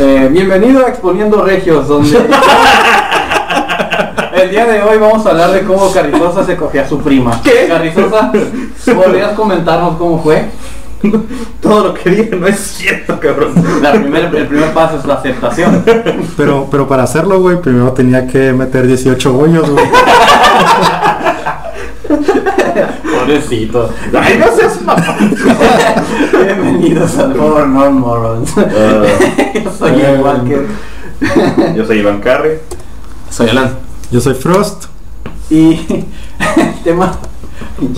Eh, bienvenido a Exponiendo Regios, donde el día de hoy vamos a hablar de cómo Carrizosa se cogía a su prima. ¿Qué? Carrizosa, ¿podrías comentarnos cómo fue? Todo lo que dije no es cierto, cabrón. La primer, el primer paso es la aceptación. Pero, pero para hacerlo, güey, primero tenía que meter 18 bollos, güey. Pobrecito. Ay, no seas mamá. Bienvenidos al For Non Morons. Yo soy igual que... Yo soy Iván Carre. Soy Alan. Yo soy Frost. Y el tema, el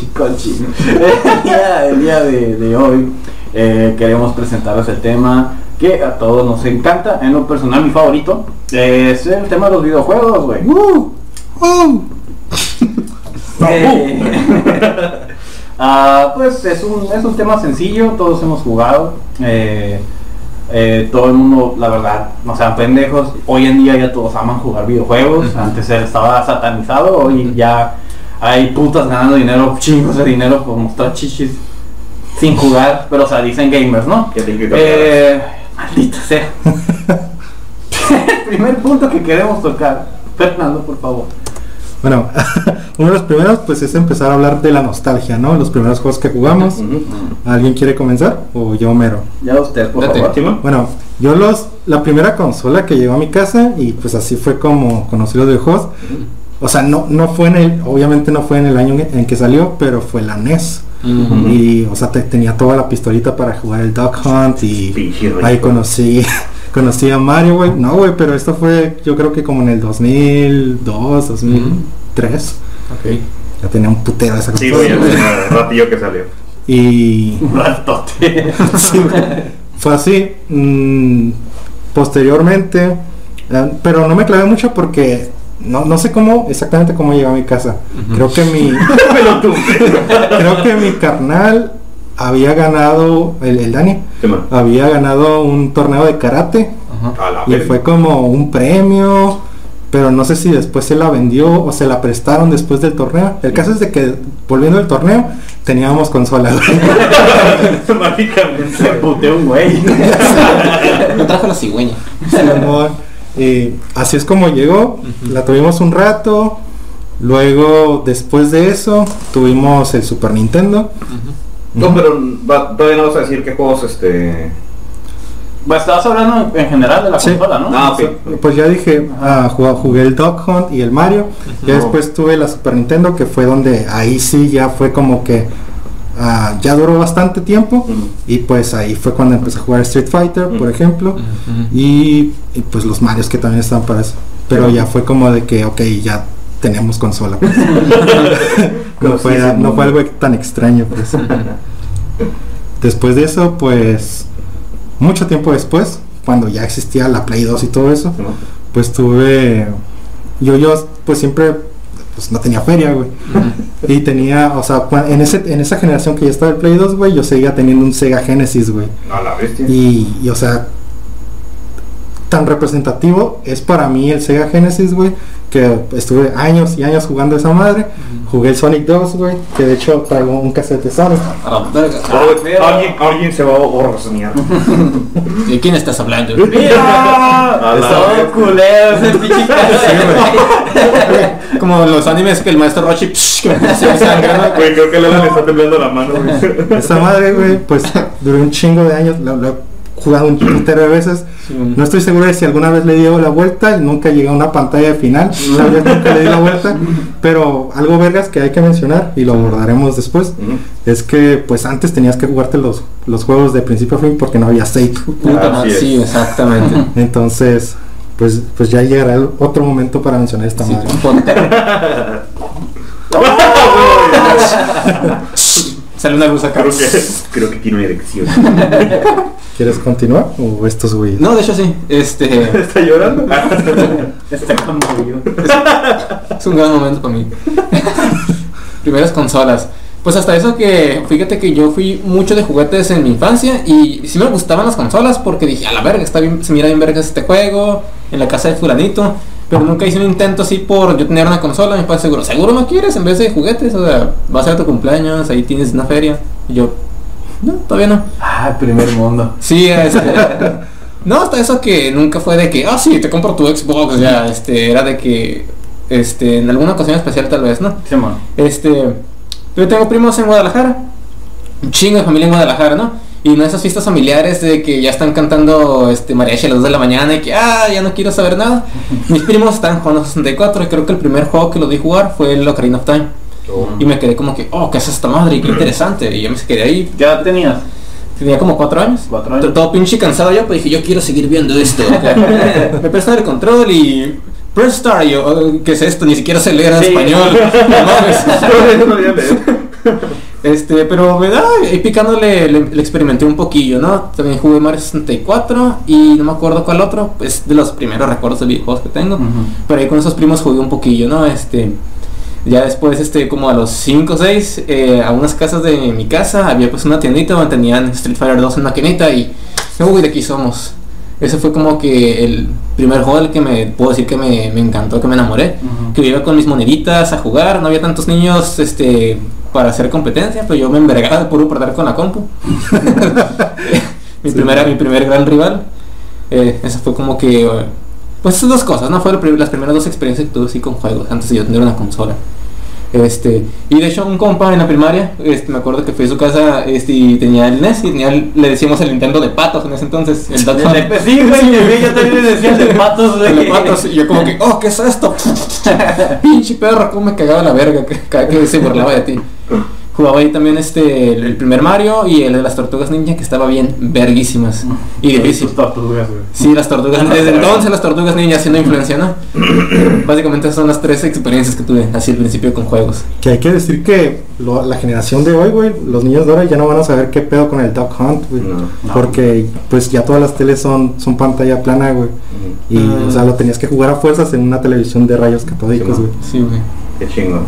día, el día de, de hoy eh, queremos presentarles el tema que a todos nos encanta. En lo personal, mi favorito es el tema de los videojuegos, güey. ¡Uh! ¡Uh! Eh, ah, pues es un, es un tema sencillo, todos hemos jugado. eh, eh, todo el mundo, la verdad, no sean pendejos. Hoy en día ya todos aman jugar videojuegos. Antes él estaba satanizado, hoy ya hay putas ganando dinero, chingos de dinero por mostrar chichis sin jugar. Pero o sea, dicen gamers, ¿no? Que Eh, maldita sea. el primer punto que queremos tocar. Fernando, por favor. Bueno, uno de los primeros, pues es empezar a hablar de la nostalgia, ¿no? Los primeros juegos que jugamos. ¿Alguien quiere comenzar? ¿O yo mero? Ya usted, por Date. favor. Timón. Bueno, yo los, la primera consola que llegó a mi casa y pues así fue como conocí los videojuegos. O sea, no, no fue en el, obviamente no fue en el año en que salió, pero fue la NES. Y, o sea, te- tenía toda la pistolita para jugar el Duck Hunt y ahí conocí, conocí a Mario, güey. No, güey, pero esto fue yo creo que como en el 2002, 2003. Ok. Ya tenía un putero esa Sí, consola. güey, tenía ratillo que salió. Y Un ratote. Sí, güey. fue así. mm, posteriormente, eh, pero no me clavé mucho porque no, no sé cómo exactamente cómo llegué a mi casa. Creo que mi creo que mi carnal había ganado el, el Dani había ganado un torneo de karate y fue como un premio. Pero no sé si después se la vendió o se la prestaron después del torneo. El caso es de que volviendo del torneo teníamos consolas. Mágicamente. Se puteó un güey. Me trajo la cigüeña. Y así es como llegó. La tuvimos un rato. Luego, después de eso, tuvimos el Super Nintendo. No, pero va- todavía no vas a decir qué juegos este. Pues estabas hablando en general de la Sí. consola, ¿no? Ah, ok. Pues ya dije, ah, jugué, jugué el Dog Hunt y el Mario. Ya después tuve la Super Nintendo, que fue donde ahí sí ya fue como que ah, ya duró bastante tiempo. Y pues ahí fue cuando empecé a jugar Street Fighter, por ejemplo. Y, y, pues los Marios que también estaban para eso. Pero ya fue como de que, ok, ya tenemos consola. pues. no, fue, no fue algo tan extraño. Pues. Después de eso, pues mucho tiempo después, cuando ya existía la Play 2 y todo eso, pues tuve... Yo, yo, pues siempre, pues no tenía feria, güey. Y tenía, o sea, en, ese, en esa generación que ya estaba el Play 2, güey, yo seguía teniendo un Sega Genesis, güey. A la bestia. Y, y, o sea, tan representativo es para mí el Sega Genesis, güey, que estuve años y años jugando esa madre. Jugué el Sonic 2, güey, que de hecho traigo un cassette de Sonic. La pero- alguien, alguien se va a orgasmear. ¿De quién estás hablando? ¡Mira! A la Todo vez. culero ese pinche Como los animes que el maestro Roshi psh, que me hace sangre, ¿no? Güey, creo que le está temblando la mano, güey. Esa madre, güey, pues duré un chingo de años, lo, lo he jugado un putero de veces. No estoy seguro de si alguna vez le dio la vuelta y nunca llegué a una pantalla de final. Tal vez nunca le di la vuelta. Pero algo vergas que hay que mencionar y lo abordaremos después. Es que pues antes tenías que jugarte los, los juegos de principio a fin porque no había save. Es. sí, exactamente. Entonces, pues, pues ya llegará el otro momento para mencionar esta Sí, madre. Sale una luz acá. Creo que, creo que tiene una erección. ¿Quieres continuar o estos güeyes? No, de hecho sí. Este ¿Está llorando? Está conmovido. es un gran momento para mí. Primeras consolas. Pues hasta eso que, fíjate que yo fui mucho de juguetes en mi infancia y sí me gustaban las consolas porque dije, a la verga, está bien, se mira bien verga este juego, en la casa de fulanito, pero nunca hice un intento así por yo tener una consola, mi padre seguro, seguro no quieres en vez de juguetes, o sea, va a ser tu cumpleaños, ahí tienes una feria, y yo, no, todavía no. Ah, primer mundo. Sí, este, No, hasta eso que nunca fue de que, ah, sí, te compro tu Xbox, ya, este, era de que, este, en alguna ocasión especial tal vez, ¿no? Sí, man. Este, yo tengo primos en Guadalajara, un chingo de familia en Guadalajara, ¿no? Y en esas fiestas familiares de que ya están cantando este mariachi a las 2 de la mañana y que, ah, ya no quiero saber nada. Mis primos están jugando 64 y creo que el primer juego que los vi jugar fue el Ocarina of Time. Y me quedé como que, oh, ¿qué es esta madre? Qué interesante. Y yo me quedé ahí, ¿Qué edad tenías? tenía como 4 años. Cuatro años. Todo pinche cansado yo, pues dije, yo quiero seguir viendo esto. me prestaron el control y... Press Start, y yo, "Oh, ¿qué es esto? Ni siquiera sé leer en Sí. español. No mames. Este, pero me da, y picándole le, le experimenté un poquillo, ¿no? También jugué Mario 64 y no me acuerdo cuál otro, es de los primeros recuerdos de videojuegos que tengo. Pero ahí con esos primos jugué un poquillo, ¿no? Este, ya después, este, como a los 5 o 6, eh, a unas casas de mi casa había pues una tiendita donde tenían Street Fighter 2 en maquinita y, uy, de aquí somos. Ese fue como que el primer juego del que me puedo decir que me, me encantó, que me enamoré. Que iba con mis moneditas a jugar, no había tantos niños este, para hacer competencia, pero yo me envergaba de puro perder con la compu. mi, Sí. primera, mi primer gran rival. Eh, esa fue como que... eh, pues esas dos cosas, ¿no? Fueron las primeras dos experiencias que tuve así con juegos, antes de yo tener una consola. Este, y de hecho un compa en la primaria, este, me acuerdo que fui a su casa este, y tenía el NES y tenía el- le decíamos el Nintendo de patos en ese entonces, el de- Sí, güey, yo también le decía el de patos, güey. El de patos, y yo como que, oh, ¿qué es esto? Pinche perro, cómo me cagaba la verga que- cada que se burlaba de ti. Jugaba ahí también este, el, el primer Mario y el de las tortugas ninja que estaba bien verguísimas. Y difícil. Tortugas. Sí, las tortugas, desde entonces las tortugas ninja haciendo influencia, ¿no? Básicamente esas son las tres experiencias que tuve así al principio con juegos. Que hay que decir que lo- la generación de hoy, güey, los niños de ahora ya no van a saber qué pedo con el Duck Hunt, güey. No. No. Porque pues ya todas las teles son, son pantalla plana, güey. Y Ah. o sea, lo tenías que jugar a fuerzas en una televisión de rayos catódicos, Sí, güey. Sí, güey. Qué chingo.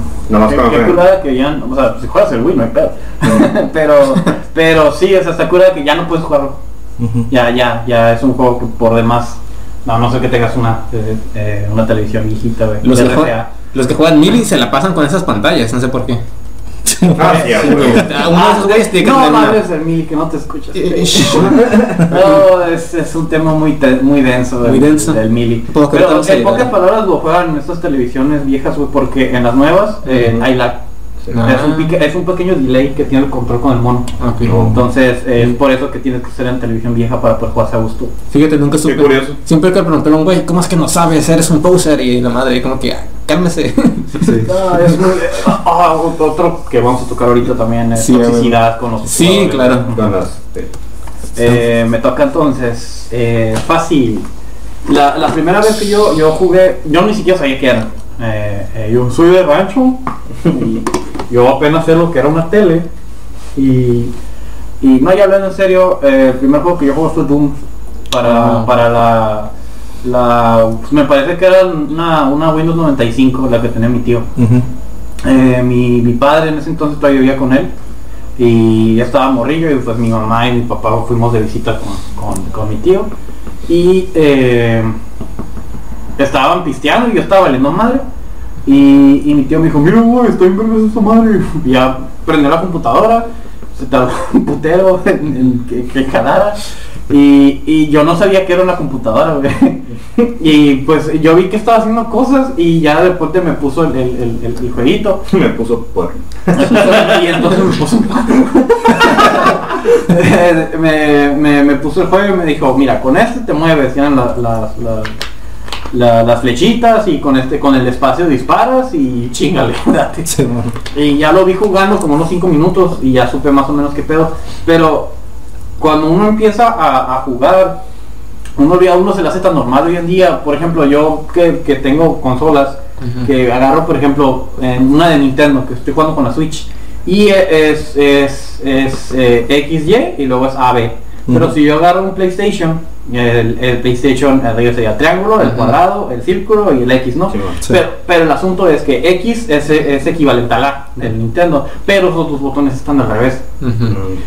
Qué, para qué curada que ya, no- o sea, si juegas el Wii no hay pedo. pero, pero sí, o sea, está curada que ya no puedes jugarlo. Ujú. Ya, ya, ya es un juego que por demás, no, no sé que tengas una, eh, eh, una televisión viejita, güey. Los que, juegan, los que juegan Mili se la pasan con esas pantallas, no sé por qué. Ah, huevo. Ah, Uno de esos güeyes tiene que no, tener una- madres el mili que no te escuchas. No, es, es un tema muy te- muy denso. Muy el- denso. Del mili. Pero en pocas palabras lo juegan en estas televisiones viejas, güey, porque en las nuevas eh, hay lag. Sí. Ah. Es, un pique- es un pequeño delay que tiene el control con el mono. No. Entonces es por eso que tienes que ser en televisión vieja para poder jugarse a gusto. Fíjate, nunca supe. curioso. Siempre que un güey, ¿cómo es que no sabes? Eres un poser. Y la madre, como que, ah, cálmese. Sí. Ah, es muy- ah, otro que vamos a tocar ahorita también es Sí, toxicidad con los Sí, claro. Con las. eh, Eh, me toca entonces. eh, fácil. La, la primera vez que yo, yo jugué, yo ni siquiera sabía qué era. Eh, eh, yo soy de rancho y yo apenas sé lo que era una tele. Y, y no, ya hablando en serio, eh, el primer juego que yo jugué fue Doom para, Ah. para la, la. me parece que era una, una Windows 95 la que tenía mi tío. Eh, mi, mi padre en ese entonces todavía vivía con él y ya estaba morrillo y pues mi mamá y mi papá fuimos de visita con, con- con mi tío y eh, estaban pisteando y yo estaba valiendo madre y, y mi tío me dijo, mira güey, estoy en esa madre y ya prendió la computadora, se tardó un putero en, en que, que y, y yo no sabía que era una computadora, güey. Y pues yo vi que estaba haciendo cosas y ya después me puso el, el, el- el- el jueguito. Me puso por. y entonces me puso me, me, me puso el juego y me dijo, mira, con este te mueves, ya las, las, las, la- las flechitas y con este con el espacio disparas y chingale, date. Sí. Y ya lo vi jugando como unos 5 minutos y ya supe más o menos qué pedo. Pero cuando uno empieza a, a jugar, uno, a uno se le hace tan normal hoy en día. Por ejemplo, yo que, que tengo consolas, que agarro, por ejemplo, en una de Nintendo, que estoy jugando con la Switch, y es, es, es eh, XY y luego es AB. Pero si yo agarro un PlayStation, el, el PlayStation eh, sería triángulo, el cuadrado, el círculo y el X, ¿no? Sí, bueno. Sí. Pero, pero el asunto es que X es, es equivalente a la del Nintendo, pero los otros botones están al revés.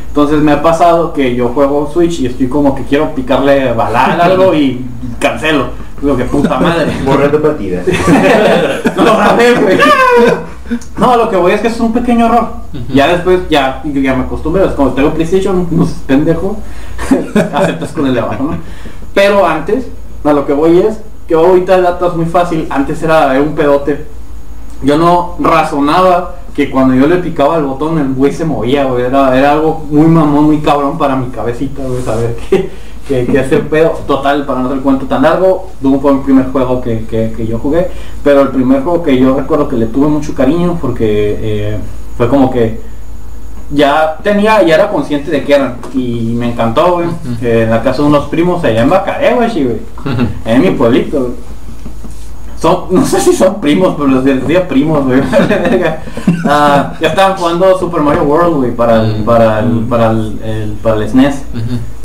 Entonces me ha pasado que yo juego Switch y estoy como que quiero picarle balal algo y cancelo. Digo que puta madre. Borrar de partida. no lo grabé, güey. No, lo que voy es que es un pequeño error. Ya después, ya, ya me acostumbré. Es como tengo PlayStation, no sé, pendejo. Aceptas con el de abajo, ¿no? Pero antes, a lo que voy es, que ahorita el dato es muy fácil, antes era, era un pedote. Yo no razonaba que cuando yo le picaba el botón el güey se movía, güey. Era, era algo muy mamón, muy cabrón para mi cabecita, güey, saber que, que, que ese pedo. Total, para no hacer el cuento tan largo, Doom fue el primer juego que, que- que yo jugué. Pero el primer juego que yo recuerdo que le tuve mucho cariño porque eh, fue como que ya tenía, ya era consciente de que eran. Y me encantó, güey. Eh, en la casa de unos primos allá en Bacaré, güey, güey. En mi pueblito, güey. Son, no sé si son primos, pero les decía primos, güey. Ah, ya estaban jugando Super Mario World, güey, para el, para el, para el, el- para el SNES.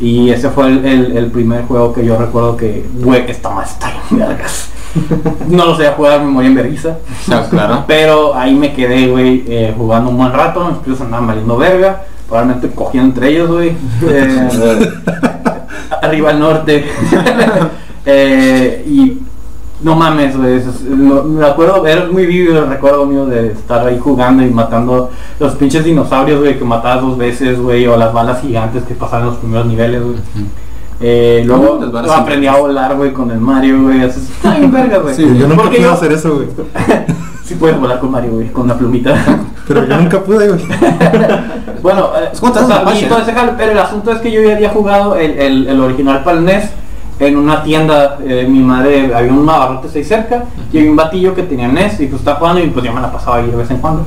Y ese fue el, el- el primer juego que yo recuerdo que, güey, esta más está en vergas. No lo sé jugar, me morí en vergüenza. Ah, claro. Pero ahí me quedé, güey, eh, jugando un buen rato, mis primos andaban valiendo verga, probablemente cogiendo entre ellos, güey. Eh, arriba al norte. Eh, y no mames, güey, me acuerdo, era muy vivo el recuerdo mío de estar ahí jugando y matando los pinches dinosaurios, güey, que matabas dos veces, güey, o las balas gigantes que pasaban en los primeros niveles, güey. Eh, luego aprendí a volar, güey, con el Mario, güey, está bien verga, güey. Sí, yo nunca Porque pude yo- hacer eso, güey. Sí puedes volar con Mario, güey, con una plumita. Pero yo nunca pude, güey. bueno, eh, pero el asunto es que yo ya había jugado el, el, el original para el NES en una tienda, eh, mi madre, había un abarrotes ahí cerca, y había un batillo que tenía NES y pues estaba jugando y pues yo me la pasaba ahí de vez en cuando.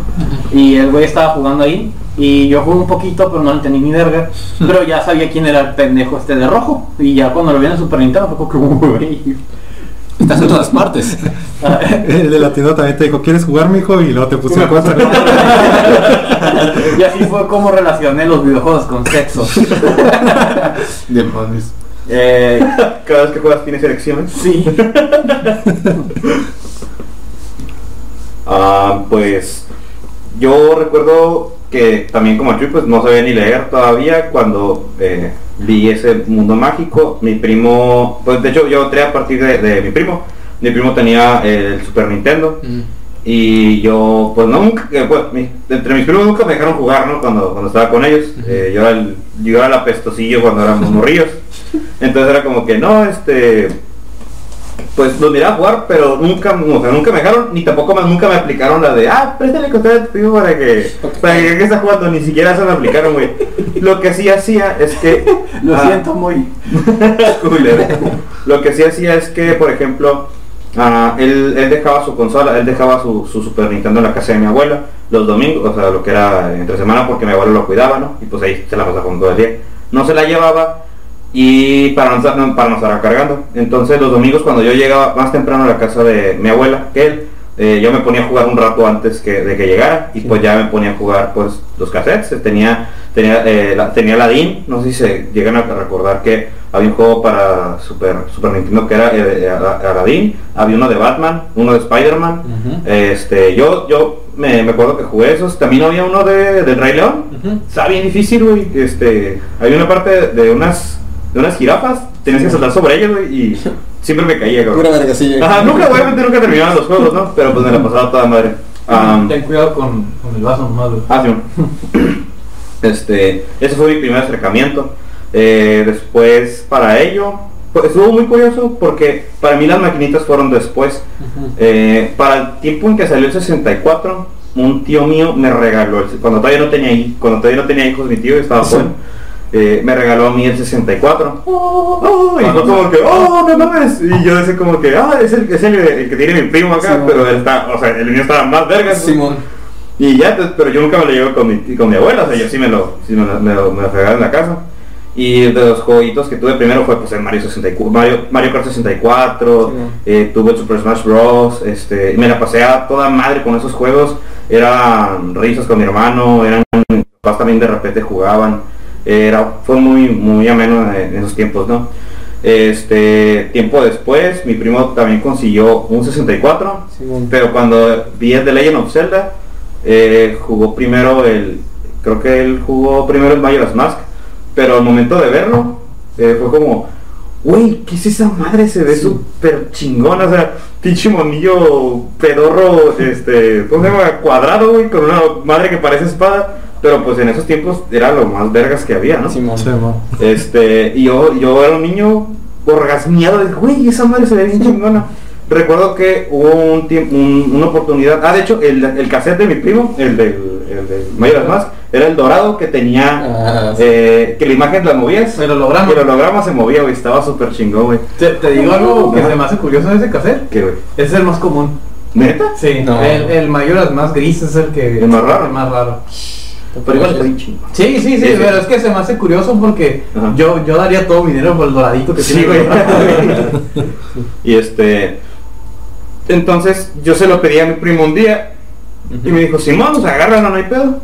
Y el güey estaba jugando ahí y yo jugué un poquito, pero no le entendí ni verga. Pero ya sabía quién era el pendejo este de rojo. Y ya cuando lo vi en el Super Nintendo fue como que, güey. Estás en todas partes. El de la tienda también te dijo, ¿quieres jugar, mijo? Y luego te en cuatro. y así fue como relacioné los videojuegos con sexo. Demonios. Eh, Cada vez que juegas tienes elecciones. sí. Ah, pues yo recuerdo que también como Chuy pues no sabía ni leer todavía cuando eh, vi ese mundo mágico. Mi primo, pues de hecho yo entré a partir de, de mi primo. Mi primo tenía el Super Nintendo y yo pues no, nunca, pues, mi- entre mis primos nunca me dejaron jugar, ¿no? Cuando, cuando estaba con ellos. Yo, era el, yo era apestosillo cuando éramos morrillos. Entonces era como que no, este pues los miraba jugar, pero nunca, o sea, nunca me dejaron, ni tampoco me, nunca me aplicaron la de, ah, préstale control a tu primo para que, para que, que está jugando, ni siquiera se me aplicaron, güey. Lo que sí hacía es que, Lo ah, siento muy. Lo que sí hacía es que, por ejemplo, ah, él, él dejaba su consola, él dejaba su, su Super Nintendo en la casa de mi abuela los domingos, o sea, lo que era entre semana porque mi abuela lo cuidaba, ¿no? Y pues ahí se la pasaba con todo el día. No se la llevaba y para no- para no estar cargando. Entonces los domingos cuando yo llegaba más temprano a la casa de mi abuela que él, eh, yo me ponía a jugar un rato antes que, de que llegara y pues ya me ponía a jugar pues los cassettes. Tenía tenía eh, la, tenía la DIN, no sé si se llegan a recordar que había un juego para Super, Super Nintendo que era eh, Ala- Aladdin, había uno de Batman, uno de Spider-Man. Este, yo, yo me, me acuerdo que jugué esos. También había uno de, del Rey León. Está bien difícil, güey. Este, había una parte de unas, de unas jirafas. Tenías que saltar sobre ellas, güey. Y siempre me caía, güey. Pura vergasilla. Ajá, nunca, obviamente nunca terminaban los juegos, ¿no? Pero pues me la pasaba toda madre. Ten cuidado con, con el vaso nomás, güey. Ah, sí. Este, ese fue mi primer acercamiento. Eh, después, para ello, pues, estuvo muy curioso porque para mí las maquinitas fueron después. Eh, para el tiempo en que salió el 64, un tío mío me regaló, el- cuando todavía no tenía, cuando todavía no tenía hijos, mi tío estaba Sí. Eh, me regaló a mí el 64. Oh, y fue como que, oh, no mames. Y yo decía como que, ah, es el, es el, el que tiene mi primo acá, Simón. pero él está, o sea, el mío estaba más vergas. Simón. Y ya, pues, pero yo nunca me lo llevo con mi, con mi abuela, o sea, yo sí me lo, sí me lo, me lo, me lo regalé en la casa. Y de los jueguitos que tuve primero fue pues el Mario 64, Mario, Mario Kart 64, Sí. eh, tuve el Super Smash Bros, este, me la pasé a toda madre con esos juegos, eran risas con mi hermano, eran papás también de repente jugaban, era, fue muy, muy ameno en, esos tiempos, ¿no? Este, tiempo después, mi primo también consiguió un 64, Simón. pero cuando vi el de Legend of Zelda, eh, jugó primero el, creo que él jugó primero el Majora's Mask, pero al momento de verlo, eh, fue como, Güey, ¿qué es esa madre? Se ve súper chingón, o sea, pinche monillo pedorro, este, ¿cómo se llama? Cuadrado, güey, con una madre que parece espada. Pero pues en esos tiempos era lo más vergas que había, ¿no? Sí, mo. Este, y yo, yo era un niño orgasmeado, de, güey, esa madre se ve bien chingona. Recuerdo que hubo un un- una oportunidad, ah, de hecho, el, el cassette de mi primo, el del, el del Mayor más, era el dorado que tenía, Ah, sí. eh, que la imagen la movías, El holograma. el holograma se movía, güey, estaba súper chingón, güey. Te, te digo algo que se me hace curioso de ese cassette. ¿Qué, güey? Es el más común. ¿Neta? Sí, No. el, el mayor, el más gris es el que... El más raro. El más raro. Pero igual está bien. Sí, sí, sí, pero es que se me hace curioso porque Ajá. yo, yo daría todo mi dinero por el doradito que Sí, tiene. güey. y este. Entonces yo se lo pedí a mi primo un día y me dijo, Simón, pues agárralo, no hay pedo.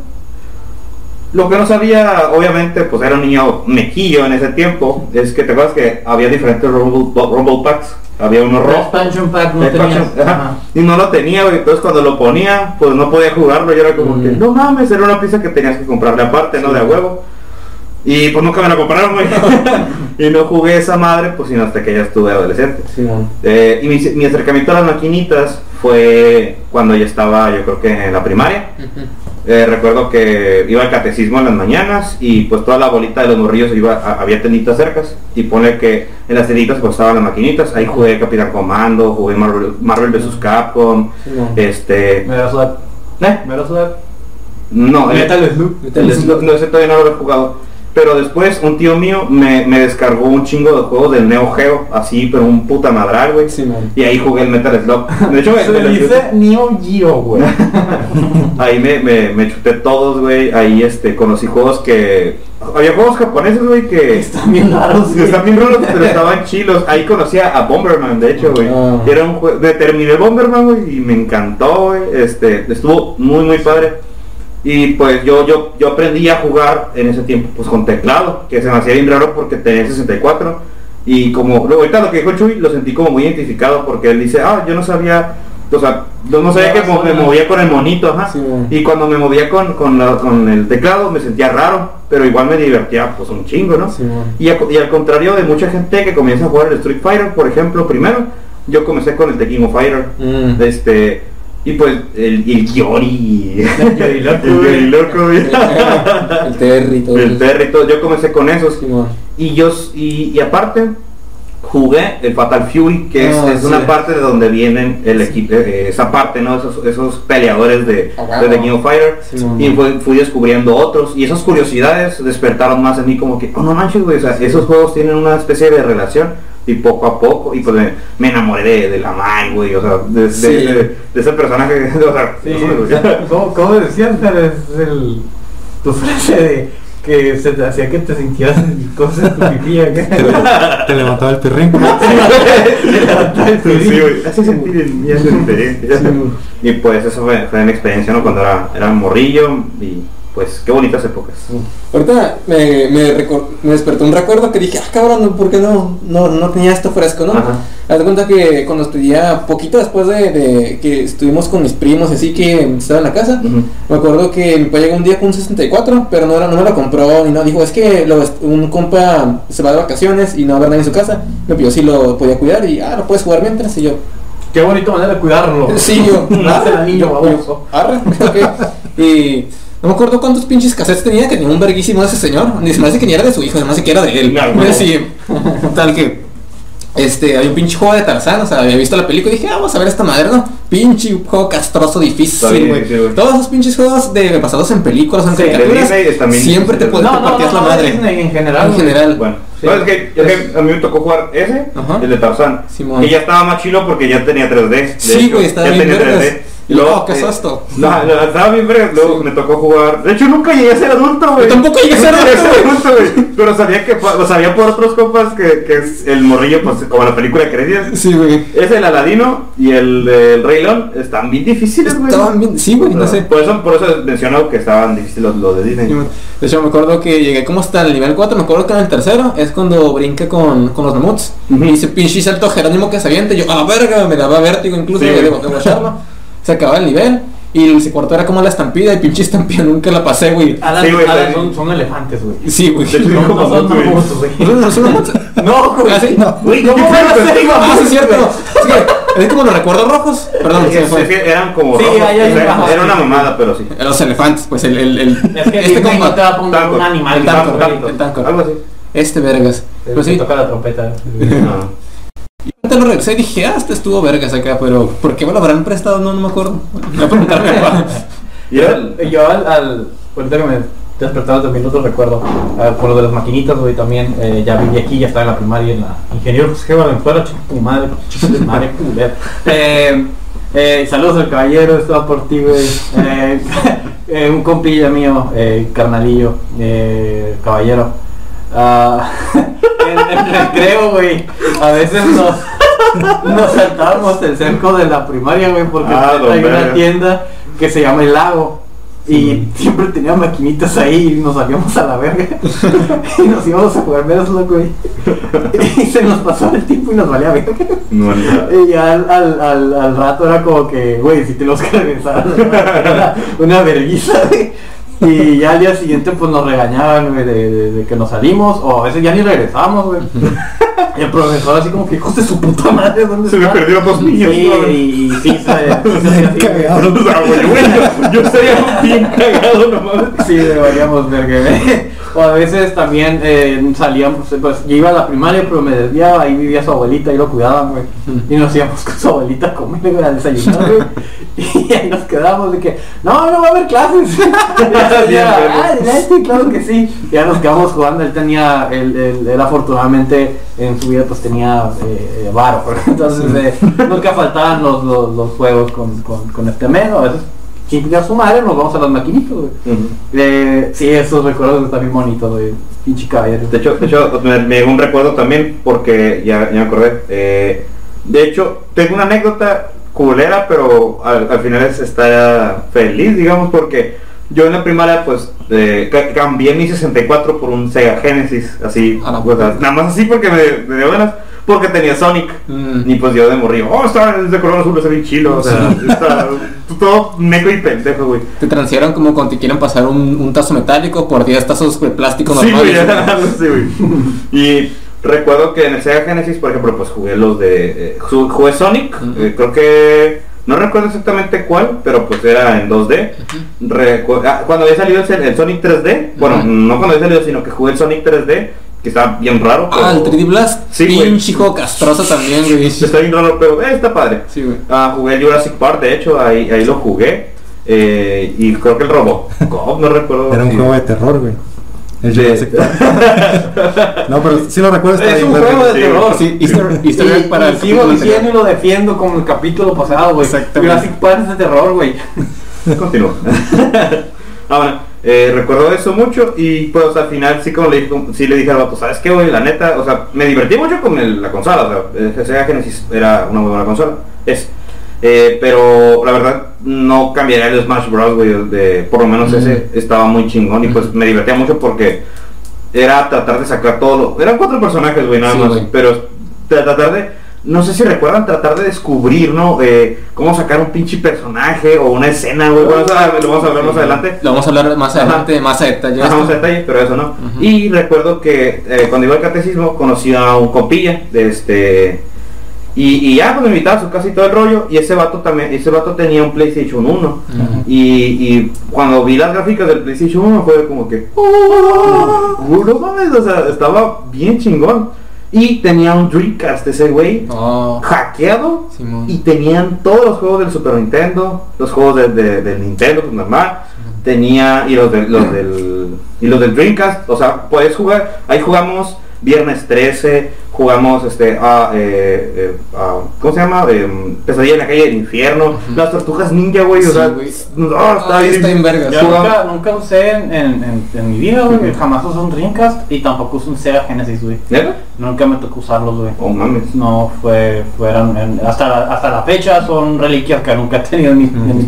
Lo que no sabía, obviamente, pues era un niño mequillo en ese tiempo, es que te acuerdas que había diferentes Rumble, Rumble Packs. Había uno rojo. expansion pack no expansion, tenías. ajá, Ajá. Y no lo tenía, güey. Entonces cuando lo ponía, pues no podía jugarlo. Y era como Mm. que, no mames, era una pieza que tenías que comprarle aparte, ¿no? De a huevo. Y pues nunca me la compraron, güey. y no jugué esa madre, pues sino hasta que ya estuve adolescente. Eh, y mi, mi acercamiento a las maquinitas fue cuando ya estaba, yo creo que en la primaria. Eh, recuerdo que iba al catecismo en las mañanas y pues toda la bolita de los morrillos iba, a- había tenditas cercas y pone que en las tenditas pues estaban las maquinitas. Ahí jugué Capitán Comando, jugué Marvel, Marvel vs. Capcom, Simón. este... Metal Slug. ¿Eh? Metal Slug. No, Metal Slug- no, ese todavía no lo he jugado. Pero después un tío mío me, me descargó un chingo de juegos del Neo Geo, así, pero un puta madral, güey. Y ahí jugué el Metal Slug. De hecho, me- Se me dice Neo Geo, güey. ahí me, me, me chuté todos, güey. Ahí este, conocí juegos que... Había juegos japoneses, güey, que... Están bien raros. que Están bien raros, pero estaban chilos. Ahí conocía a Bomberman, de hecho, güey. Ah. Era un juego... Terminé Bomberman, güey, y me encantó, güey. Este, estuvo muy, muy padre. Y pues yo, yo, yo aprendí a jugar en ese tiempo, pues con teclado, que se me hacía bien raro porque tenía 64. Y como, luego ahorita lo que dijo Chuy, lo sentí como muy identificado porque él dice, ah, yo no sabía, o sea, yo no sabía que me movía con el monito, ajá. Sí. Y cuando me movía con, con, la- con el teclado me sentía raro, pero igual me divertía pues un chingo, ¿no? Simón. Y, a- y al contrario de mucha gente que comienza a jugar el Street Fighter, por ejemplo, primero, yo comencé con el The King of Fighter. Mm. Este, y pues el, el Yori. El Yori loco, el loco. El Terry y todo. El Terry, todo. Yo comencé con esos. Y yo, y, y aparte, jugué el Fatal Fury, que es, Ah, es sí. una parte de donde vienen el equipo, eh, esa parte, ¿no? Esos, esos peleadores de, Ah, de The. King of Fighter. Simón. Y fui, fui descubriendo otros. Y esas curiosidades despertaron más en mí como que, oh no manches, güey. O sea, esos juegos tienen una especie de relación. Y poco a poco, y pues me, me enamoré de, de la Mai, güey. O sea, de, de- Sí. de- de ese personaje. O sea, Sí, no sé, güey. ¿cómo, cómo decías? Es el, tu frase de que se te hacía que te sintieras cosas en tu pipí. ¿qué? Te, le- te levantaba el. Sí, güey, hace sentir el miedo diferente. Y pues eso fue, fue mi experiencia, ¿no? Cuando era, era morrillo y pues qué bonitas épocas. Ahorita me, me, despertó un recuerdo que dije, ah cabrón, ¿por qué no, no, no tenía esto fresco, no? Ajá. Haz de cuenta que cuando estudiaba, poquito después de, de que estuvimos con mis primos, así que estaba en la casa, me acuerdo que mi papá llegó un día con un 64, pero no, era, no me lo compró ni no, dijo, es que lo, un compa se va de vacaciones y no va a haber nadie en su casa, me pidió si lo podía cuidar y, ah, lo puedes jugar mientras, y yo, Qué bonita manera de cuidarlo. Sí, yo. No hace el niño yo- baboso. Arre. Y no me acuerdo cuántos pinches cassettes tenía, que tenía un verguísimo ese señor. Ni se me hace que ni era de su hijo, se me hace que era de él. No, no. Sí. Tal que. Este, hay un pinche juego de Tarzán, o sea, había visto la película y dije, ah, vamos a ver esta madre, ¿no? Pinche juego castroso, difícil, güey. sí. Todos esos pinches juegos de basados en películas en Sí, caricaturas, Disney siempre te, puedes No, te no, partías no, la madre. Disney en general. En general. Bueno, Sí. no, es, que, es que a mí me tocó jugar ese, Ajá. el de Tarzán. Simón. Que ya estaba más chilo porque ya tenía 3D. de Sí, güey, estaba ya bien tenía vergas. 3D. Y luego, ¿qué es eh, esto? No, no, estaba bien vergas. Luego Sí. me tocó jugar. De hecho, nunca llegué a ser adulto, güey. Yo tampoco llegué a ser adulto, güey. Pero sabía que sabía por otros compas que, que es el morrillo, pues como la película que decías. Sí, güey. Es el Aladino y el del Rey León están bien difíciles, güey. Estaban bien, sí, güey, no sé. Por eso, por eso menciono que estaban difíciles los, los de Disney. De hecho, me acuerdo que llegué como hasta el nivel 4, me acuerdo que en el tercero es cuando brinca con, con los mamuts. Ujú. Y ese pinche salto Jerónimo que se avienta, yo, a la verga, me daba vértigo incluso Sí, de, de, de watcharlo. Se acababa el nivel. Y el cuarto era como la estampida, y pinche estampida nunca la pasé, güey. Alan, Sí, güey, Alan, son, son elefantes, güey. Sí, güey. No, como no son güey. ¿No son- no? No, güey. ¿Ah, sí? Güey, ¿cómo van a ser Ah, sí, es cierto. güey? Es que, es como los recuerdos rojos. Perdón, Es se me que- fue. es que eran como Sí, rojos, ahí hay o sea, un- era una mamada, pero sí. Los elefantes, pues el. el, el Es que este no te va a poner un animal. el Tancor, el Tancor. Algo así. este vergas. El Pues sí, toca la trompeta. Y ahorita lo regresé y dije, ah, este estuvo vergas acá, pero ¿por qué me lo habrán prestado? No, no me acuerdo. Voy a preguntarme a mi papá. Y era el- Yo al, al ahorita que me despertaba también otro recuerdo, ah, por lo de las maquinitas, güey, también, eh, ya viví aquí, ya estaba en la primaria, en la ingeniero José Valenzuela, chico tu madre, chico de madre, culero. Eh, eh, saludos al caballero, estaba por ti, güey. Eh, un compilla mío, carnalillo, caballero. Ah, el recreo, güey, a veces nos, nos saltábamos el cerco de la primaria, güey, porque Ah, hay una tienda que se llama El Lago. Y siempre tenía maquinitas ahí y nos salíamos a la verga. y nos íbamos a jugar Merslock, güey. y se nos pasó el tiempo y nos valía verga. No, no. Y ya al, al, al, al rato era como que, güey, si tenemos que regresar, era una vergüenza, güey. Y ya al día siguiente pues nos regañaban, de, que nos salimos, o a veces ya ni regresamos. Y el profesor así como que, hijos de su puta madre, ¿dónde Se me están?" perdieron dos niños. Sí, ¿no? y, y sí, se, Cagado. Yo, estaría bien cagado nomás. Sí, deberíamos ver que O a veces también eh, salíamos, pues yo iba a la primaria pero me desviaba, ahí vivía su abuelita, ahí lo cuidaban, güey. Y nos íbamos con su abuelita a comer, güey, a desayunar, güey. Y ahí nos quedábamos de que, no, no va a haber clases. Y ya. "Ah, sí, claro que sí. Y ya nos quedamos jugando, él tenía, él, él, él afortunadamente en su vida pues tenía eh, eh, varo, entonces eh, nunca faltaban los, los, los juegos con, con, con este medio, a veces chingue a su madre, nos vamos a las maquinitas, güey. Eh, sí, esos recuerdos están bien bonitos, güey. Pinche caballero. De hecho, de hecho me, me llegó un recuerdo también porque ya, ya me acordé. eh, de hecho, tengo una anécdota culera, pero al, al final es, está feliz, digamos, porque yo en la primaria pues eh, ca- cambié mi 64 por un Sega Genesis, así, nada más así porque me, me dio ganas, porque tenía Sonic. Mm. Y pues yo de morrillo, oh, está es de color azul, está bien chilo, o sea, está todo meco y pendejo, güey. Te transfieran como cuando te quieren pasar un, un tazo metálico por 10 tazos de plástico Sí, güey, así, güey. Y recuerdo que en el Sega Genesis, por ejemplo, pues jugué los de... eh, ju- jugué Sonic, eh, creo que... No recuerdo exactamente cuál, pero pues era en 2D. Recu- ah, cuando había salido el, el Sonic 3D, bueno, no cuando había salido, sino que jugué el Sonic 3D, que está bien raro. Ah, el pero- 3D Blast. Sí. Pinche juego castroso también, güey. Está bien raro, pero eh, está padre. Sí, güey. Ah, jugué el Jurassic Park, de hecho, ahí, ahí lo jugué. eh, y creo que el Robocop, no recuerdo. Era un juego de terror, güey. El Park. No, pero sí lo recuerdo. está Es un juego de terror. Sí, Easter, Easter Y- para y el sigo diciendo y lo defiendo como el capítulo pasado, güey. Exactamente. Jurassic Park es de terror, güey. Continúa. ah, bueno, eh, recuerdo eso mucho y pues al final sí como le dije, sí le dije al vato, ¿sabes qué, güey? La neta, o sea, me divertí mucho con el- la consola, o sea, el Sega Genesis era una muy buena consola, es. Eh, pero la verdad no cambiaría el Smash Bros, güey, de, por lo menos ese estaba muy chingón y pues me divertía mucho porque era tratar de sacar todo eran cuatro personajes, güey, nada Sí, más, güey. pero tra- tratar de, no sé si recuerdan, tratar de descubrir, ¿no? Eh, cómo sacar un pinche personaje o una escena, güey, bueno, eso lo vamos a hablar más adelante. Lo vamos a hablar más Ajá. adelante, más a detalle. Ajá, vamos a detalle, pero eso no. Y recuerdo que eh, cuando iba al catecismo conocí a un compilla de este y, y ya pues me invitaba a su casa y todo el rollo y ese vato también, ese vato tenía un PlayStation 1 Ujú. y, y cuando vi las gráficas del PlayStation 1 fue como que "Oh, no mames, o sea, estaba bien chingón y tenía un Dreamcast ese güey Oh, hackeado Simón. y tenían todos los juegos del Super Nintendo, los juegos de- de- del Nintendo pues, normal, tenía y los, de- los del y los del Dreamcast, o sea, puedes jugar, ahí jugamos Viernes 13, jugamos este a, eh, eh, a- ¿cómo se llama? Em, Pesadilla en la calle del infierno, las tortugas ninja, güey, o Sí, sea, güey. no, está Ah, bien, está en vergas. Yo nunca, nunca usé en, en, en- en mi vida, güey. Jamás usé un Dreamcast y tampoco usé un Sega Genesis, güey. Nunca me tocó usarlos, güey. Oh mames. No, fue, fueron, en- hasta, la, hasta la fecha son reliquias que nunca he tenido en mi, en mi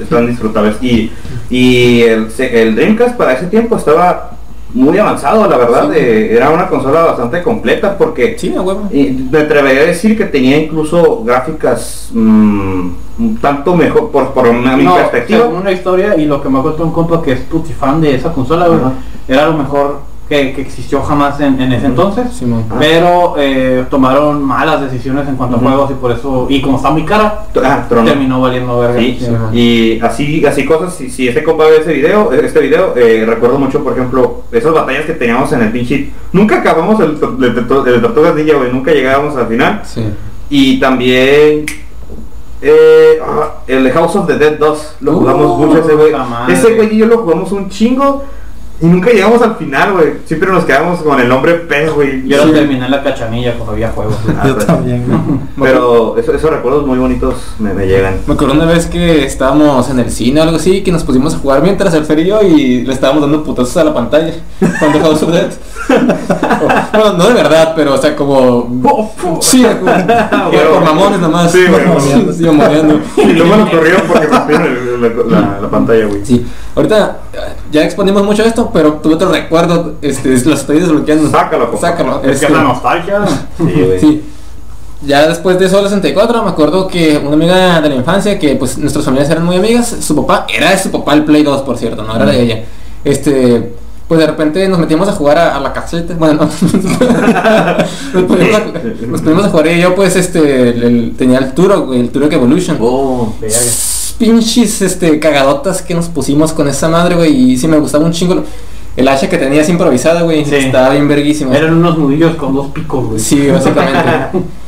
Están, disfrutables. Y, y el, el Dreamcast para ese tiempo estaba muy avanzado, la verdad. Sí. eh, era una consola bastante completa porque Sí, me atrevería a decir que tenía incluso gráficas mm, un tanto mejor por, por una- mi perspectiva. según una historia y lo que me contó un compa que es puti fan de esa consola, Ajá. era lo mejor que, que existió jamás en, en ese entonces. Pero eh, tomaron malas decisiones en cuanto a juegos y por eso, y como está muy cara, Ah, terminó valiendo verga. Sí, Sí, y así, así cosas, si, si este compa ve ese video, este video, eh, recuerdo mucho, por ejemplo, esas batallas que teníamos en el pinche... Nunca acabamos el, el, el, el Tortugas Ninja, güey, nunca llegábamos al final. Sí. Y también eh, ah, el de House of the Dead 2, lo Uh, jugamos mucho ese güey. Ese güey y yo lo jugamos un chingo y nunca llegamos al final, güey. Siempre nos quedamos con el nombre pez, güey. Yo Sí. lo terminé en la cachanilla cuando había juegos. Ah, Yo también, güey. Pero eso- esos recuerdos muy bonitos me, me llegan. Me acuerdo una vez que estábamos en el cine o algo así, que nos pusimos a jugar mientras el Fer y yo y le estábamos dando putazos a la pantalla cuando House of Dead. bueno, no de verdad, pero o sea, como... Sí, como, Pero- por mamones nomás. Sí, güey. Sí, mamoneando. Y luego nos corrieron porque rompieron la, la- la pantalla, güey. Sí, ahorita ya exponimos mucho esto, pero tuve otro recuerdo, este, lo estoy desbloqueando. Sácalo, compa. Sácalo. Es que este, es la nostalgia. Sí, güey. Sí. Ya después de Solo 64 me acuerdo que una amiga de la infancia, que pues nuestras familias eran muy amigas, su papá, era de su papá el Play 2 por cierto, no era de ella. Este, pues de repente nos metíamos a jugar a, a la caseta, bueno, no, nos, poníamos a, nos poníamos a jugar y yo pues este, el- el- tenía el Turok, el Turok Evolution. Oh. Pinches este, cagadotas que nos pusimos con esa madre, güey, y sí me gustaba un chingo. El hacha que tenías improvisada, güey, Sí. estaba bien verguísima. Eran unos nudillos con dos picos, güey. Sí, básicamente.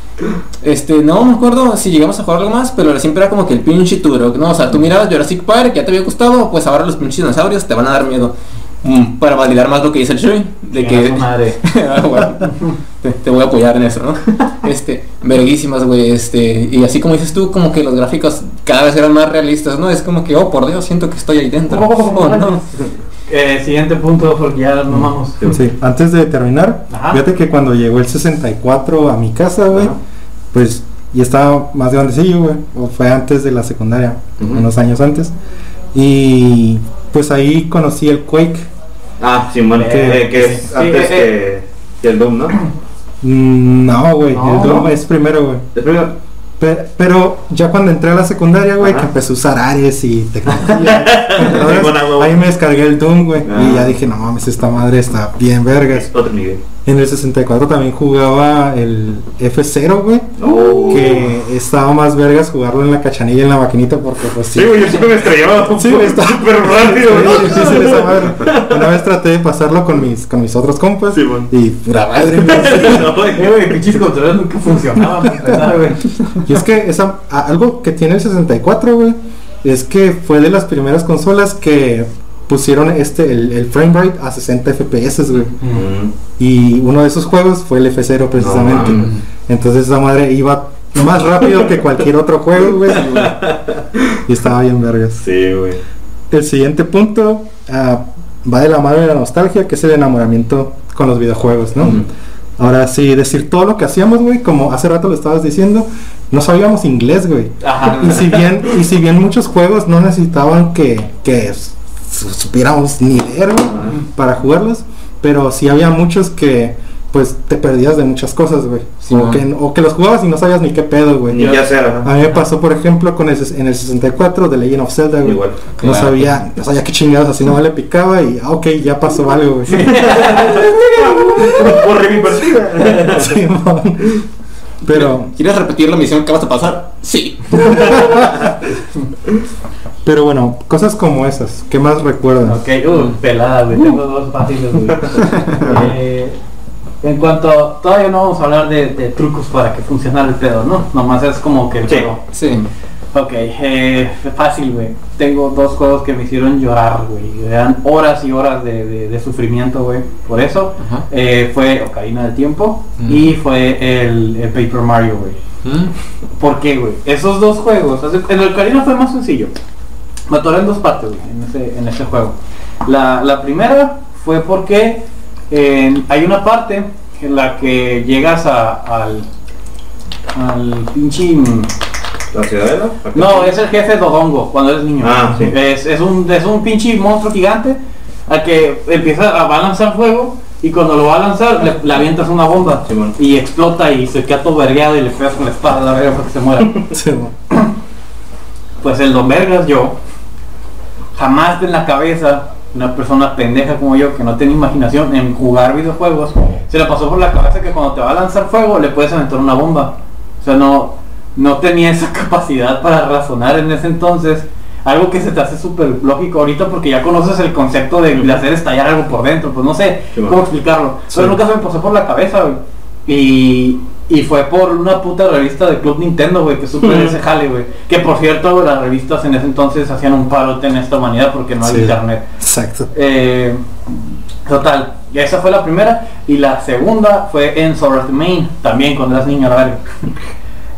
Este, no me acuerdo si llegamos a jugar algo más, pero siempre era como que el pinche Turok, ¿no? O sea, tú mirabas Jurassic Park, ya te había gustado, pues ahora los pinches dinosaurios te van a dar miedo. Mm, para validar más lo que dice el Shui, de que... madre. Ah, bueno, te, te voy a apoyar en eso, ¿no? Este, verguísimas, güey, este, y así como dices tú, como que los gráficos cada vez eran más realistas, ¿no? Es como que, oh, por Dios, siento que estoy ahí dentro. Oh, no. Eh, siguiente punto, porque ya nos vamos. Sí, antes de terminar, Ajá. fíjate que cuando llegó el 64 a mi casa, güey, Ajá. pues ya estaba más grandecillo, güey, o fue antes de la secundaria, unos años antes. Y pues ahí conocí el Quake. Ah, Simón, Eh, que, que es sí, antes eh, que, que el Doom, ¿no? Mm, No, güey, No. el Doom es primero, güey. Es primero. Pe- Pero ya cuando entré a la secundaria, güey, que empecé a usar Ares y tecnología, ah, ahí me descargué el Doom, güey, Ah. y ya dije, no mames, esta madre está bien vergas. Otro nivel. En el 64 también jugaba el F0, güey. Oh. Que estaba más vergas jugarlo en la cachanilla en la maquinita porque pues sí. Sí, güey, yo siempre me estrellaba. Sí, güey, está súper rápido, difícil esa madre. Una vez traté de pasarlo con mis, con mis otros compas Sí, bueno. y pura madre, güey. Eh, güey, pinches controles nunca funcionaban. Y es que esa, algo que tiene el 64, güey, es que fue de las primeras consolas que pusieron este el, el frame rate a 60 FPS, güey. Mm. Y uno de esos juegos fue el F0 precisamente. No. Entonces esa madre iba más rápido que cualquier otro juego, güey. Y estaba bien vergas. Sí, güey. El siguiente punto ah, va de la mano de la nostalgia, que es el enamoramiento con los videojuegos, ¿no? Ujú. Ahora sí, decir todo lo que hacíamos, güey, como hace rato lo estabas diciendo, no sabíamos inglés, güey. Ajá. Y si bien, y si bien muchos juegos no necesitaban que, que supiéramos ni leer güey, para jugarlos, pero sí había muchos que pues te perdías de muchas cosas, güey. Sí, o, que, o que los jugabas y no sabías ni qué pedo, güey. Ni ya sea. A mí me pasó, por ejemplo, con el, en el 64 de Legend of Zelda, güey. Igual. No Claro. sabía, no sabía qué chingados, así no le picaba y, ah, ok, ya pasó algo, güey. Borré mi partida. Sí, mon. pero, ¿Quieres repetir la misión que vas a pasar? Sí. pero bueno, cosas como esas, ¿qué más recuerdas? Ok, uh, pelada, güey. Tengo dos fáciles, güey. Eh, en cuanto, todavía no vamos a hablar de, de trucos para que funcionara el pedo, ¿no? Nomás es como que el Sí. juego. Sí. Ok, eh, fácil, güey. Tengo dos juegos que me hicieron llorar, güey. Eran horas y horas de, de- de sufrimiento, güey. Por eso eh, fue Ocarina del Tiempo Mm. y fue el, el Paper Mario, güey. ¿Mm? ¿Por qué, güey? Esos dos juegos, el Ocarina fue más sencillo. Me atoré en dos partes, güey, en ese, en ese juego. La, la primera fue porque eh, hay una parte en la que llegas a, al, al pinche... ¿La ciudadela? No, es el jefe Dodongo cuando eres niño. Ah, sí. es, es un, es un pinche monstruo gigante al que empieza a, lanzar fuego y cuando lo va a lanzar le, le avientas una bomba y explota y se queda todo vergueado y le pegas con la espada a la verga para que se muera. Sí, pues el Don Vergas yo jamás en la cabeza una persona pendeja como yo que no tiene imaginación en jugar videojuegos, se le pasó por la cabeza que cuando te va a lanzar fuego le puedes aventar una bomba. O sea, no, no tenía esa capacidad para razonar en ese entonces. Algo que se te hace súper lógico ahorita porque ya conoces el concepto de, de hacer estallar algo por dentro. Pues no sé cómo explicarlo. Pero nunca se me pasó por la cabeza. Y, y fue por una puta revista de Club Nintendo, güey, que supe de ese jale, güey. Que por cierto, las revistas en ese entonces hacían un parote en esta humanidad porque no había internet. Exacto. Eh, total, esa fue la primera. Y la segunda fue en Art Main, también cuando eras niño, vale.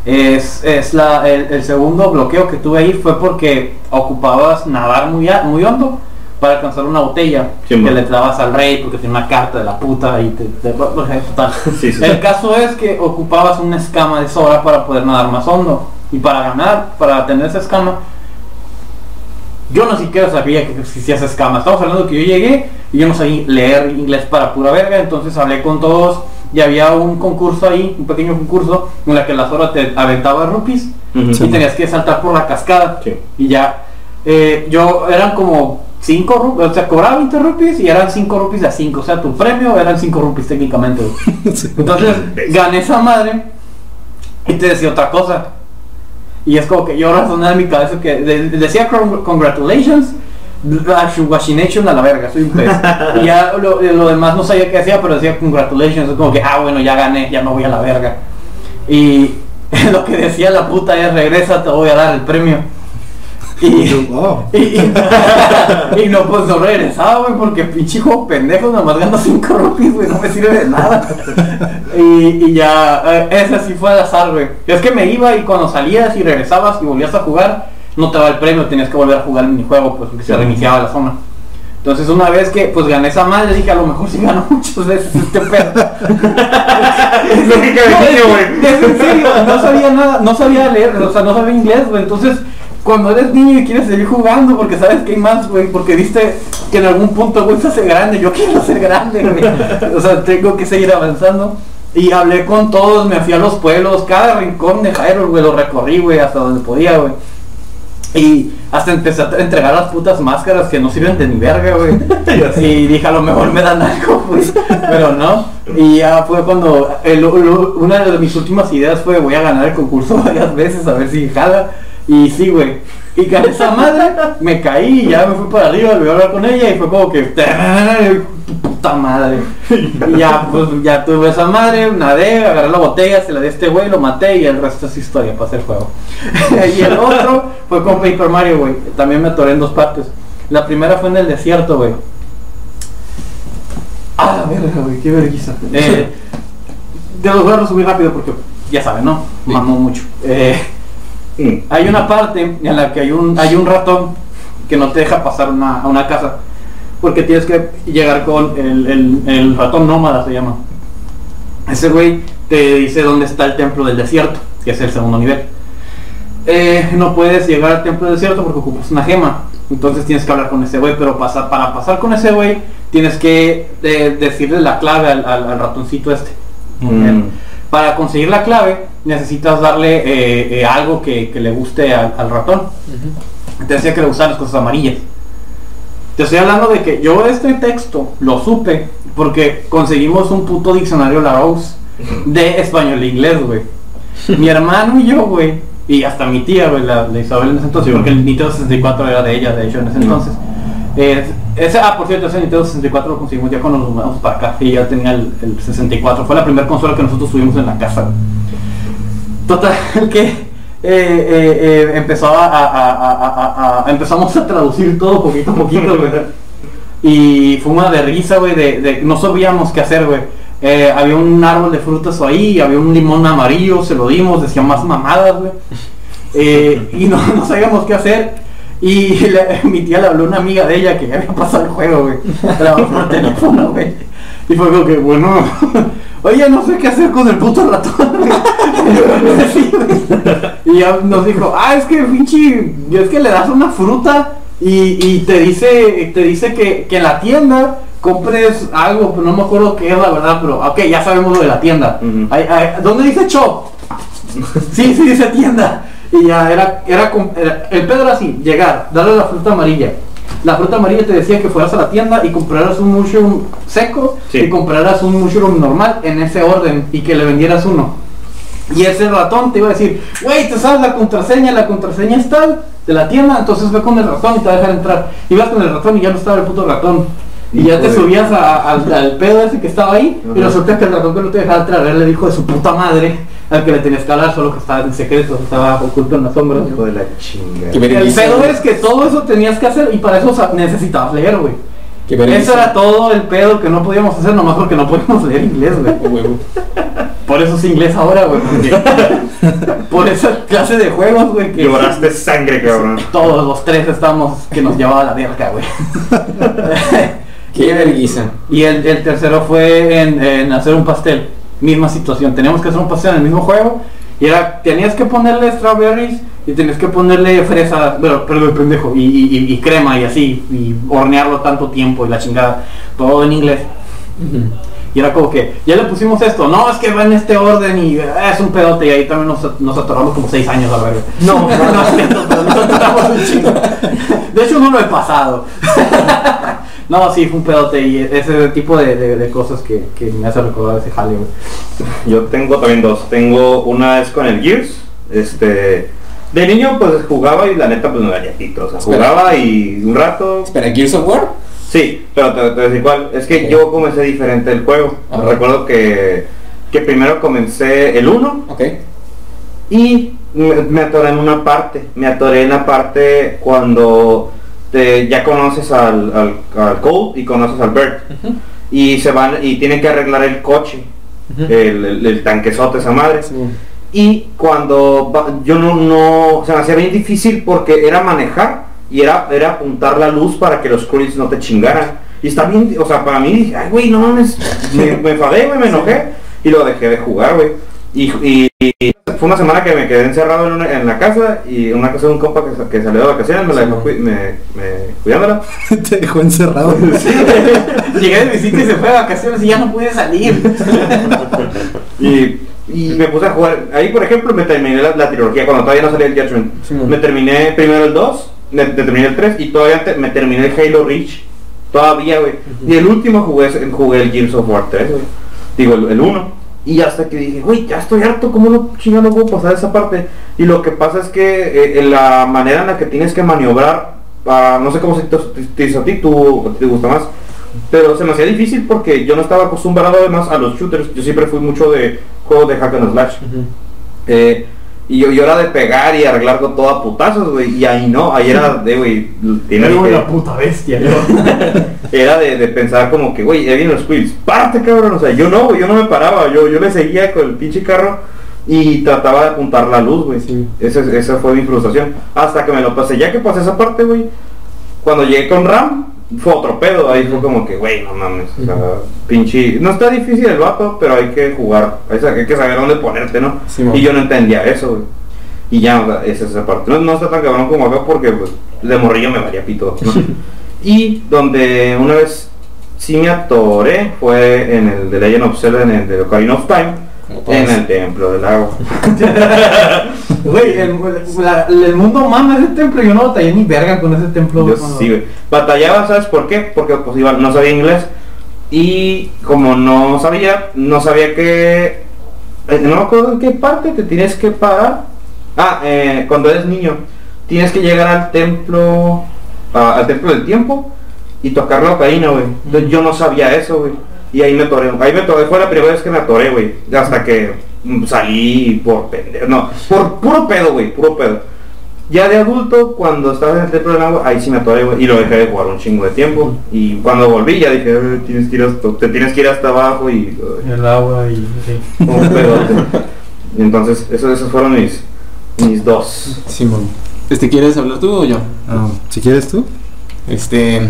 Es, es la, el, el segundo bloqueo que tuve ahí fue porque ocupabas nadar muy, a- muy hondo para alcanzar una botella Sí, que man. le dabas al rey porque tenía una carta de la puta y te, te- total. Sí, sí. El caso es que ocupabas una escama de Sora para poder nadar más hondo y para ganar, para tener esa escama yo no siquiera sabía que existía esa escama. Estamos hablando que yo llegué y yo no sabía leer inglés para pura verga, entonces hablé con todos y había un concurso ahí, un pequeño concurso, en la que la Sora te aventaba rupees y tenías que saltar por la cascada. Y ya, eh, yo eran como 5 rupees, o sea, cobraba 20 rupees y eran 5 rupees a 5, o sea, tu premio eran 5 rupees técnicamente. Sí. Entonces gané esa madre y te decía otra cosa. Y es como que yo razoné en mi cabeza que de- decía "Congr- congratulations, Washination a la verga, soy un pez. y ya lo, lo demás no sabía qué decía, pero decía congratulations, es como que, ah bueno, ya gané, ya no voy a la verga. Y lo que decía la puta es regresa, te voy a dar el premio. Y, Wow. y, y- y no, pues no regresaba, güey, porque pinche juego pendejo, nomás gano 5 rupees, güey, no me sirve de nada. y, y ya, eh, ese sí fue al azar, güey. Es que me iba y cuando salías y regresabas y volvías a jugar, no te daba el premio, tenías que volver a jugar el minijuego, pues porque se reiniciaba la zona. Entonces una vez que pues gané esa madre, dije a lo mejor sí gano muchas veces este pedo. Lógica de niño, güey. Es en serio, no sabía nada, no sabía leer, o sea, no sabía inglés, güey. Entonces, cuando eres niño y quieres seguir jugando porque sabes que hay más, güey, porque viste que en algún punto, güey, se hace grande, yo quiero ser grande, güey. O sea, tengo que seguir avanzando. Y hablé con todos, me fui a los pueblos, cada rincón de Hyrule, güey, lo recorrí, güey, hasta donde podía, güey. Y hasta empecé a entregar las putas máscaras que no sirven de ni verga, güey. Y dije, a lo mejor me dan algo, pues. Pero no. Y ya fue cuando el- una de mis últimas ideas fue voy a ganar el concurso varias veces a ver si jala. Y sí, güey. Y gané esa madre, me caí y ya me fui para arriba, volví a hablar con ella y fue como que tu puta madre. Y ya, pues ya tuve esa madre, nadé, agarré la botella, se la di a este güey, lo maté y el resto es historia para hacer juego. y el otro fue con Paper Mario, güey. También me atoré en dos partes. La primera fue en el desierto, güey. Ah, la verga, güey, qué vergüenza. Eh, te los voy a resumir rápido porque ya saben, ¿no? Mamó mucho. Eh, Mm. hay una parte en la que hay un, hay un ratón que no te deja pasar una, a una casa. Porque tienes que llegar con el, el- el ratón nómada, se llama. Ese güey te dice dónde está el templo del desierto, que es el segundo nivel. Eh, no puedes llegar al templo del desierto porque ocupas una gema. Entonces tienes que hablar con ese güey, pero pasa- para pasar con ese güey tienes que eh, decirle la clave al, al- al ratoncito este. Mm. Para conseguir la clave necesitas darle eh, eh, algo que, que le guste al, al ratón. Te decía que le gustan las cosas amarillas. Te estoy hablando de que yo este texto lo supe porque conseguimos un puto diccionario Larousse de español e inglés, güey. Mi hermano y yo, güey, y hasta mi tía, güey, la, la Isabel en ese entonces, porque el Nintendo 64 era de ella, de hecho, en ese entonces. Eh, ese, ah, por cierto, ese Nintendo 64 lo conseguimos ya cuando nos mudamos para acá, y ya tenía el, el 64. Fue la primera consola que nosotros tuvimos en la casa. güey. Total, que eh, eh, eh, empezó a, empezamos a traducir todo poquito a poquito, güey. Y fue una de risa, güey, de, de- no sabíamos qué hacer, güey. Había un árbol de frutas ahí, había un limón amarillo, se lo dimos, decía más mamadas, güey. Y no, sabíamos qué hacer. Y mi tía le habló a una amiga de ella que ya había pasado el juego, güey. Por teléfono, güey. Y fue como que, bueno, oye, no sé qué hacer con el puto ratón. Y ya nos dijo, ah, es que pinche, es que le das una fruta y, y te dice, te dice que, que en la tienda compres algo, pero no me acuerdo qué es la verdad, pero ok, ya sabemos lo de la tienda. Ujú. Ay, ay, ¿Dónde dice shop? Sí, sí, dice tienda. Y ya era, era, era- el pedo era así, llegar, darle la fruta amarilla, la fruta amarilla te decía que fueras a la tienda y compraras un mushroom seco Sí. y compraras un mushroom normal en ese orden y que le vendieras uno. Y ese ratón te iba a decir, güey, te sabes la contraseña, la contraseña es tal de la tienda, entonces ve con el ratón y te va a dejar entrar. Y vas con el ratón y ya no estaba el puto ratón. Y ya te subías a- al, al pedo ese que estaba ahí y resulta que el ratón que no te dejaba entrar él le dijo de su puta madre al que le tenías que hablar, solo que estaba en secreto, estaba oculto en las sombras. Hijo de la chingada. El pedo es que todo eso tenías que hacer y para eso necesitabas leer, güey. Eso era todo el pedo que no podíamos hacer nomás porque no podíamos leer inglés, güey. Por eso es inglés ahora, güey. Por esa clase de juegos, güey, que Lloraste sangre, cabrón. todos los tres estamos que nos llevaba la verga, güey. Qué vergüenza. Y el, el tercero fue en, en hacer un pastel. Misma situación. Teníamos que hacer un pastel en el mismo juego. Y era, tenías que ponerle strawberries y tenías que ponerle fresa, bueno, perdón, pendejo, y, y- y- crema y así, y hornearlo tanto tiempo y la chingada. Todo en inglés. Y era como que, ya le pusimos esto, no, es que va en este orden y eh, es un pedote y ahí también nos, nos atoramos como seis años a verga. No, no, no, cierto, pero nos atoramos un chingo. De hecho no lo he pasado. No, sí, fue un pedote y ese tipo de, de- de cosas que, que me hace recordar ese jale. Yo tengo también dos. Tengo una es con el Gears. Este. De niño pues jugaba y la neta pues me valía. O sea, jugaba y un rato. Espera, Gears of War. Sí, pero te, te decir cuál. Es que yo comencé diferente el juego. Recuerdo que, que primero comencé el 1 Ok. y me, me atoré en una parte. Me atoré en la parte cuando te- ya conoces al, al, al Cole y conoces al Bert. Y se van y tienen que arreglar el coche. El, el, el tanquezote esa madre. Sí. Y cuando va- yo no, no, se me hacía bien difícil porque era manejar y era, era apuntar la luz para que los Skrulls no te chingaran. Y está bien, o sea, para mí dije, ay, güey, no mames, me, me enfadé, güey, me enojé y lo dejé de jugar, güey. Y, y- y fue una semana que me quedé encerrado en, una- en la casa y en una casa de un compa que, sa- que salió de vacaciones, me la dejó cui- me, me- cuidándola. Te dejó encerrado. Llegué de visita y se fue de vacaciones y ya no pude salir. Y, y me puse a jugar. Ahí, por ejemplo, me terminé la, la trilogía cuando todavía no salía el Judgment. Sí, me terminé primero el 2, me, me terminé el 3 y todavía te- me terminé el Halo Reach. Todavía, güey. Y el último jugué, jugué el Gears of War 3, güey. Digo, el 1. Y hasta que dije, güey, ya estoy harto, ¿cómo no chingado puedo pasar esa parte? Y lo que pasa es que eh, en la manera en la que tienes que maniobrar, ah, no sé cómo se te, te hizo a ti, tú te gusta más. Pero se me hacía difícil porque yo no estaba acostumbrado además a los shooters. Yo siempre fui mucho de juegos de hack and slash. Eh, y yo, yo era de pegar y arreglar con todo a putazos, güey. Y ahí no, ahí era de, güey, que- una puta bestia, era de, de pensar como que, güey, ahí vienen los squills, párate cabrón, o sea, yo no, güey, yo no me paraba, yo, yo le seguía con el pinche carro y trataba de apuntar la luz, güey. Sí. Esa, esa fue mi frustración. Hasta que me lo pasé, ya que pasé esa parte, güey, cuando llegué con Ram, fue otro pedo, ahí fue como que, güey, no mames, o sea, pinche, no está difícil el vato, pero hay que jugar, hay, que saber dónde ponerte, ¿no? Sí, y yo no entendía eso, güey. Y ya, o sea, esa es esa parte. No, no está tan cabrón como acá porque, pues, de morrillo me valía pito, ¿no? Y donde una vez sí me atoré fue en el de Legend of Zelda, en el de Ocarina of Time. En el Templo del Agua. Güey, el, la- el mundo mama ese templo. Yo no batallé ni verga con ese templo. Yo cuando- sí, güey. Batallaba, ¿sabes por qué? Porque pues igual no sabía inglés y como no sabía, no sabía que... eh, No me acuerdo en qué parte te tienes que parar. Ah, eh, cuando eres niño, tienes que llegar al templo, a- al templo del tiempo y tocar la ocarina, güey. Entonces, Yo no sabía eso, güey. Y ahí me atoré. Ahí me atoré. Fue la primera vez que me atoré, güey. Hasta que salí por pendejo. No, por puro pedo, güey. Puro pedo. Ya de adulto, cuando estaba en el templo del agua, ahí sí me atoré, güey. Y lo dejé de jugar un chingo de tiempo. Y cuando volví ya dije, "Eh, tienes que ir hasta, te tienes que ir hasta abajo y... ay, El agua y sí. un pedote. Y entonces, eso- esos fueron mis, mis dos. Simón. Este, ¿quieres hablar tú o yo? Ah, si quieres tú. Este,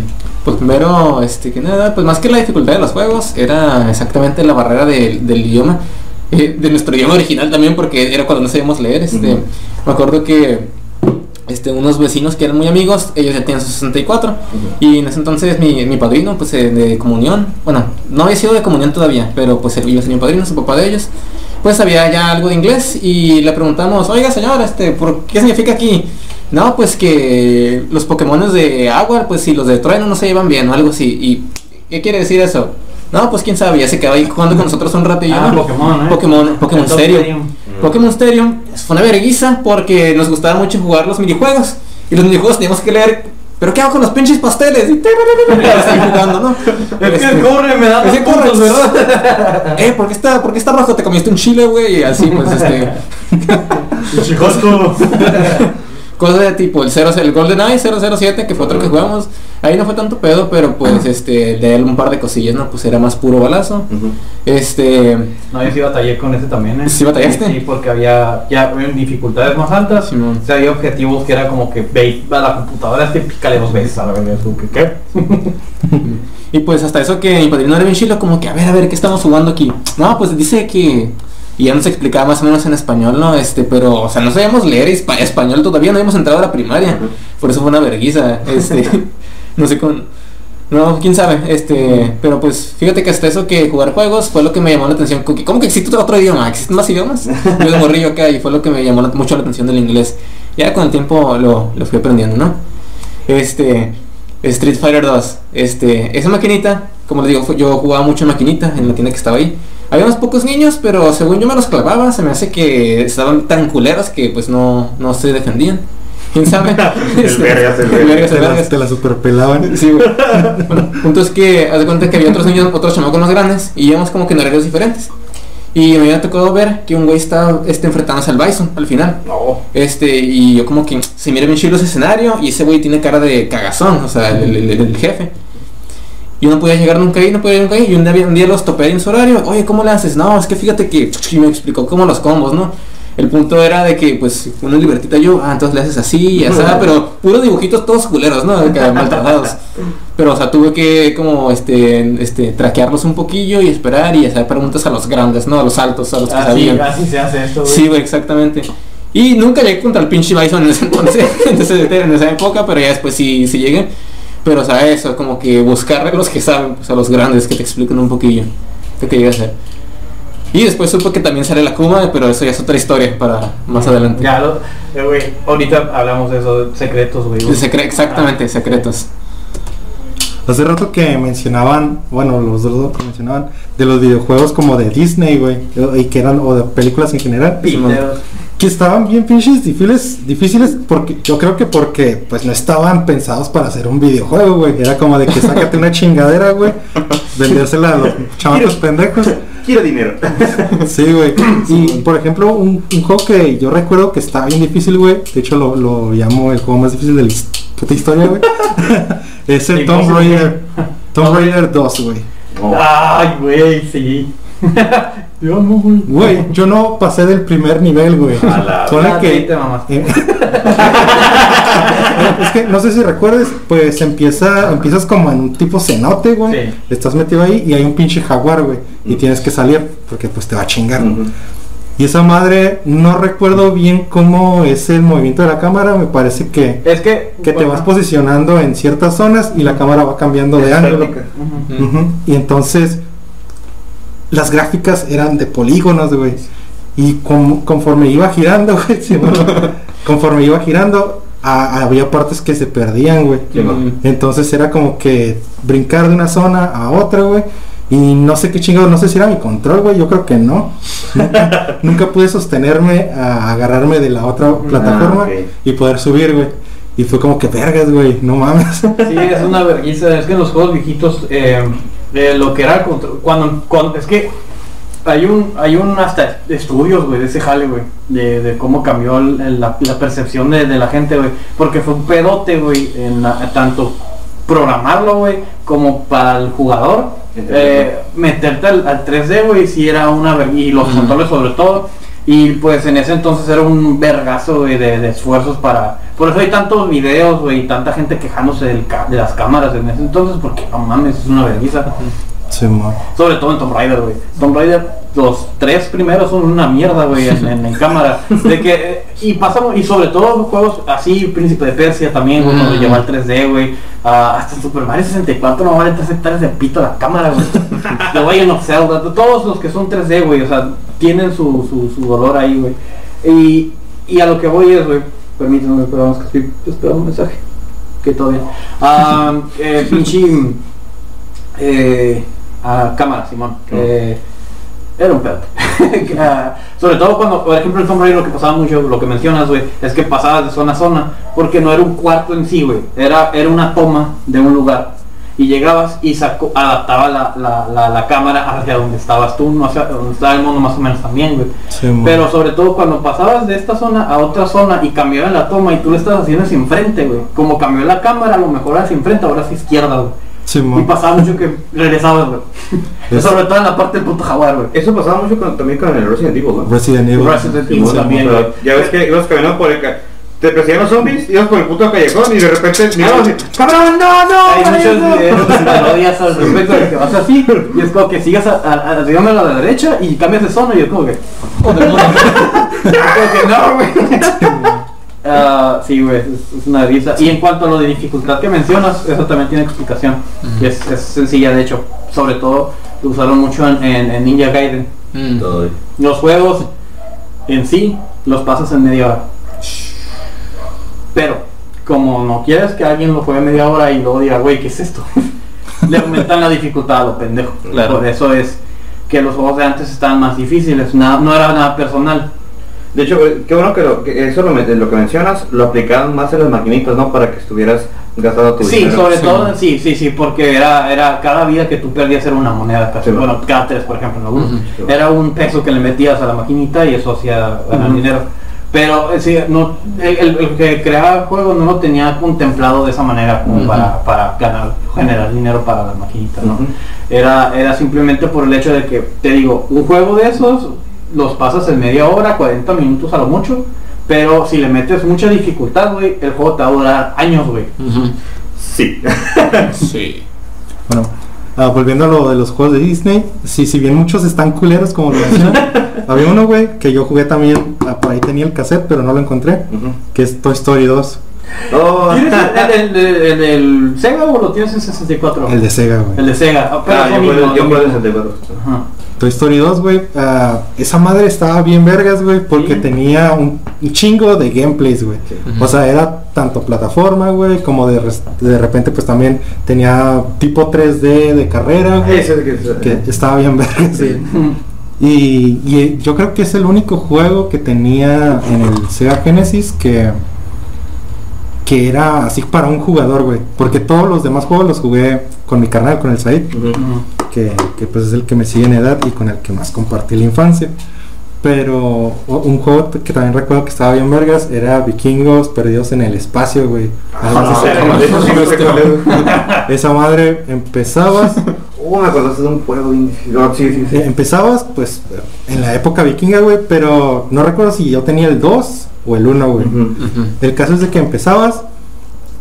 pues primero, este, que nada, pues más que la dificultad de los juegos, era exactamente la barrera del- del idioma, eh, de nuestro idioma original también, porque era cuando no sabíamos leer, este, me acuerdo que, este, unos vecinos que eran muy amigos, ellos ya tenían 64, y en ese entonces mi, mi padrino, pues, eh, de comunión, bueno, no había sido de comunión todavía, pero pues él iba a ser mi padrino, su papá de ellos, pues sabía ya algo de inglés, y le preguntamos, oiga señor, este, ¿por qué significa aquí? No, pues que los Pokémon de agua, pues si los de trueno no se llevan bien o algo así. ¿Y qué quiere decir eso? No, pues quién sabe, ya se quedó ahí jugando con nosotros un ratillo. Ah, ¿no? Pokémon, ¿eh? Pokémon, Pokémon Stadium. Stadium. Pokémon Stadium fue una verguiza porque nos gustaba mucho jugar los minijuegos. Y los minijuegos teníamos que leer, ¿pero qué hago con los pinches pasteles? Y están jugando, ¿no? Es que Este, corre, me da puntos. ¿verdad? eh, ¿por qué, está, ¿por qué está rojo? Te comiste un chile, güey. Y así, pues, este. Chicosto. Cosas de tipo el 0, el GoldenEye 007, que fue otro que jugamos. Ahí no fue tanto pedo, pero pues este, de él un par de cosillas, ¿no? Pues era más puro balazo. Este. No, yo sí batallé con ese también, ¿eh? ¿Sí batallaste? Sí, porque había ya dificultades más altas. Simón. O sea, había objetivos que era como que ve a la computadora, este pícale dos veces a la. ¿tú ¿Qué? qué? Y pues hasta eso que mi padrino era bien chilo, como que a ver, a ver, ¿qué estamos jugando aquí? No, pues dice que. Y ya nos explicaba más o menos en español, ¿no? Este, pero, o sea, no sabíamos leer espa- español todavía, no habíamos entrado a la primaria. Por eso fue una verguiza. Este, no sé con. No, quién sabe, este, pero pues fíjate que hasta eso que jugar juegos fue lo que me llamó la atención. como que- ¿Cómo que existe otro idioma? ¿Existen más idiomas? Yo de morrillo acá y fue lo que me llamó la- mucho la atención del inglés. Ya con el tiempo lo, lo fui aprendiendo, ¿no? Este, Street Fighter 2, este, esa maquinita, como les digo, fue- yo jugaba mucho en maquinita en la tienda que estaba ahí. Había unos pocos niños, pero según yo me los clavaba, se me hace que estaban tan culeros que pues no, no se defendían. ¿Quién sabe? El vergas, el vergas. el vergas. te la superpelaban. Sí, güey. Bueno, punto es que haz de cuenta que había otros niños, otros chamacos más grandes y íbamos como que en horarios diferentes. Y me había tocado ver que un güey estaba este, enfrentándose al Bison al final. No. Este, y yo como que se mira bien chido ese escenario y ese güey tiene cara de cagazón, o sea, el, el- el- el jefe. Y no podía llegar nunca ahí, no podía llegar nunca ahí. Y un día, un día los topé en su horario. Oye, ¿cómo le haces? No, es que fíjate que... Y me explicó cómo los combos, ¿no? El punto era de que, pues, una libertita yo, ah, entonces le haces así y así, pero puros dibujitos todos culeros, ¿no? Maltratados. Pero, o sea, tuve que, como, este, este, traquearlos un poquillo y esperar y hacer preguntas a los grandes, ¿no? A los altos, a los que Así, sabían. así se hace esto, güey. Sí, güey, exactamente. Y nunca llegué contra el pinche Bison en ese entonces, en, ese- en esa época, pero ya después sí, sí llegué. Pero, o sea, eso, como que buscar a los que saben, pues a los grandes que te expliquen un poquillo de qué llega a ser. Y después supe que también sale la Kuma, pero eso ya es otra historia para más adelante. Ya, lo, eh, güey, ahorita hablamos de eso, de secretos, güey. Secre- exactamente, secretos. Hace rato que mencionaban, bueno, los dos que mencionaban, de los videojuegos como de Disney, güey, y que eran, o de películas en general, Piteros. Que estaban bien pinches difíciles, difíciles, porque yo creo que porque, pues, no estaban pensados para hacer un videojuego, güey, era como de que sácate una chingadera, güey, vendérsela a los chamacos pendejos. Quiero dinero. Sí, güey. Y por ejemplo, un, un juego que yo recuerdo que está bien difícil, güey. De hecho, lo, lo llamo el juego más difícil de la puta historia, güey. es el Tomb. Raider. Tomb Raider 2, güey. Ay, güey, sí. Yo amo, güey. Güey, yo no pasé del primer nivel, güey. A la Ponle que. ahí te eh, es que no sé si recuerdes, pues empieza, empiezas como en un tipo cenote, güey. Sí. Estás metido ahí y hay un pinche jaguar, güey. Y tienes que salir porque pues te va a chingar. Y esa madre, no recuerdo bien cómo es el movimiento de la cámara, me parece que, Es que... que te bueno, vas posicionando en ciertas zonas y la cámara va cambiando de ángulo. Y entonces las gráficas eran de polígonos, güey. Y con- conforme iba girando, güey, conforme iba girando, a- había partes que se perdían, güey. Sí. Entonces era como que brincar de una zona a otra, güey. Y no sé qué chingado, no sé si era mi control, güey, yo creo que no. Nunca, nunca pude sostenerme a agarrarme de la otra plataforma ok. y poder subir, güey. Y fue como que vergas, güey, no mames. Sí, es una vergüenza. Es que en los juegos viejitos, eh, eh, lo que era el control. Cuando, cuando. Es que hay un. Hay un hasta estudios, güey, de ese jale, güey. De, de cómo cambió el- el- la, la percepción de, de la gente, güey. Porque fue un pedote, güey. En la- tanto programarlo, güey, como para el jugador. eh, meterte al, al 3D, güey, si era una y los controles sobre todo. Y pues en ese entonces era un vergazo, de, esfuerzos para... Por eso hay tantos videos, y tanta gente quejándose del de las cámaras en ese entonces, porque no mames, es una vergüenza. Sí, man. Sobre todo en Tomb Raider, güey. Tomb Raider, los tres primeros son una mierda, güey, en, en- en cámara. De que, y pasamos, y sobre todo los juegos así, Príncipe de Persia también, güey, cuando Mm. lleva el 3D, güey. Ah, hasta Super Mario 64 no vale 3 hectáreas de pito la cámara, güey. The Legend of Zelda, todos los que son 3D, güey, o sea, tienen su, su, su dolor ahí, güey. Y, y a lo que voy es, güey, Permítanme, pero vamos que estoy esperando un mensaje. Que todo bien. Ah, eh, pinche. Eh, ah, cámara, Simón. Eh, era un pedo. Ah, Sobre todo cuando, por ejemplo, el Tomb Raider lo que pasaba mucho, lo que mencionas, güey, es que pasabas de zona a zona, porque no era un cuarto en sí, güey, era, era una toma de un lugar. Y llegabas y sacó, adaptaba la, la, la, la cámara hacia donde estabas tú, no hacia donde estaba el mundo más o menos también, güey. Sí. Pero sobre todo cuando pasabas de esta zona a otra zona y cambiaba la toma y tú lo estás haciendo hacia enfrente, güey. Como cambió la cámara, a lo mejor hacia enfrente, ahora hacia izquierda, güey. Sí, Y pasaba mucho que regresabas, güey. Es- Sobre todo en la parte del puto jaguar, güey. Eso pasaba mucho con- también con el Resident Evil, ¿no? Resident Evil. Resident Evil Sí, también, güey. Ya ves que ibas caminando por el... ca- Te perseguían los zombies, ibas por el puto callejón y de repente mirabas y... ¡Cabrón, no, no! Hay muchos eso". videos de melodías al respecto de que vas así y es como que sigas a, a, a, digamos, a la derecha y cambias de zona y es como que... como que no, güey. Ah, sí, güey, es, es una risa. Y en cuanto a lo de dificultad que mencionas, eso también tiene explicación. Y es, es sencilla, de hecho. Sobre todo lo usaron mucho en, en- en Ninja Gaiden. Mm. Los juegos en sí los pasas en media hora. Pero, como no quieres que alguien lo juegue media hora y luego diga, güey, ¿qué es esto? Le aumentan la dificultad a lo pendejo. Claro. Por eso es que los juegos de antes estaban más difíciles, nada- no era nada personal. De hecho, qué bueno que, lo, que eso lo, lo que mencionas, lo aplicaban más en las maquinitas, ¿no? Para que estuvieras gastando tu Sí, dinero. sobre Sí. todo, sí, sí, sí, porque era, era cada vida que tú perdías era una moneda casi. Sí, bueno, cada tres, por ejemplo. Ujú. Era un peso que le metías a la maquinita y eso hacía ganar dinero. Pero eh, sí, no, el, que creaba el juego no lo tenía contemplado de esa manera como para, para ganar, generar dinero para la maquinita, ¿no? Era, era simplemente por el hecho de que, te digo, un juego de esos los pasas en media hora, 40 minutos a lo mucho, pero si le metes mucha dificultad, güey, el juego te va a durar años, güey. Sí. Sí. Bueno, ah, volviendo a lo de los juegos de Disney, sí, si bien muchos están culeros como lo mencionan, había uno, güey, que yo jugué también, ah, por ahí tenía el cassette, pero no lo encontré, que es Toy Story 2, Oh. ¿Tienes el, el, el- el del Sega o lo tienes en 64? el de Sega, güey. El de Sega. Ah, pero Ah, yo puedo, yo puedo mismos. 64. Ajá. Toy Story 2, güey, ah, esa madre estaba bien vergas, güey, porque Sí. tenía un, un chingo de gameplays, güey. Sí. O sea, era tanto plataforma, güey, como de, de repente pues también tenía tipo 3D de carrera, güey. Es que... que estaba bien vergas. Sí. Y, y yo creo que es el único juego que tenía en el Sega Genesis que que era así para un jugador, güey. Porque todos los demás juegos los jugué con mi carnal, con el Said, que, que, pues es el que me sigue en edad y con el que más compartí la infancia. Pero un juego que también recuerdo que estaba bien vergas era Vikingos perdidos en el espacio, güey. Ah, no, no es. Esa madre empezabas Uh, me acordaste de un juego. No, sí, sí, sí. Empezabas pues en la época vikinga, güey, pero no recuerdo si yo tenía el 2 o el 1, güey. El caso es de que empezabas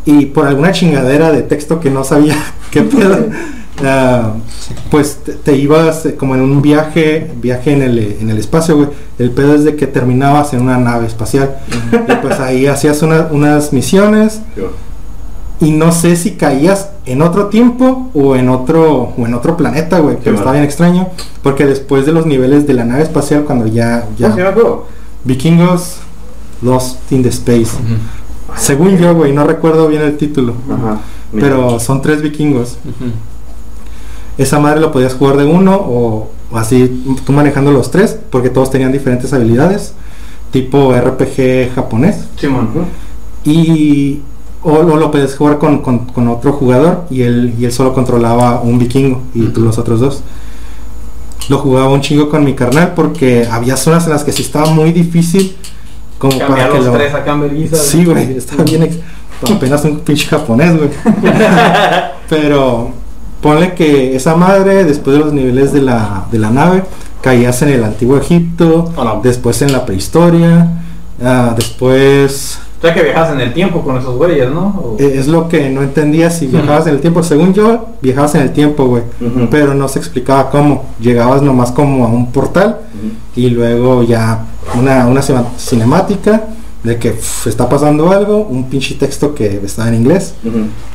y por alguna chingadera de texto que no sabía qué pedo, ah, pues te, te ibas eh, como en un viaje, viaje en el, en el espacio, güey. El pedo es de que terminabas en una nave espacial y pues ahí hacías una- unas misiones Yo. Y no sé si caías en otro tiempo o en otro o en otro planeta, güey, pero está bien extraño, porque después de los niveles de la nave espacial cuando ya ¿Cómo se llama ya? Vikingos Lost in the Space. Ujú. Según yo, güey, no recuerdo bien el título, Ajá. Pero son tres vikingos. Esa madre lo podías jugar de uno o, así tú manejando los tres, porque todos tenían diferentes habilidades, tipo RPG japonés. Simón. Ujú. Y o, o lo puedes jugar con, con- con otro jugador y él, y él solo controlaba un vikingo y tú los otros dos. Lo jugaba un chingo con mi carnal porque había zonas en las que sí estaba muy difícil como para que los lo... tres acá en vergüenza. Sí, güey, estaba bien ex- apenas un pinche japonés, güey. Pero ponle que esa madre, después de los niveles de la, de la nave, caías en el antiguo Egipto, después en la prehistoria, ah, después O sea que viajas en el tiempo con esos güeyes, ¿no? O- Eh, Es lo que no entendía si viajabas en el tiempo. Según yo, viajabas en el tiempo, güey. Pero no se explicaba cómo. Llegabas nomás como a un portal y luego ya una, una cinemática de que está pasando algo, un pinche texto que está en inglés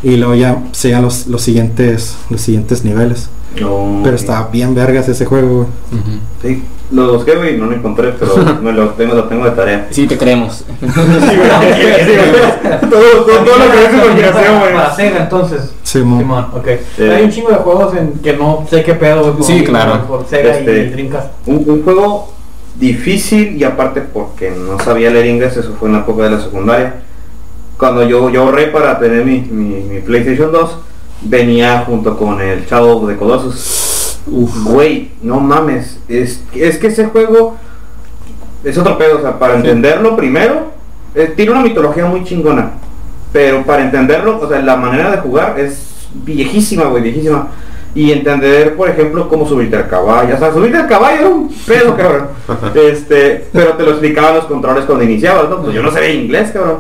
y luego ya sean los, los siguientes los siguientes niveles. Pero ok. está bien vergas ese juego, güey. Ujú. Sí. Lo busqué, güey, no lo encontré, pero me lo tengo, lo tengo de tarea. Sí, te creemos. Sí, güey, sí, güey. todo, todo, todo lo que es imaginación, güey. Para Sega entonces. Simón. Simón, ok. Sí. Hay un chingo de juegos en que no sé qué pedo, güey. Sí, claro. Por Sega Este, y Dreamcast. Un, un juego difícil y aparte porque no sabía leer inglés, eso fue en la época de la secundaria. Cuando yo, yo ahorré para tener mi, mi, mi PlayStation 2, venía junto con el Shadow de Colossus. Uf, güey, no mames. Es, es que ese juego es otro pedo, o sea, para entenderlo primero, eh, tiene una mitología muy chingona. Pero para entenderlo, o sea, la manera de jugar es viejísima, güey, viejísima. Y entender, por ejemplo, cómo subirte al caballo. O sea, subirte al caballo era un pedo, cabrón. Este, pero te lo explicaban los controles cuando iniciabas, ¿no? Pues yo no sabía inglés, cabrón.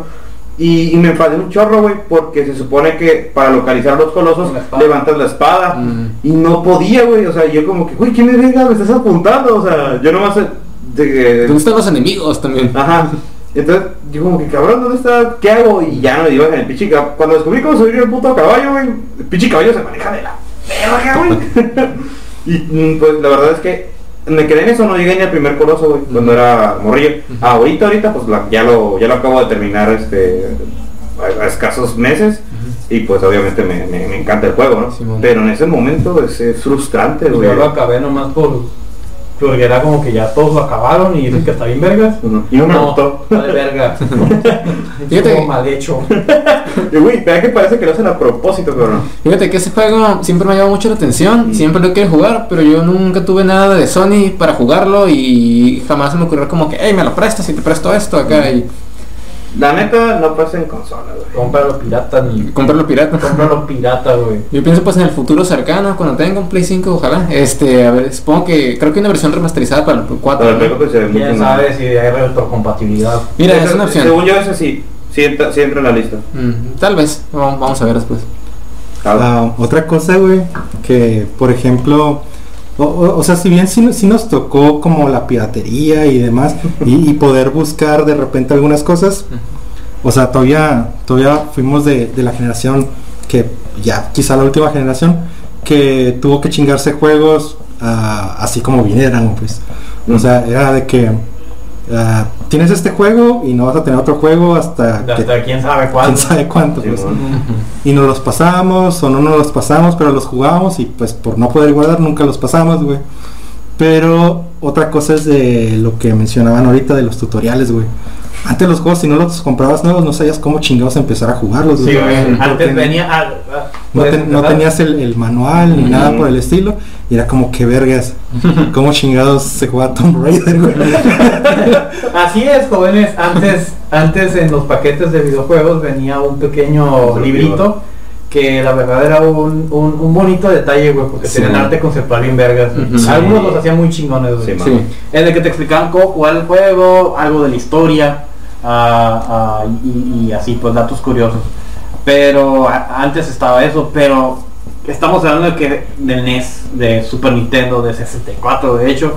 Y, y me enfadé un chorro, güey, porque se supone que para localizar los colosos La levantas la espada. Mm. Y no podía, güey. O sea, yo como que, güey, ¿quién me venga? Me estás apuntando. O sea, yo nomás... eh, De, ¿Dónde están los enemigos también? Ajá. Entonces, yo como que cabrón, ¿dónde está? ¿Qué hago? Y ya no iba en el pinche caballo. Cuando descubrí cómo subir el puto caballo, güey, el pinche caballo se maneja de la verga, güey. y mm, pues la verdad es que me quedé en eso, no llegué ni al primer coloso, güey, cuando era morrillo. Ahorita, ahorita, pues la- ya lo, ya lo acabo de terminar este a, a escasos meses. Y pues obviamente me, me- me encanta el juego, ¿no? Pero en ese momento es, es frustrante, Pues güey. yo lo acabé nomás por. Porque era como que ya todos lo acabaron y dicen que está bien vergas. Ujú. Y no me gustó. Está de verga. Fíjate Como mal hecho. Y, güey, vea que parece que lo hacen a propósito, cabrón. Fíjate que ese juego siempre me ha llamado mucho la atención, siempre lo quiero jugar, pero yo nunca tuve nada de Sony para jugarlo y jamás se me ocurrió como que, hey, me lo prestas y te presto esto acá y La neta, no pasa en consola, güey. Cómpralo pirata ni. comprarlo pirata. Cómpralo pirata, güey. Yo pienso pues en el futuro cercano, cuando tenga un Play 5, ojalá. Este, a ver, supongo que creo que hay una versión remasterizada para el 4. Pero. Play cuatro se ve muy sabe si hay retrocompatibilidad. Mira, es una opción. Según yo, ese sí. Sí entra, sí entra en la lista. Mm, tal vez, vamos, vamos a ver después. Ah, otra cosa, güey, que por ejemplo, o, o- o sea, si bien sí, sí nos tocó como la piratería y demás, y, y poder buscar de repente algunas cosas, o sea, todavía, todavía fuimos de, de la generación que ya quizá la última generación que tuvo que chingarse juegos ah, así como vinieran, pues. O sea, era de que ah, tienes este juego y no vas a tener otro juego hasta que quién sabe quién cuándo. sabe cuánto. Sí, pues. bueno. Y nos los pasamos o no nos los pasamos, pero los jugábamos y pues por no poder guardar nunca los pasamos, güey. Pero otra cosa es de lo que mencionaban ahorita de los tutoriales, güey. Antes los juegos, si no los comprabas nuevos, no sabías cómo chingados empezar a jugarlos, Sí, Antes venía. ah, ah, No, ¿puedes te- no empezar? tenías el, el manual ni nada por el estilo. Y era como que vergas. ¿Cómo chingados se juega Tomb Raider, güey? Así es, jóvenes. Antes, antes en los paquetes de videojuegos venía un pequeño librito que la verdad era un, un, un bonito detalle, güey, porque Sí. tenían arte conceptual bien vergas. Sí. Algunos los hacían muy chingones, güey. Sí. Es de que te explicaban cómo jugar el juego, algo de la historia ah, ah, y, y así, pues datos curiosos. Pero a- antes estaba eso, pero estamos hablando de que del NES, de Super Nintendo, de 64, de hecho,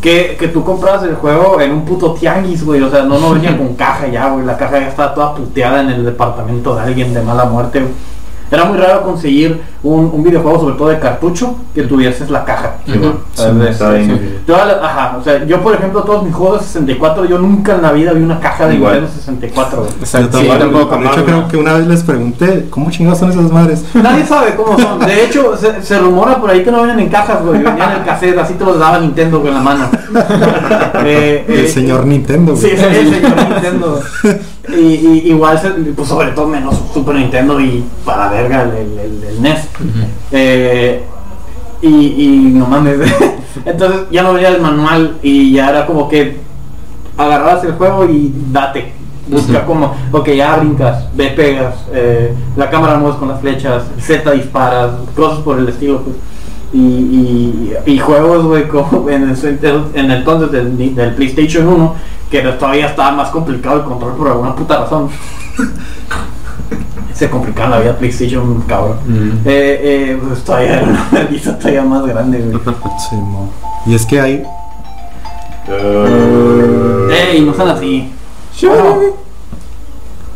que, que tú comprabas el juego en un puto tianguis, güey, o sea, no, no venía con caja ya, güey, la caja ya estaba toda puteada en el departamento de alguien de mala muerte, güey. Era muy raro conseguir un, un videojuego, sobre todo de cartucho, que tuvieses la caja. Ujú. O sea, Sí, sí. Ajá, o yo por ejemplo todos mis juegos de 64, yo nunca en la vida vi una caja de Igual. Nintendo 64. güey. Exacto, Yo sí, tampoco, tampoco. De hecho, creo que una vez les pregunté, ¿cómo chingados son esas madres? Nadie sabe cómo son. De hecho, se, se rumora por ahí que no vienen en cajas, güey. Venían en el cassette, así te los daba Nintendo con la mano. Eh, El eh, señor Nintendo, Sí, güey. sí, el señor Nintendo. Y, y- igual, se- pues sobre todo menos Super Nintendo y para verga el, el, el- el NES. Eh, y, y no mames. Entonces ya no venía el manual y ya era como que agarrabas el juego y date. Busca como, ok, ya brincas, ve pegas, eh, la cámara mueves con las flechas, Z disparas, cosas por el estilo, pues. Y, y, y juegos, güey, como en el, en el entonces del, del PlayStation 1, que todavía estaba más complicado el control por alguna puta razón. Se complicaba la vida PlayStation, cabrón. Mm. Eh, eh, pues todavía era una vergüenza todavía más grande, güey. Sí, mo. y es que hay Ey, no son así. Bueno.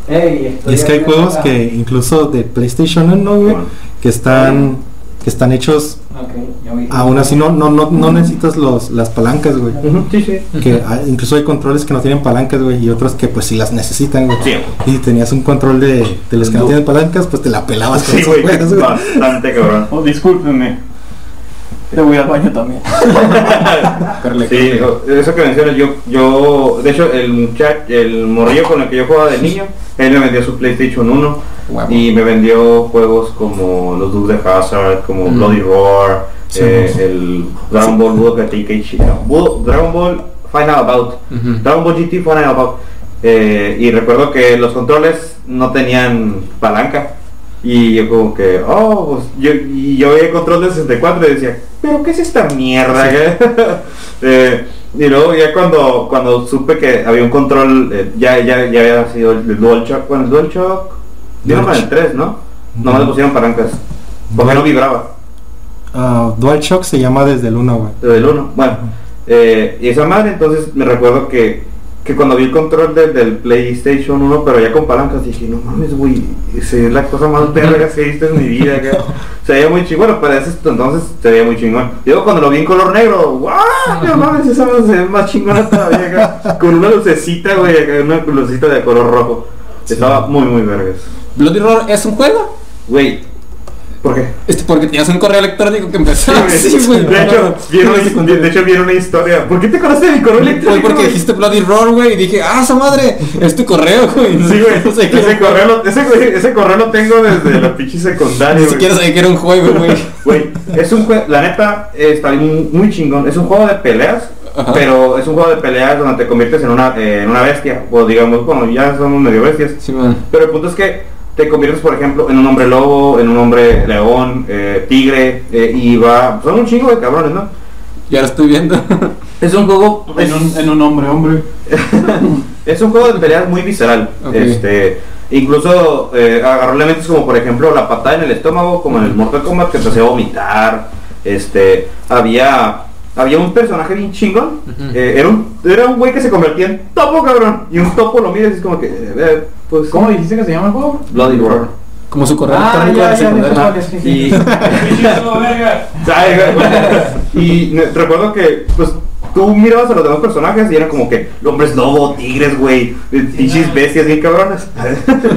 Ey, Y es que hay juegos que incluso de PlayStation 1, güey, Bueno. que están que están hechos Ok, ya vi. aún así no no no, no necesitas los las palancas, güey. Ujú, Sí, sí. Que hay- incluso hay controles que no tienen palancas, güey, y otros que pues sí las necesitan, güey. Sí. Y tenías un control de, de los que no No. tienen palancas, pues te la pelabas con Sí, juegos, güey. Bastante cabrón. Oh, discúlpenme. Te voy al baño también. Sí, eso que mencionas, yo, yo, de hecho, el muchacho, el morrillo con el que yo jugaba de niño, él me vendió su PlayStation 1 Huevo. y me vendió juegos como los Dukes de Hazard, como Mm. Bloody Roar, Sí, eh, sí. el Dragon Ball Budokai Tenkaichi, no, Bu- Dragon Ball Final About, Ujú. Dragon Ball GT Final About. Eh, y recuerdo que los controles no tenían palanca. Y yo como que, oh, pues yo, y yo veía el control de 64 y decía, pero ¿qué es esta mierda? Eh, y luego ya cuando, cuando supe que había un control, eh, ya, ya, ya había sido el, el DualShock, bueno, el DualShock, vino con el 3, ¿no? No me le pusieron palancas, porque no vibraba, Ah, DualShock se llama desde el 1, güey. desde el 1. Bueno, eh, y esa madre, entonces me recuerdo que, que cuando vi el control del, del PlayStation 1, pero ya con palancas, dije, no mames, güey, esa es la cosa más verga que he visto en mi vida. que Se veía muy chingón, bueno, para ese entonces se veía muy chingón. Y luego cuando lo vi en color negro, ¡guau! No mames, esa se ve más chingona todavía acá, Con una lucecita, güey, una lucecita de color rojo. Estaba muy, muy vergas. Bloody Roar es un juego. Güey, ¿por qué? Este, porque tenías un correo electrónico que empezó así, güey. de, hecho, vieron una, no, de, de hecho, vieron una historia. ¿Por qué te conoces de mi correo Fue electrónico? porque güey? dijiste Bloody Roar, güey, y dije, ah, esa madre, es tu correo, güey. Sí, güey. No sé qué. ese, correo lo, ese, correo lo tengo desde la pinche secundaria. Ni siquiera sabía que era un juego, güey. Güey, es un juego, la neta, está muy, muy chingón. Es un juego de peleas, Ajá. pero es un juego de peleas donde te conviertes en una, eh, en una bestia. O digamos, bueno, ya somos medio bestias. Sí, man. Pero el punto es que te conviertes, por ejemplo, en un hombre lobo, en un hombre león, eh, tigre, eh, y va. Son un chingo de cabrones, ¿no? Ya lo estoy viendo. Es un juego. En un, en un hombre, hombre. Es un juego de peleas muy visceral. Ok. Este, incluso eh, agarró elementos como por ejemplo la patada en el estómago, como en el Mortal Kombat que te hacía vomitar. Este, había había un personaje bien chingón. Eh, era un era un güey que se convertía en topo cabrón. Y un topo lo miras y es como que eh, pues ¿Cómo dijiste que se llama el juego? Bloody Roar. Como su correo Ah, electrónico ya, de ya, Y, recuerdo que pues tú mirabas a los demás personajes y eran como que hombres lobo, tigres, güey, eh, pinches bestias bien cabronas.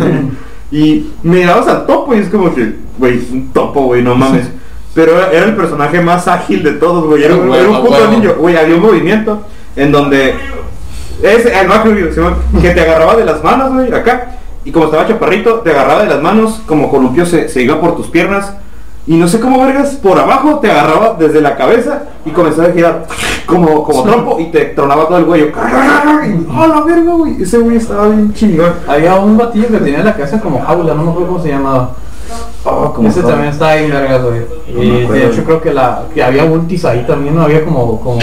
y mirabas al topo y es como que, güey, un topo, güey, no mames. Pero era, era el personaje más ágil de todos, güey. Era, un- era un puto niño, güey. Había un movimiento en donde es el rubio, Simón, que te agarraba de las manos, güey, acá. Y como estaba chaparrito, te agarraba de las manos, como columpio se, se iba por tus piernas. Y no sé cómo vergas, por abajo te agarraba desde la cabeza y comenzaba a girar como, como trompo y te tronaba todo el cuello. ¡Oh, la verga, güey! Ese güey estaba bien chingón. Había un batillo que tenía en la casa como jaula, no me acuerdo cómo se llamaba. Oh, como Ese todo. también estaba bien vergas, güey. No Y de hecho creo que la que había ultis ahí también, no había como como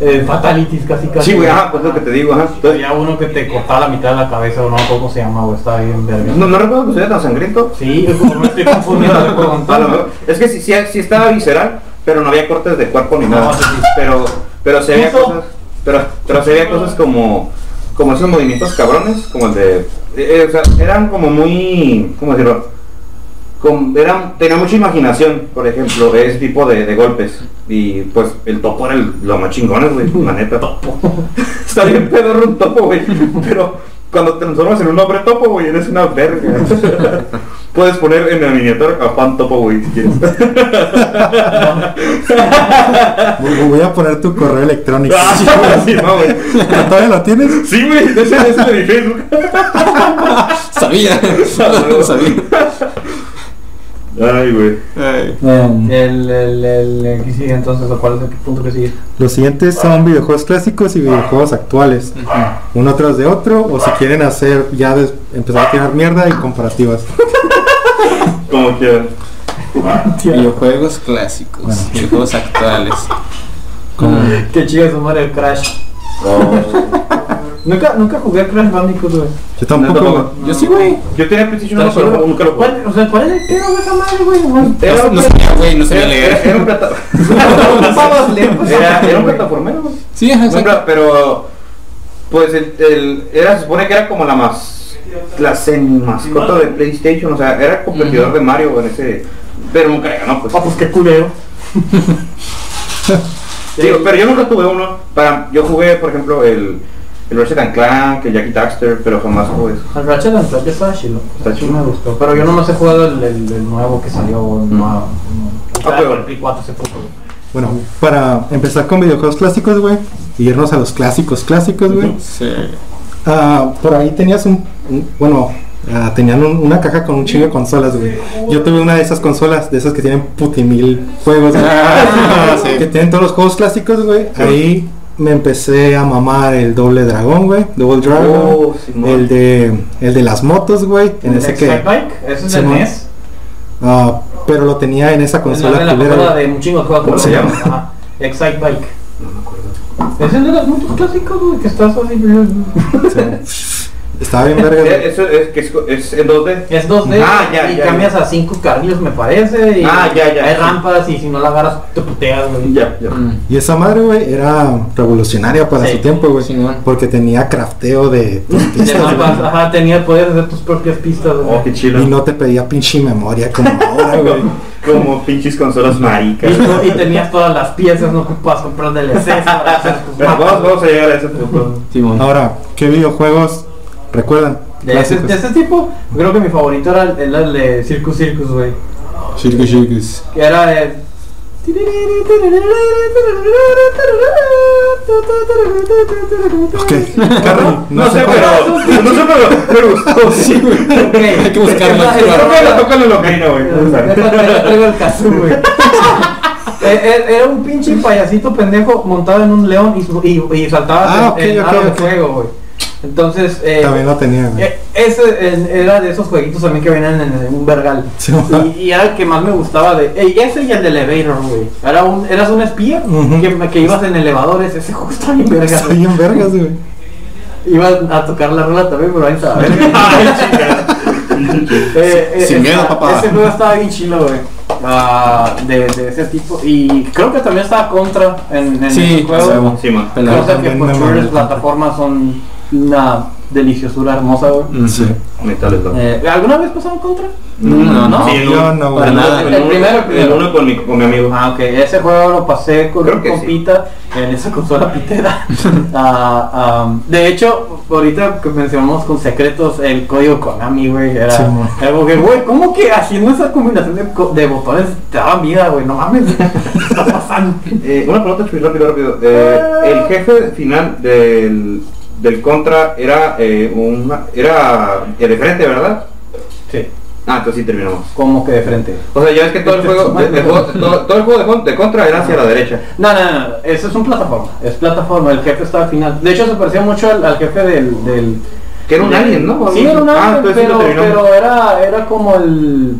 eh, fatalities casi casi. Sí, güey, ajá, pues lo que te digo, ajá. Entonces, Había uno que te cortaba la mitad de la cabeza, o no cómo se llama, güey, estaba bien vergas. no, no recuerdo que sea tan sangriento. Sí, como me estoy confundiendo de Es que sí, sí, sí estaba visceral, pero no había cortes de cuerpo ni nada. No, sí, sí. Pero, pero se veía cosas, pero, pero se veía cosas como, como esos movimientos cabrones, como el de, eh, eh, o sea, eran como muy, ¿cómo decirlo? Con, eran, tenía mucha imaginación, por ejemplo, ese tipo de, de golpes. Y pues el topo era el- lo más chingones, güey, la neta. Está bien pedorro un topo, güey. Pero cuando te transformas en un hombre topo, güey, eres una verga. Puedes poner en la miniatura a Juan Topo, güey, si quieres. Voy voy a poner tu correo electrónico. Ah, sí, no, güey. ¿Todavía lo tienes? Sí, güey, ese es de mi Facebook. Sabía. Sabía. Ay, güey. Ay. El, el, el, el que sigue entonces, ¿o ¿cuál es el punto que sigue? Los siguientes son videojuegos clásicos y videojuegos actuales. Uno tras de otro. O si quieren hacer ya des- empezar a tirar mierda y comparativas. Como quieran. Videojuegos clásicos. Bueno. Videojuegos actuales. Como Qué chido su madre el Crash. Nunca, nunca jugué Crash Bandicoot, güey. yo tampoco. Yo sí, güey. Yo tenía PlayStation 1, pero nunca lo jugué. ¿Cuál, o sea, ¿cuál es el pero de esa madre, güey? Era No, un no sabía, güey, no sabía era- leer. Era un plata- Ocupabas leer, pues, Era era un plataformero, güey. Sí, exacto. pero- pero pues el, el- era se supone que era como la más la mascota de PlayStation, o sea, era competidor de Mario en ese Pero nunca le ganó, pues. Ah, pues qué culero. Digo, pero yo nunca tuve uno. Para, yo jugué, por ejemplo, el, el Ratchet and Clank, el Jackie Daxter, pero jamás jugué eso. El Ratchet and Clank está chido. Está Sí chido. me gustó. Pero yo no me he jugado el, el, el nuevo que salió. nuevo- Ah, pero- el Play 4 ese puto. Bueno, para empezar con videojuegos clásicos, güey, y irnos a los clásicos clásicos, güey. Sí. Ah, por ahí tenías un, un- bueno, ah, tenían un- una caja con un chingo de consolas, güey. Yo tuve una de esas consolas, de esas que tienen putimil juegos, güey. Ah, sí. que tienen todos los juegos clásicos, güey. Ahí me empecé a mamar el doble dragón, güey, Double Dragon, Oh, el de el de las motos, güey, en ese que Bike, ese es el. NES. ah, pero lo tenía en esa Es la consola la güey. de un chingo de. ¿Cómo se llama? Ajá. Excite Bike. No me acuerdo. Es el de los motos clásicos, güey, que estás así. Sí. Estaba bien verga. Eh, Eso es, que es, es en 2D. Es 2D Ah, ya, y ya, cambias ya. a 5 carriles me parece y Ah, ya, ya, hay sí. rampas y si no la agarras te puteas, güey. Ya, ya. Mm. Y esa madre, güey, era revolucionaria para Sí. su tiempo, güey. Simón. Porque tenía crafteo de tus De pistas, mapas, ajá, tenía poder hacer tus propias pistas, güey. Oh, qué chido. Y no te pedía pinche memoria como ahora, güey. Como pinches consolas maricas. Y, y tenías todas las piezas, no ocupas comprar DLCs para hacer tus Pero mapas. vamos, vamos a llegar a ese punto. Simón. Ahora, ¿qué videojuegos recuerdan? De ese, de ese tipo, creo que mi favorito era el, de Circus Circus, güey. Circus Circus. Que era de... Ok, Carly, No, sé, pero. No sé, pero. Me gustó. Sí, güey. Hay que buscarlo. Creo que toca el ocarina, güey. Traigo- el kazoo, güey. Eh, eh, Era un pinche payasito pendejo montado en un león y, su- y, y saltaba Ah, en ok, aro de ok. fuego, güey. Entonces, eh, También lo tenía, güey. eh, ese era de esos jueguitos también que venían en, en un vergal. Sí, y, y era el que más me gustaba de. eh, ese y el de Elevator, güey. Era un, eras un espía que, que ibas en elevadores. Ese juego está bien verga. Está bien vergas, güey. Iba a tocar la rola también, pero ahí estaba. Eh, eh, Sin miedo, papá. Ese juego estaba bien chilo, güey. Ah, de, de ese tipo. Y creo que también estaba contra en, en Sí, el juego. sí. Cosa que por mamó. plataformas son una deliciosura hermosa, güey. Mm, Sí. Metales, ¿no? Eh, ¿Alguna vez pasamos contra? No, no, Sí, yo no, para nada. El primero, el primero. El uno con mi, con mi amigo. Ah, ok, ese juego lo pasé con Creo un que sí. compita en esa consola pitera. Ah, am, de hecho, ahorita que mencionamos con secretos, el código Konami, güey, era Sí, algo que, güey, ¿cómo que haciendo esa combinación de, de botones te daban vida, güey? No mames, ¿qué está pasando? Eh, una pregunta, rápido, rápido. Eh, el jefe final del, del Contra era eh, un era de frente, ¿verdad? Sí, Ah, entonces sí terminamos. como que de frente. O sea, ya ves que todo el juego, de- de juego- todo, todo el juego de, con- de Contra era hacia la derecha. No, no, no, eso es un plataforma, es plataforma, el jefe está al final. De hecho, se parecía mucho al, al jefe del, del Que era un alien, ¿no? Sí, era un Ah, alien, pero, pero era, era como el,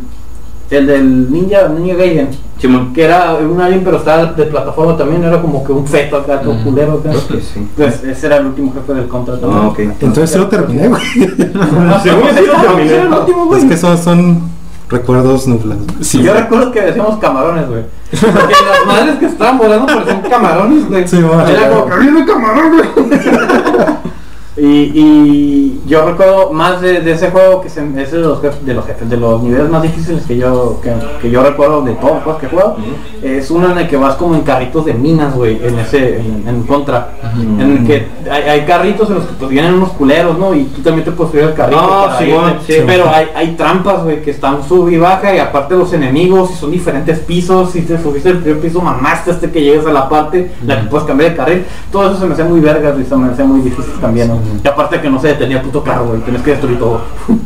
el del ninja, Ninja Gaiden. Simón. Que era un alien, pero estaba de plataforma también, era como que un feto acá, todo Mm, culero acá. Sí. Pues ese era el último jefe del contra también. Ah, ok. Entonces sí lo terminé, güey. Según yo lo terminé. era el último, güey. Es que son, son recuerdos nublados. Sí. Yo recuerdo que decíamos camarones, güey. Porque las madres que estaban volando parecían camarones, güey. Sí. Era como que viene camarón, güey. Y, y yo recuerdo más de, de ese juego que se, es de los, jef- de los jefes, de los niveles más difíciles que yo que, que yo recuerdo de todos los juegos que he jugado. Es uno en el que vas como en carritos de minas, güey, en ese, en, en contra. En el que hay, hay carritos en los que pues vienen unos culeros, ¿no? Y tú también te puedes subir al carrito. No, sí. Pero hay, hay trampas, güey, que están sub y baja y aparte los enemigos y son diferentes pisos. Si te subiste el primer piso, mamaste hasta que llegues a la parte, la que puedes cambiar de carril. Todo eso se me hacía muy vergas y se me hacía muy difícil también, ¿no? Y aparte que no se detenía el puto carro, güey, tenés que destruir todo.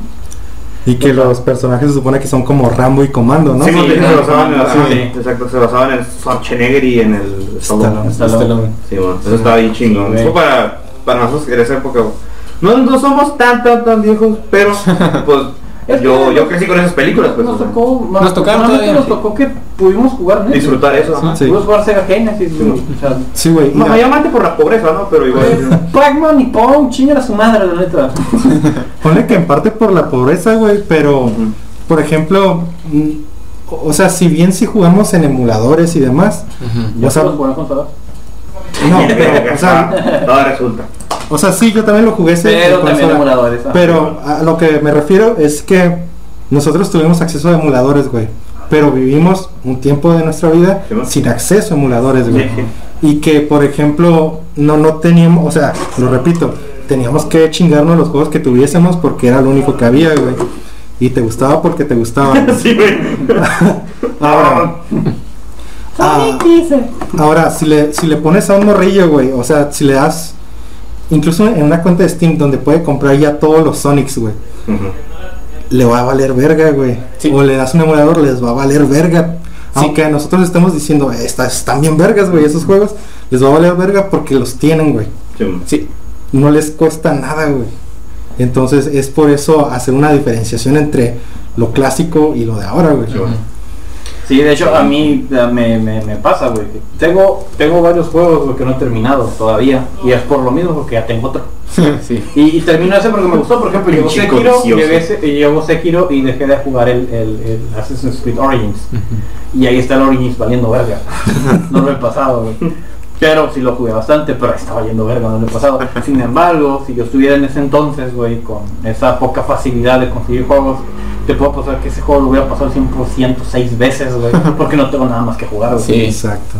Y que los personajes se supone que son como Rambo y Comando, ¿no? Sí, Sí, se basaban en sí. sí, exacto, se basaban en el Schwarzenegger y en el Stallone. Stallone. Stallone. Sí, bueno, eso estaba bien chingón. Sí. Fue para, para nosotros en esa época. No, no somos tan, tan, tan viejos, pero pues Es yo, yo crecí con esas películas. Pues, Nos o sea, tocó, Nos tocaron afortunadamente todavía, nos sí. tocó que pudimos jugar en disfrutar eso. ajá. Sí. Pudimos jugar Sega Genesis, güey, o sea, Sí, güey. No, mayormente por la pobreza, ¿no? Pero igual. eh, Pac-Man y Pong, chingan a su madre, la neta. Ponle que en parte por la pobreza, güey, pero, por ejemplo, mm, o sea, si bien si jugamos en emuladores y demás, Ujú. o sea, puedes jugar consolas? no, pero, o sea, Todo resulta. o sea, sí, yo también lo jugué ese Pero también emuladores. ah. Pero a lo que me refiero es que nosotros tuvimos acceso a emuladores, güey. pero vivimos un tiempo de nuestra vida sin acceso a emuladores, güey. Sí. Y que, por ejemplo, no, no teníamos, o sea, lo repito, teníamos que chingarnos los juegos que tuviésemos porque era lo único que había, güey. Y te gustaba porque te gustaba. Sí, güey. Ahora, ah, ahora si, le, si le pones a un morrillo, güey, o sea, si le das, incluso en una cuenta de Steam donde puede comprar ya todos los Sonics, güey, le va a valer verga, güey. Sí. O le das un emulador, les va a valer verga. Sí. Aunque nosotros estamos diciendo, "Eh, está- están bien vergas, güey, esos juegos, les va a valer verga porque los tienen, güey. Sí. Sí. No les cuesta nada, güey. Entonces es por eso hacer una diferenciación entre lo clásico y lo de ahora, güey. Sí, de hecho a mí me, me, me pasa, güey. Tengo, tengo varios juegos que no he terminado todavía. Y es por lo mismo porque ya tengo otro. sí. Y, y termino ese porque me gustó. Por ejemplo, llegó Sekiro, llegó Sekiro y dejé de jugar el, el, el Assassin's Creed Origins. Y ahí está el Origins valiendo verga. no lo he pasado, güey. Pero sí lo jugué bastante, pero estaba yendo verga, no lo he pasado. Sin embargo, si yo estuviera en ese entonces, güey, con esa poca facilidad de conseguir juegos, te puedo pasar que ese juego lo hubiera pasado al 100% seis veces, güey, porque no tengo nada más que jugar, güey. Sí. Exacto.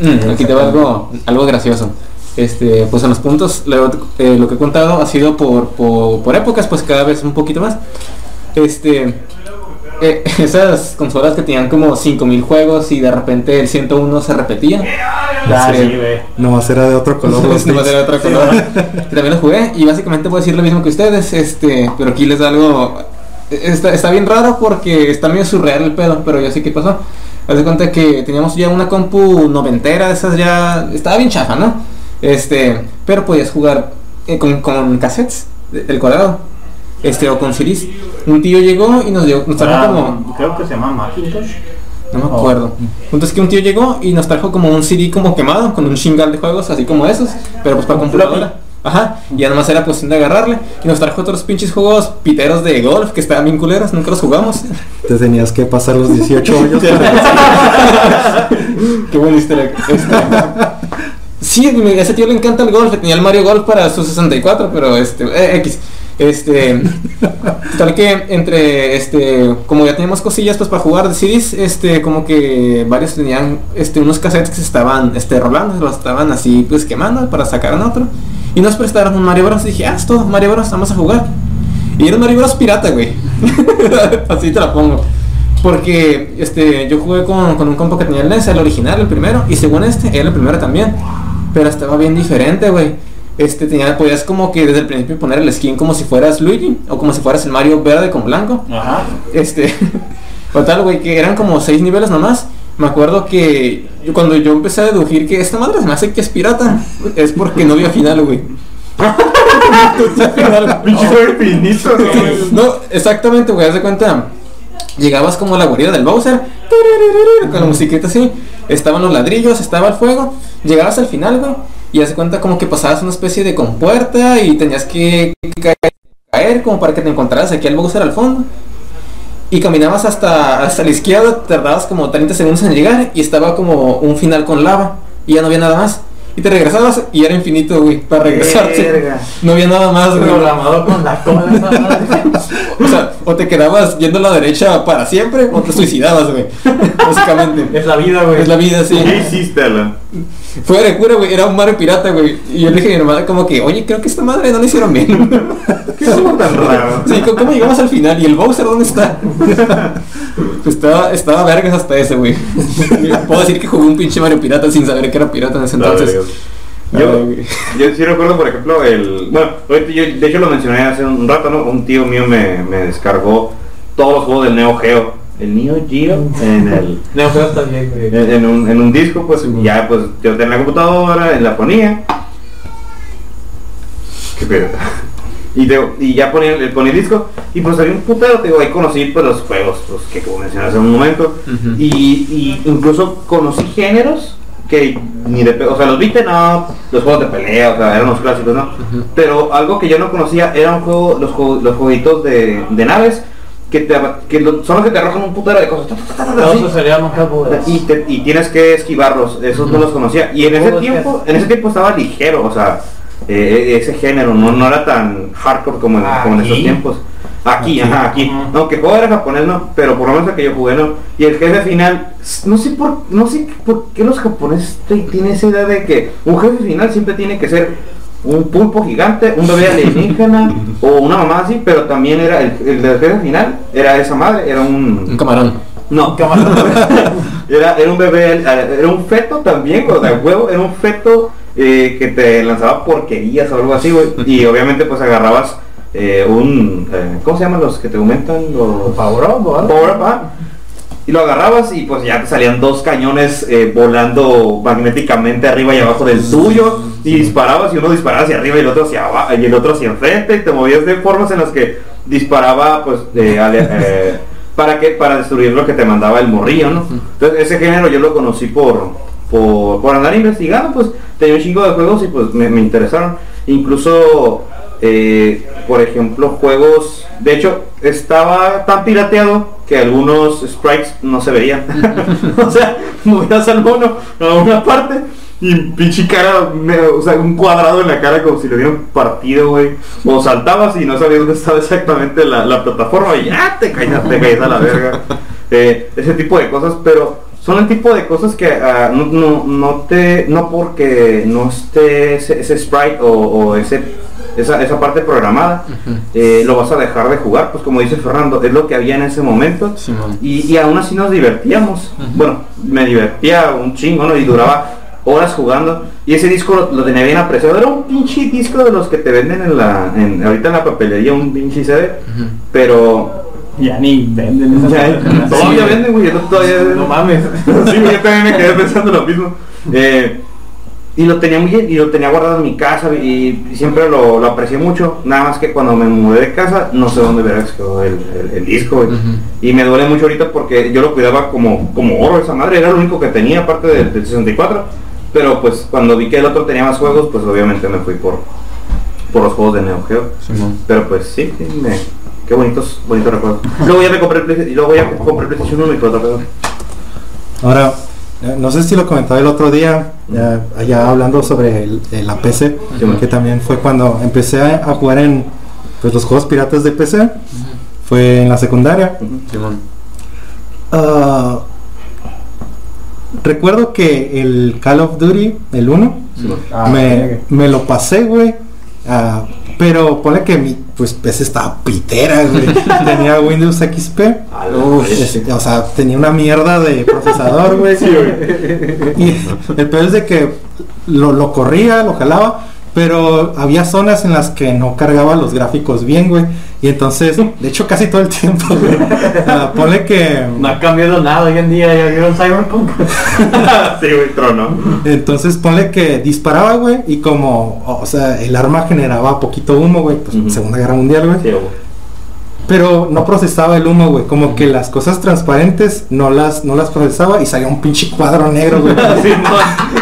Mm, aquí te va algo, algo gracioso. Este, pues en los puntos, lo, eh, lo que he contado ha sido por, por, por épocas, pues cada vez un poquito más. Este, eh, esas consolas que tenían como 5000 juegos y de repente el 101 se repetía. Ah, Este, sí, güey. Nomás era de otro color. a También lo jugué y básicamente puedo decir lo mismo que ustedes, este, pero aquí les da algo. Está, está bien raro porque está medio surreal el pedo, pero yo sé qué pasó. Haz de cuenta que teníamos ya una compu noventera, de esas ya. Estaba bien chafa, ¿no? Este, pero podías jugar eh, con, con cassettes, el cuadrado, este, o con CDs. Un tío llegó y nos dio, nos trajo Ah, como. creo que se llama Macintosh. No me acuerdo. Punto es que un tío llegó y nos trajo como un CD como quemado, con un shingal de juegos, así como esos, pero pues para computadora. Ajá, y ya nomás era cuestión de agarrarle. Y nos trajo otros pinches juegos piteros de golf que estaban bien culeros, nunca los jugamos. Te tenías que pasar los 18 hoyos. para- Qué buen easter Sí, a ese tío le encanta el golf, tenía el Mario Golf para su 64, pero este, eh, X. Este, tal que entre, este, como ya teníamos cosillas pues para jugar de CDs, este, como que varios tenían, este, unos cassettes que se estaban, este, rolando, se los estaban así, pues quemando para sacar en otro. Y nos prestaron un Mario Bros. Y dije, ah, es todo, Mario Bros, vamos a jugar. Y era un Mario Bros. pirata, güey. así te la pongo. Porque este, yo jugué con, con un compo que tenía el NES, el original, el primero, y según este, era el primero también. Pero estaba bien diferente, güey. Este, tenía, podías como que desde el principio poner el skin como si fueras Luigi, o como si fueras el Mario verde con blanco. Ajá. Este, total, güey, que eran como seis niveles nomás. Me acuerdo que yo- cuando yo empecé a deducir que esta madre se me hace que es pirata, es porque no había final, güey. No exactamente, güey, haz de cuenta. Llegabas como a la guarida del Bowser, con la musiquita así, estaban los ladrillos, estaba el fuego, llegabas al final, güey, y haz de cuenta como que pasabas una especie de compuerta y tenías que caer, caer como para que te encontraras aquí al Bowser al fondo. Y caminabas hasta, hasta la izquierda, tardabas como 30 segundos en llegar y estaba como un final con lava y ya no había nada más. Y te regresabas y era infinito, güey, para regresarte. Verga. No había nada más, güey. Programado con la cola. esa madre. O sea, o te quedabas yendo a la derecha para siempre o te suicidabas, güey. Básicamente. es la vida, güey. Es la vida, sí. ¿Qué hiciste, Alan? Fuera de cura, güey. Era un Mario pirata, güey. Y yo le dije a mi hermana como que, oye, creo que esta madre no le hicieron bien. ¿Qué juego tan raro? Sí, ¿cómo llegamos al final? ¿Y el Bowser dónde está? Pues estaba, estaba vergas hasta ese, güey. Puedo decir que jugué un pinche Mario pirata sin saber que era pirata en ese entonces. Yo, yo sí recuerdo, por ejemplo, el... Bueno, yo, de hecho lo mencioné hace un rato, ¿no? Un tío mío me, me descargó todos los juegos del Neo Geo. El Neo Geo en el... No, pero está bien, güey. En, en un, en un disco, pues ya pues yo tenía la computadora, la ponía. Qué pedo. Y, te- y ya ponía, le ponía el disco y pues había un putero, te digo, ahí conocí pues los juegos, pues, que como mencioné hace un momento. Ujú. y, y incluso conocí géneros que ni de o sea, los viste no, los juegos de pelea, o sea, eran los clásicos, ¿no? Pero algo que yo no conocía era un juego, los, juegos- los jueguitos de, de naves que, te, que lo- son los que te arrojan un putero de cosas. Eso sería. Y, te- y tienes que esquivarlos, esos no los conocía. Y en ese tiempo, en ese tiempo estaba ligero, o sea, eh, ese género no, no era tan hardcore como en, como en esos tiempos. Aquí, Aquí. ajá, aquí. Aunque el juego era japonés, no, pero por lo menos el que yo jugué, no. Y el jefe final, no sé por, no sé por qué los japoneses tienen esa idea de que un jefe final siempre tiene que ser un pulpo gigante, un bebé alienígena o una mamá así, pero también era el, el del jefe final, era esa madre, era Un un... camarón. No, era, era un bebé, era un feto también, o de huevo, era un feto eh, que te lanzaba porquerías o algo así, güey. Y obviamente pues agarrabas eh, un, eh, ¿cómo se llaman los que te aumentan? Los. Power up, ah. Y lo agarrabas y pues ya te salían dos cañones eh, volando magnéticamente arriba y abajo del tuyo y disparabas y uno disparaba hacia arriba y el otro hacia abajo y el otro hacia enfrente y te movías de formas en las que disparaba pues ale- eh, para que para destruir lo que te mandaba el morrillo, ¿no? Entonces ese género yo lo conocí por por, por andar investigando, pues tenía un chingo de juegos y pues me, me interesaron. Incluso eh, por ejemplo, juegos. De hecho, estaba tan pirateado que algunos sprites no se veían. o sea, movías al mono a una parte y pinche cara, o sea, un cuadrado en la cara como si le hubieran partido, güey. O saltabas y no sabías dónde estaba exactamente la, la plataforma y ya te caías, te caías a la verga. Eh, ese tipo de cosas, pero son el tipo de cosas que ah, no, no, no te, no porque no esté ese, ese sprite o, o ese esa, esa parte programada, eh, lo vas a dejar de jugar, pues como dice Fernando, es lo que había en ese momento. Y, y aún así nos divertíamos. Bueno, me divertía un chingo, ¿no? Y duraba horas jugando. Y ese disco lo, lo tenía bien apreciado. Era un pinche disco de los que te venden en la, en, ahorita en la papelería, un pinche CD. Pero Ya ni venden esas ya, cosas. todavía venden, güey. yo todavía No mames. sí, yo también me quedé pensando lo mismo. Eh, y lo tenía muy y lo tenía guardado en mi casa y, y siempre lo, lo aprecié mucho. Nada más que cuando me mudé de casa, no sé dónde verás quedó el, el- el disco. güey. Y me duele mucho ahorita porque yo lo cuidaba como, como oro esa madre, era lo único que tenía aparte del, del 64. Pero pues cuando vi que el otro tenía más juegos, pues obviamente me fui por, por los juegos de Neo Geo. Pero pues sí, me- qué bonitos, bonitos recuerdos. Luego ya me compré el Play- y luego ya compré el PlayStation 1 y otro pedo. Ahora, eh, no sé si lo comentaba el otro día, ya, allá hablando sobre el, el- la PC, Sí, que también fue cuando empecé a, a jugar en pues, los juegos piratas de PC, fue en la secundaria. Ah, recuerdo que el Call of Duty, el 1, Ah, me, me lo pasé, güey. ah, pero pone que mi pues PC estaba pitera, güey. Tenía Windows XP. Uf, Este, o sea, tenía una mierda de procesador, güey. y el peor es de que lo, lo corría, lo jalaba, pero había zonas en las que no cargaba los gráficos bien, güey. Y entonces, de hecho, casi todo el tiempo, güey. ah, ponle que. No ha cambiado nada hoy en día, ya vieron Cyberpunk. sí, güey, trono. Entonces ponle que disparaba, güey, y como, o sea, el arma generaba poquito humo, güey, pues. Segunda Guerra Mundial, güey. Sí, güey. Pero no procesaba el humo, güey, como que las cosas transparentes no las, no las procesaba y salía un pinche cuadro negro, güey.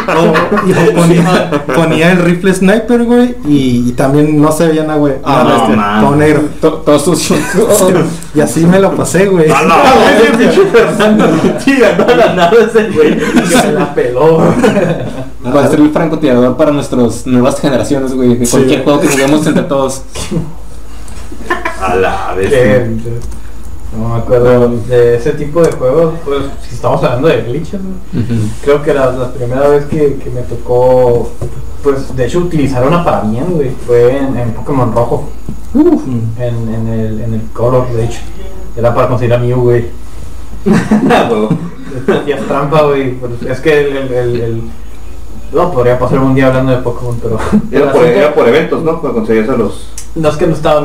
O- y o ponía, ponía el rifle sniper, güey, y, y también no se veía nada, güey. Ah, nada, no, este, man. todo negro. To- Todo sucio. Y así me lo pasé, güey. A la vez, pinche Fernando. Sí, ganó la nada ese güey. Se la peló. Va a ser el francotirador para nuestras nuevas generaciones, güey. De cualquier juego que juguemos entre todos. A la vez. No me acuerdo de ese tipo de juegos, pues si estamos hablando de glitches, ¿no? creo que la, la primera vez que, que me tocó, pues de hecho utilizaron para bien, güey, fue en, en Pokémon Rojo, en, en el, en el Color, de hecho, era para conseguir a Mew, güey. Hacías trampa, güey, pues, es que el, el, el- el- No, podría pasar un día hablando de Pokémon, pero... Era por, era eventos, ¿no? Cuando conseguías a los. No es que no estaba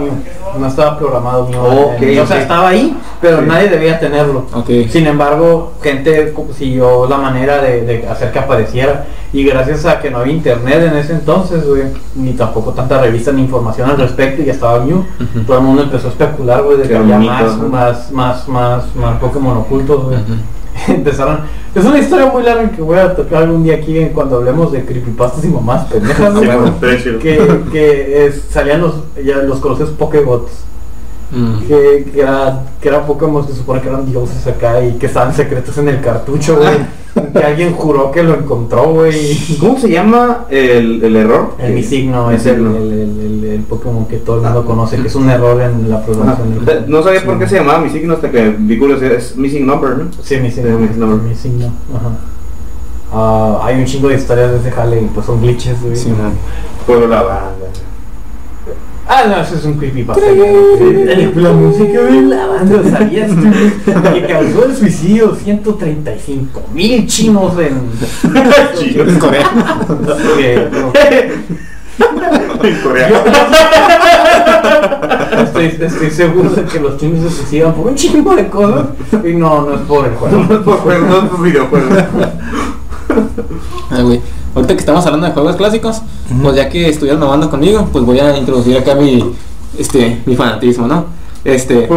no estaba programado. Ok, en- o sea, estaba ahí, pero Sí. nadie debía tenerlo. Sin embargo, gente siguió la manera de, de hacer que apareciera. Y gracias a que no había internet en ese entonces, güey, ni tampoco tanta revista ni información al respecto, y ya estaba Mew, Ujú. todo el mundo empezó a especular, güey, de que había más, más, más, más, más Pokémon ocultos, güey. Empezaron. Es una historia muy larga que voy a tocar algún día aquí cuando hablemos de creepypastas y mamás pendejas, Sí, bueno, que, que es- salían los, ya los conocidos Pokébots. Mm. Que, que era, que era Pokémon que supone que eran dioses acá y que estaban secretos en el cartucho, güey. Que alguien juró que lo encontró, güey. ¿Cómo se llama el, el error? El Misigno es el, el, el, Pokémon que todo el mundo conoce, que es un error en la pronunciación. del- No sabía por qué se llamaba mi signo hasta que vi curiosidad. Es missing number, ¿no? Sí, Misigno. Sí, Misigno. Misigno, ajá. Ah, hay un chingo de historias de ese jale pues son glitches, güey. Sí. Por la banda. Ah, no, eso es un creepypasta. La música de la banda, ¿sabías? que causó el suicidio 135 mil chinos en, En Corea. En Corea. estoy, estoy seguro de que los chinos se suicidan por un chingo de cosas. Y no, no es por el juego. No por videojuegos. Ah, güey. Ahorita que estamos hablando de juegos clásicos, pues ya que estuvieron mamando conmigo, pues voy a introducir acá mi, este, mi fanatismo, ¿no? Este,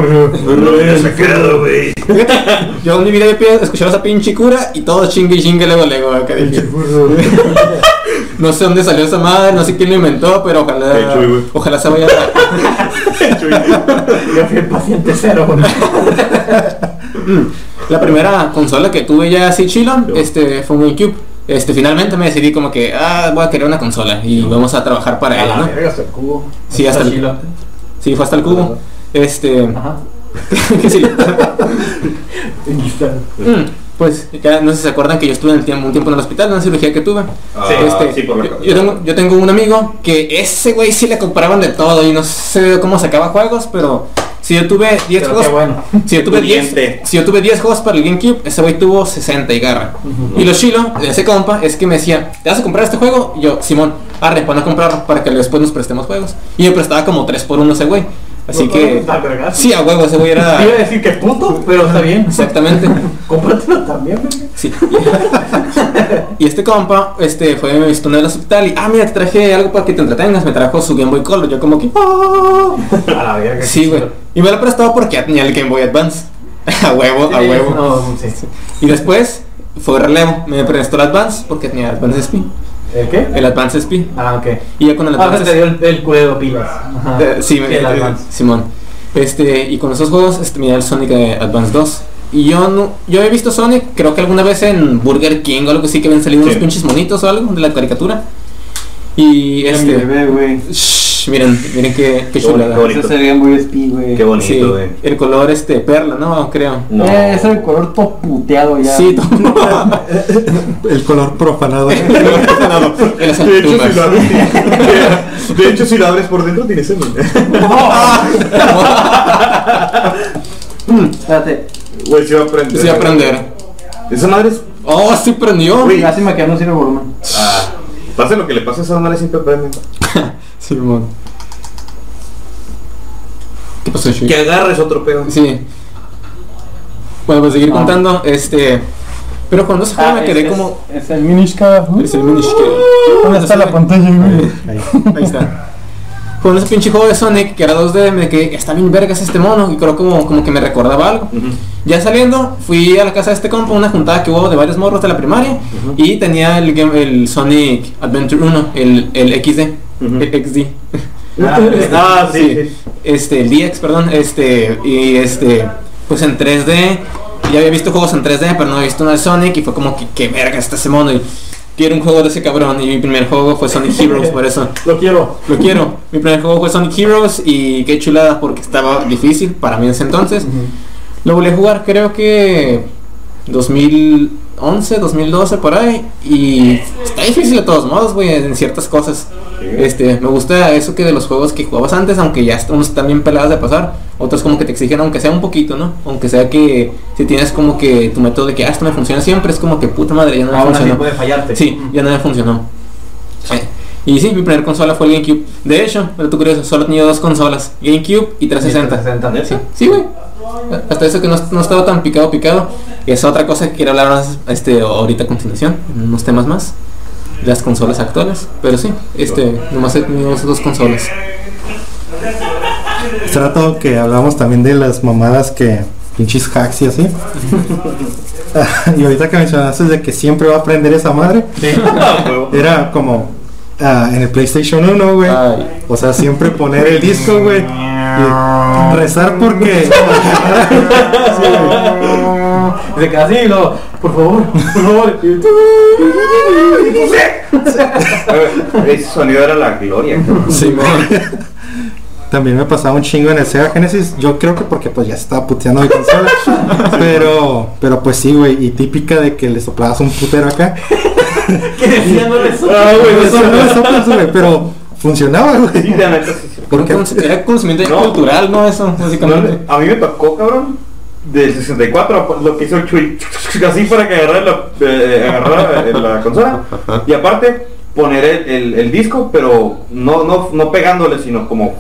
güey. yo en mi vida había escuchado esa pinche cura y todo chingue y chingue luego luego acá dije. No sé dónde salió esa madre, no sé quién lo inventó, pero ojalá, güey. ojalá se vaya Yo fui el paciente cero. güey. La primera consola que tuve ya así chila, este, fue un GameCube. Este, finalmente me decidí como que, ah, voy a querer una consola y vamos a trabajar para ella, la ¿no? verga, hasta el cubo. Sí, hasta el- chilo. Sí, fue hasta el cubo. Este, Ajá. sí. Mm, Pues, ya no sé si se acuerdan que yo estuve en el tiempo, un tiempo en el hospital, una cirugía que tuve. Ah, Este, sí, por la yo, yo tengo, yo tengo un amigo que ese güey sí le compraban de todo y no sé cómo sacaba juegos, pero si yo tuve 10 Pero juegos, bueno. si yo tuve 10, Pudiente. si yo tuve 10 juegos para el GameCube, ese güey tuvo 60 y garra. Y lo chilo de ese compa es que me decía, ¿te vas a comprar este juego? Y yo, Simón, arre, para no comprarlo para que después nos prestemos juegos. Y me prestaba como 3 por 1 ese güey. Así que sí, a huevo, ese güey era Iba a decir que puto, pero está bien. exactamente. Cómpratelo también, güey. Sí. y este compa, este, fue me visitó en el hospital y, ah, mira, te traje algo para que te entretengas. Me trajo su Game Boy Color. Yo como que, "Ah". A la verga. Sí, güey. Y me lo prestaba porque ya tenía el Game Boy Advance. a huevo, a Sí, huevo. No, sí. Y después fue relevo. Me prestó el Advance porque tenía Advance SP. ¿El qué? El Advance SP. Ah, ok. Y ya con el Ah, Advance pues te dio el, el cuero pilas. Ajá. Eh, sí, me, el eh. Simón. Este, y con esos juegos, este, mira el Sonic eh, Advance 2. Y yo no, yo he visto Sonic, creo que alguna vez en Burger King o algo así que habían salido Sí. unos pinches monitos o algo de la caricatura. Y mi este, bebé, güey. Miren, miren qué, qué Qué bonito, bonito. Ese sería muy SP, güey. Qué Sí, bonito, güey. el color este perla, ¿no? Creo. No. Eh, es el color todo puteado ya. Sí, todo. El color profanado. El azul De hecho, si lo abres, de hecho, si lo abres por dentro, tiene semen. Espérate. Güey, sí va a aprender. Sí, aprender. Esa madre es. Oh, sí prendió. Uy. Lástima que ya no sirve volumen. Ah, pase lo que le pasa a esa madre, siempre aprende. Simón. ¿Qué pasó, Shui? Que agarres otro pedo. Sí. Bueno, pues seguir Ah. contando, este... Pero cuando ese juego me quedé es, como... Es, el Minishka. Es el Minish que- ¿Dónde está la pantalla, güey? Ahí está. Con ese pinche juego de Sonic que era 2D, me quedé, está bien vergas este mono y creo como, como que me recordaba algo. Ya saliendo, fui a la casa de este compa, una juntada que hubo de varios morros de la primaria y tenía el, game- el Sonic Adventure 1, el, el XD, el XD. Ah, sí, sí. Este, el DX, perdón, este, y este, pues en 3D, ya había visto juegos en 3D, pero no había visto uno de Sonic y fue como que, qué verga está ese mono y quiero un juego de ese cabrón y mi primer juego fue Sonic Heroes, por eso Lo quiero. lo quiero. Mi primer juego fue Sonic Heroes y qué chulada porque estaba difícil para mí en ese entonces. Lo volví a jugar creo que 2011, 2012 por ahí y está difícil de todos modos, güey, en ciertas cosas. Este, me gusta eso que de los juegos que jugabas antes, aunque ya unos están bien peladas de pasar, otros como que te exigen aunque sea un poquito, ¿no? Aunque sea que si tienes como que tu método de que ah, esto me funciona siempre, es como que puta madre, ya no me así funcionó. puede fallarte. Sí, ya no me funcionó. Y sí, mi primer consola fue el GameCube. De hecho, pero tú curioso, solo tenía dos consolas, GameCube y 360. 360. Sí, sí, güey. Hasta eso que no, no estaba tan picado, picado. Y es otra cosa que quiero hablar más, este, ahorita a continuación, en unos temas más. Las consolas actuales. Pero sí, este, nomás he tenido esas dos consolas. Trato que hablamos también de las mamadas que pinches hacks y así. y ahorita que mencionaste de que siempre va a aprender esa madre, Ah, era como ah, en el PlayStation 1, güey. O sea, siempre poner el disco, güey. Y rezar porque. Y se queda así y luego, por favor, por favor. Y- Ese sonido era la gloria. Simón. También me pasaba un chingo en el Sega Genesis. Yo creo que porque pues ya se estaba puteando mi consola. pero, pero pues sí, güey. Y típica de que le soplabas un putero acá. Que decía no le Ah, güey, Eso no le soplas, güey, pero funcionaba, Sí, güey. de neta, sí, sí. Porque Era conocimiento No. cultural, ¿no? Eso, básicamente. a mí me tocó, cabrón, del 64, lo que hizo el Chuy, así para que agarrara la, eh, agarrara la consola. Y aparte, poner el, el- el disco, pero no, no, no pegándole, sino como,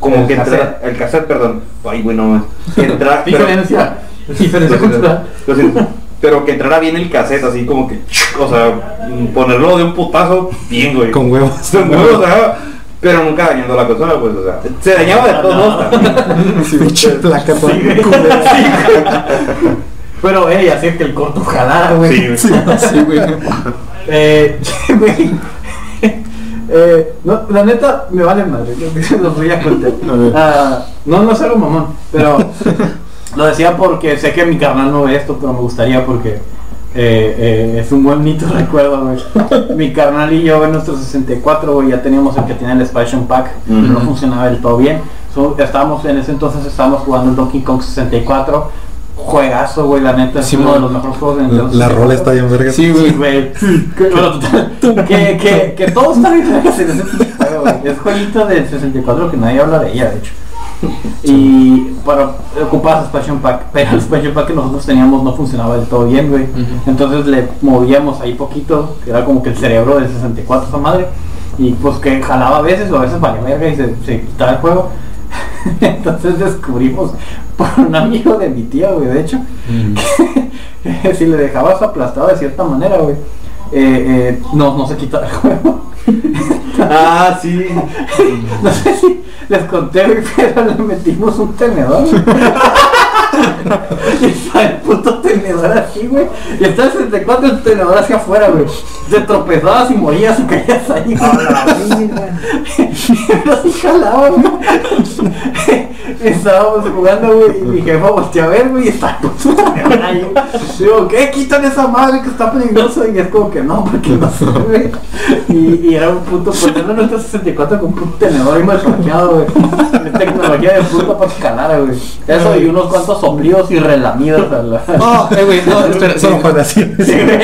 como El que el cassette, perdón. Ay, güey, no, pero, Diferencia. Diferencia cultural. Pero que entrara bien el cassette, así como que, o sea, ponerlo de un putazo, bien, güey. con huevos. Son huevos, ajá, pero nunca dañando la consola, pues, o sea, se dañaba de todos modos. también. Pinche placa toda. Pero, eh, hacía que el corto jalara, güey. Sí, güey. Sí, güey. Eh, güey. Eh, no, la neta me vale madre, yo los voy a contar. A ver. Ah, no, no es algo mamón, pero lo decía porque sé que mi carnal no ve esto, pero me gustaría porque eh, eh, es un buen bonito recuerdo, güey. Mi carnal y yo en nuestro 64, güey, ya teníamos el que tiene el expansion pack, pero no funcionaba del todo bien. So, estábamos, en ese entonces estábamos jugando el Donkey Kong 64, juegazo, güey, la neta, es Sí, uno de los mejores juegos de Nintendo La 64. rola está bien verga. Sí, Sí, güey. Que, que, que, todo está bien güey. Es jueguito del 64 que nadie habla de ella, de hecho. Y para ocupar expansion pack, pero el expansion pack que nosotros teníamos no funcionaba del todo bien, güey. Entonces le movíamos ahí poquito, que era como que el cerebro del 64 esa madre. Y pues que jalaba a veces o a veces valía verga y se, se quitaba el juego. Entonces descubrimos por un amigo de mi tía, güey, de hecho, que si le dejabas aplastado de cierta manera, güey, eh, eh, no, no se quita el juego. Ah, sí. No sé si les conté, pero le metimos un tenedor. y está el puto tenedor así, güey. Y está el 64 el tenedor hacia afuera, güey. Te tropezabas y morías y caías ahí. Pero sí jalaba, güey. Estábamos jugando, güey, y mi jefa volteó a ver, güey, y está el puto tenedor ahí. Digo, ¿qué? Quitan esa madre que está peligroso. Y es como que no, porque no sé, güey. Y, y era un puto, ponerlo en nuestro 64 con un puto tenedor ahí mal güey. Tecnología de puta para que calara, güey. Eso y unos cuantos soplidos y relamidos a la... Oh, eh, güey, no, espera, sí. Son operaciones. Sí, güey.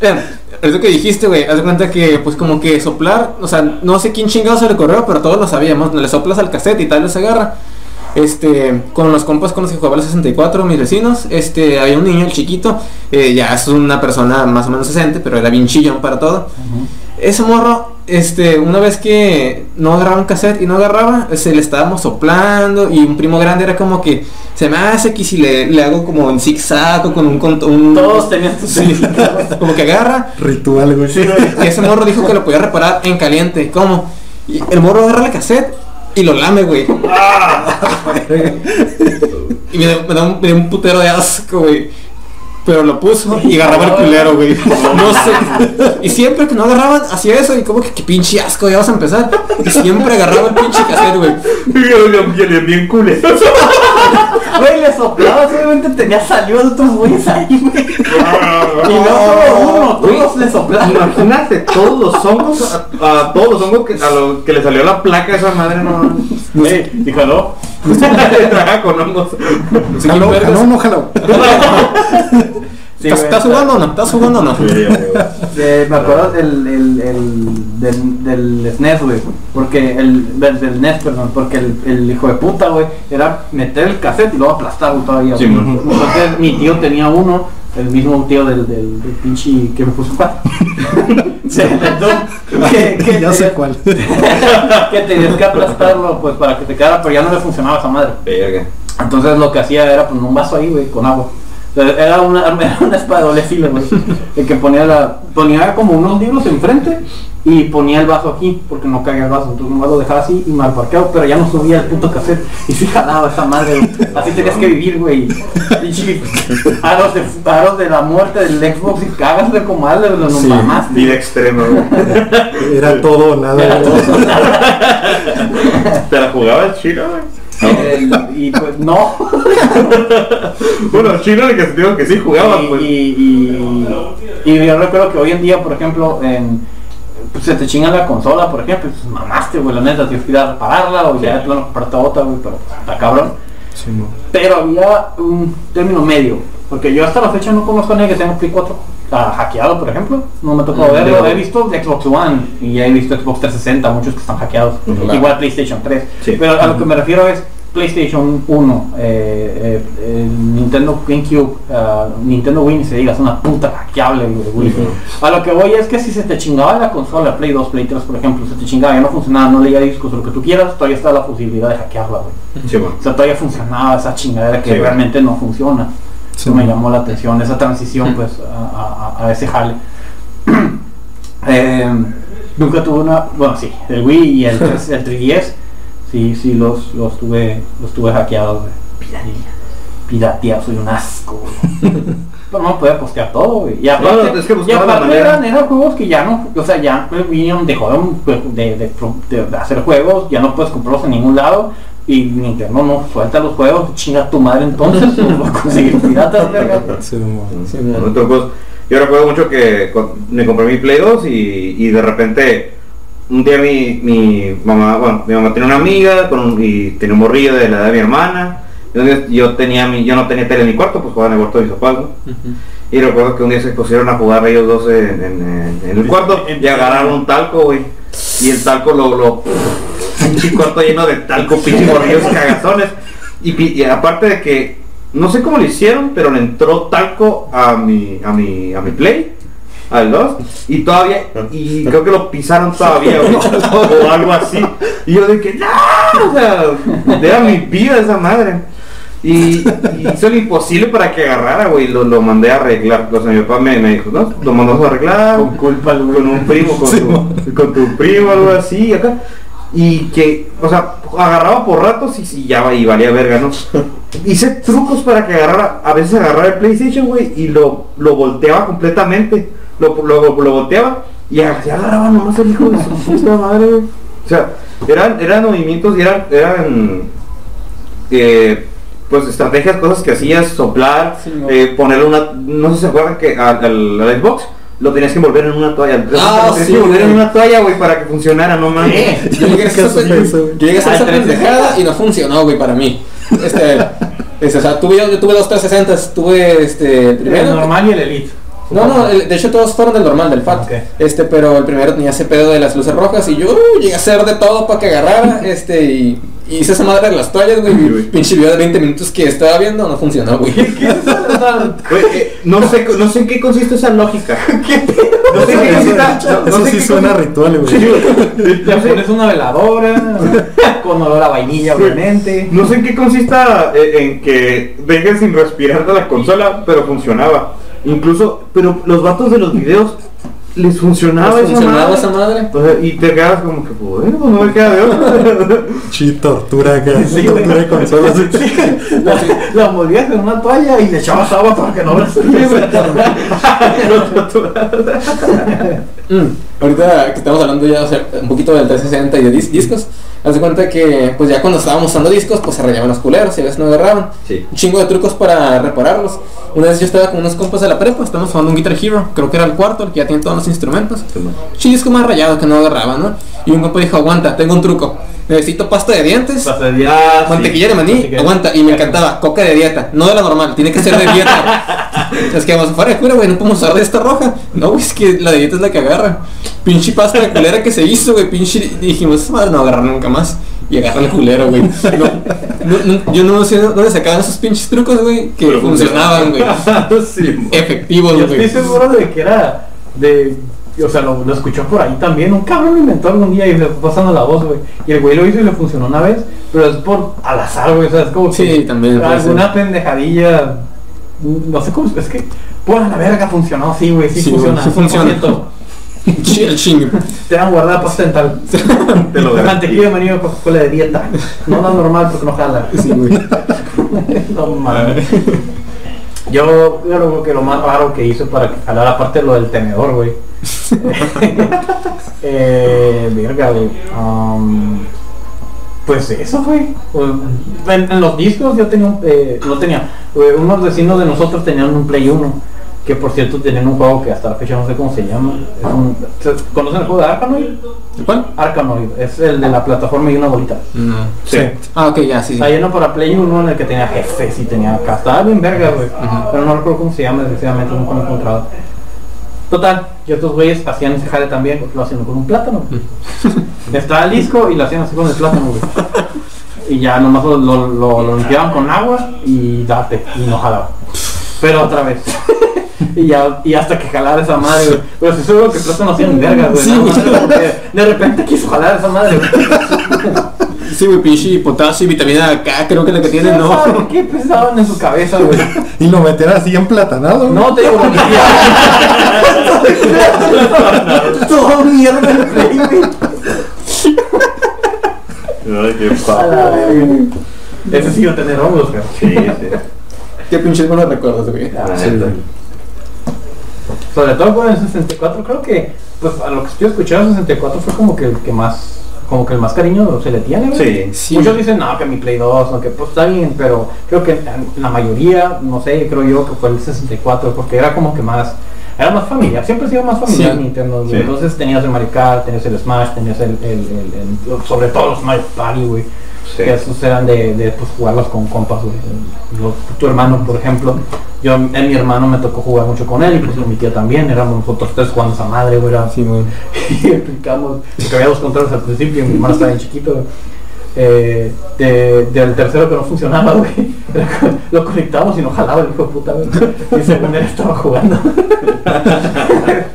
Eh, es lo que dijiste, güey. Haz de cuenta que, pues, como que soplar, o sea, no sé quién chingado se le corrió, pero todos lo sabíamos. Le soplas al cassette y tal vez agarra. Este, con los compas con los que jugaba el 64, mis vecinos, este, había un niño, el chiquito, eh, ya es una persona más o menos decente, pero era bien chillón para todo. Ese morro, este, una vez que no agarraba un cassette y no agarraba, se le estábamos soplando y un primo grande era como que se me hace que si le, le hago como en zigzag o con un, con un Todos tenían sus Sí, como que agarra Ritual, güey. y ese morro dijo que lo podía reparar en caliente. ¿Cómo? Y el morro agarra la cassette y lo lame, güey. y me, da- me da un, me da un putero de asco, güey. Pero lo puso y agarraba el culero, güey. No sé. Y siempre que no agarraban, hacía eso y como que, qué pinche asco, ya vas a empezar. Y siempre agarraba el pinche cassette, güey. Bien, bien culero. Güey, le soplabas, obviamente tenía saliva de otros güeyes ahí, güey. Y no solo uno, todos le soplaban. Imagínate todos los hongos, a, a todos los hongos que, a los que le salió la placa a esa madre, no. Güey, y jaló. Trabaja con hongos. Jaló, vergas. jaló, no jaló. Sí, ¿Estás, jugando o no? ¿Estás jugando o no? Eh, me acuerdo del, el, el, del, del SNES, güey. Porque el, del, del NES, perdón. Porque el, el hijo de puta, güey, era meter el cassette y luego aplastar güey, todavía. Sí. Entonces mi tío tenía uno, el mismo tío del, del, del pinche que me puso cuatro. Sí, entonces, que, que Ya sé tenías- cuál. que tenías que aplastarlo pues para que te quedara, pero ya no le funcionaba esa madre. Verga. Entonces lo que hacía era poner un vaso ahí, güey, con agua. Era una, era una espada de doble filo, güey. El que ponía la. ponía como unos libros enfrente y ponía el vaso aquí, porque no caía el vaso. Entonces nomás lo dejaba así y mal parqueado, pero ya no subía el puto cassette. Y sí jalaba esa madre, güey. Así tenías que vivir, güey. Pinche Aros de, aros de la muerte del Xbox y cagas de comadre, lo Sí. mamaste. Vida extrema, güey. Era todo o nada. Era güey. ¿Te la jugabas chino, güey? El- y pues no. Bueno, chino en el que sentido que sí jugaba, y, pues. y, y- y yo recuerdo que hoy en día, por ejemplo, en, pues, se te chinga la consola, por ejemplo, pues mamaste, güey, la neta, tienes que ir a repararla o ya de plano comprarte otra, güey, pero pues, está cabrón. Sí, no. Pero había un término medio, porque yo hasta la fecha no conozco a nadie que tenga Play 4 ah, hackeado, por ejemplo. No me tocó Mm, verlo. He visto de Xbox One y he visto Xbox 360, muchos que están hackeados. Ujú. Igual PlayStation 3. Sí. Pero a lo que me refiero es PlayStation 1, eh, eh, el Nintendo GameCube, ah, Nintendo Wii, se diga, es una puta hackeable, güey. Ujú. A lo que voy es que si se te chingaba la consola, Play 2, Play 3, por ejemplo, se te chingaba, ya no funcionaba, no leía discos lo que tú quieras, todavía está la posibilidad de hackearla, güey. Sí. O sea, todavía funcionaba esa chingadera que Sí. realmente no funciona. Sí. Eso me llamó la atención, esa transición pues a, a- a ese jale. Eh, nunca tuve una, bueno sí, el Wii y el, 3, el 3DS, sí, sí los, los tuve, los tuve hackeados, güey. Piratería, pirateado, soy un asco. Pero no podía postear todo, güey. Y aparte, No, es que y aparte eran, eran juegos que ya no, o sea, ya Wii dejó de, de- de- de- de hacer juegos, ya no puedes comprarlos en ningún lado. Y Nintendo no suelta los juegos, chinga tu madre entonces, o va a conseguir piratas, verga. Sí. Sí, yo recuerdo mucho que me compré mi Play 2 y, y de repente un día mi, mi mamá, bueno, mi mamá tenía una amiga con un- y tenía un morrillo de la edad de mi hermana. Entonces yo tenía mi, yo no tenía tele en mi cuarto, pues jugaba en el cuarto de mis papás. Y recuerdo que un día se pusieron a jugar ellos dos en, en- el cuarto y agarraron un talco, güey. Y el talco lo, lo pinche cuarto lleno de talco, pinche morrillos cagazones. Y, y aparte de que, no sé cómo lo hicieron, pero le entró talco a mi, a mi, a mi play. Al 2 y todavía y creo que lo pisaron todavía o algo así y yo que no o sea era mi vida esa madre y, y hizo lo imposible para que agarrara, güey. Lo, lo mandé a arreglar. O sea, mi papá me, me dijo, no, lo mandamos a arreglar. Con culpa, güey. Con un primo, con, Sí, tu, con tu primo, algo así, acá. Y que, o sea, agarraba por ratos y, y ya y valía verga, ¿no? Hice trucos para que agarrara, a veces agarraba el PlayStation, güey, y lo, lo volteaba completamente. Lo, lo, lo volteaba y ya ya agarraba nomás el hijo de su puta madre, güey. O sea, eran, eran movimientos y eran, eran eh, pues estrategias, cosas que hacías, soplar, Sí, no. eh, ponerle una, no sé si se acuerdan que al, al- al Xbox lo tenías que envolver en una toalla, al 360 Ah, lo tenías sí, que envolver en una toalla, güey, para que funcionara, no mames. Yo llegué a hacer ¿Qué haces esa- eso, güey? yo llegué a hacer Al esa 360. pendejada y no funcionó, güey, para mí. Este, este, o sea, tuve, yo tuve dos 360, tuve este, el primero. El normal y el elite. No, no, el- de hecho todos fueron del normal, del FAT. Este, pero el primero tenía ese pedo de las luces rojas y yo uh, llegué a hacer de todo para que agarrara, este, y, y hice esa madre de las toallas, güey. Pinche video de 20 minutos que estaba viendo no funcionó, güey. Eh, no sé, no sé en qué consiste esa lógica. No sé en qué Eso, consiste. no- no eso sé sí suena consiste- ritual, güey. Le pones una veladora, con olor a vainilla, obviamente. No sé en qué consista eh, en que dejes sin respirar de la consola, pero funcionaba. Incluso, pero los vatos de los videos les funcionaba, ¿Les esa funcionaba madre. esa madre? O sea, y te quedas como que, pues, bueno, pues no me queda de otra. Sí, tortura acá. Sí, tortura de consolas. La, la envolvías en una toalla y le echabas agua para que no respire. Mm, Ahorita que estamos hablando ya o sea, un poquito del 360 y de dis- discos, haz de cuenta que pues ya cuando estábamos usando discos pues se rayaban los culeros y a veces no agarraban. Sí. Un chingo de trucos para repararlos. Una vez yo estaba con unos compas de la prepa, estábamos jugando un Guitar Hero, creo que era el cuarto, el que ya tiene todos los instrumentos. Sí, disco más rayado que no agarraba, ¿no? Y un compa dijo, aguanta, tengo un truco. Necesito pasta de dientes. Ah, Mantequilla de maní, Mantequilla. aguanta, y me encantaba, coca de dieta, no de la normal, tiene que ser de dieta. es que vamos fuera de cura, güey, no podemos usar de esta roja. No, güey, es que la de dieta es la que agarra. Pinche pasta de culera que se hizo, güey, pinche. dijimos, madre no agarrar nunca más. Y agarra el culero, güey. No, no- yo no sé dónde sacaban esos pinches trucos, güey, que Pero funcionaban, güey. sí. Efectivos, güey. estoy seguro de que era de. O sea, lo, lo escuchó por ahí también. Un cabrón lo inventó algún día y le fue pasando la voz, güey. Y el güey lo hizo y le funcionó una vez, pero es por al azar, güey. O sea, es como Sí, que también alguna pendejadilla no sé cómo, es que, pues la verga funcionó, sí, güey, sí, Sí, funciona. sí funciona. 100%. Chill, ching. Te dan guardada pasta dental. Te lo. Mantequilla de maní Coca-Cola de dieta. No la normal porque no jala. Sí, güey. no mames. Yo creo que lo más raro que hice para que jalara aparte lo del tenedor, güey. eh, verga, güey. Um, pues eso. Pues, En, en los discos yo tenía, eh, no tenía, unos vecinos de nosotros tenían un Play 1. Que por cierto tenían un juego que hasta la fecha no sé cómo se llama. Un- ¿se- ¿Conocen el juego de Arkanoid? ¿Cuál? Arkanoid, es el de la plataforma y una bolita. No. Sí. Ah, ok, ya, sí. sí. Está lleno para Play 1 en el que tenía jefes y tenía. Estaba bien verga, güey. Pero no recuerdo cómo se llama, desgraciadamente nunca lo he encontrado. Total, y estos güeyes hacían ese jale también, porque lo hacían con un plátano. Estaba el disco y lo hacían así con el plátano, güey. Y ya nomás lo, lo, lo- lo limpiaban con agua y date, y no jalaba. Pero otra vez. Y, ya, y hasta que jalara esa madre, güey. Pero si seguro que el plátano hacía en verga, güey. De repente quiso jalar esa madre, güey. Sí, güey, pinche potasio y vitamina K, creo que la que tiene, ¿Quién sabe no. ¿Qué pensaban en su cabeza, güey? Y lo metían así emplatanado. No te digo lo que Todo mierda el. Ay, qué padre. Ese sí iba a tener hongos, güey. Sí, sí. Qué pinches buenos recuerdos, güey. Sobre todo con el 64, creo que, pues a lo que estoy escuchando, el 64 fue como que el que más, como que el más cariño se le tiene. Sí. Sí. Muchos dicen, no, que mi Play 2, no, que pues está bien, pero creo que la mayoría, no sé, creo yo que fue el 64, porque era como que más, era más familiar, siempre ha sido más familiar Sí. Nintendo. Entonces tenías el Mario Kart, tenías el Smash, tenías el, el, el- el- sobre todo los Mario Party, güey. Que esos eran de, de pues, jugarlos con compas, tu hermano, por ejemplo, yo, en mi hermano me tocó jugar mucho con él y pues mi tía también, éramos nosotros tres jugando esa madre, güey. era- Sí, güey. y explicamos que había dos controles al principio y mi hermano estaba bien chiquito. Eh, de- del tercero que no funcionaba güey lo conectamos y no jalaba el hijo de puta güey y según él estaba jugando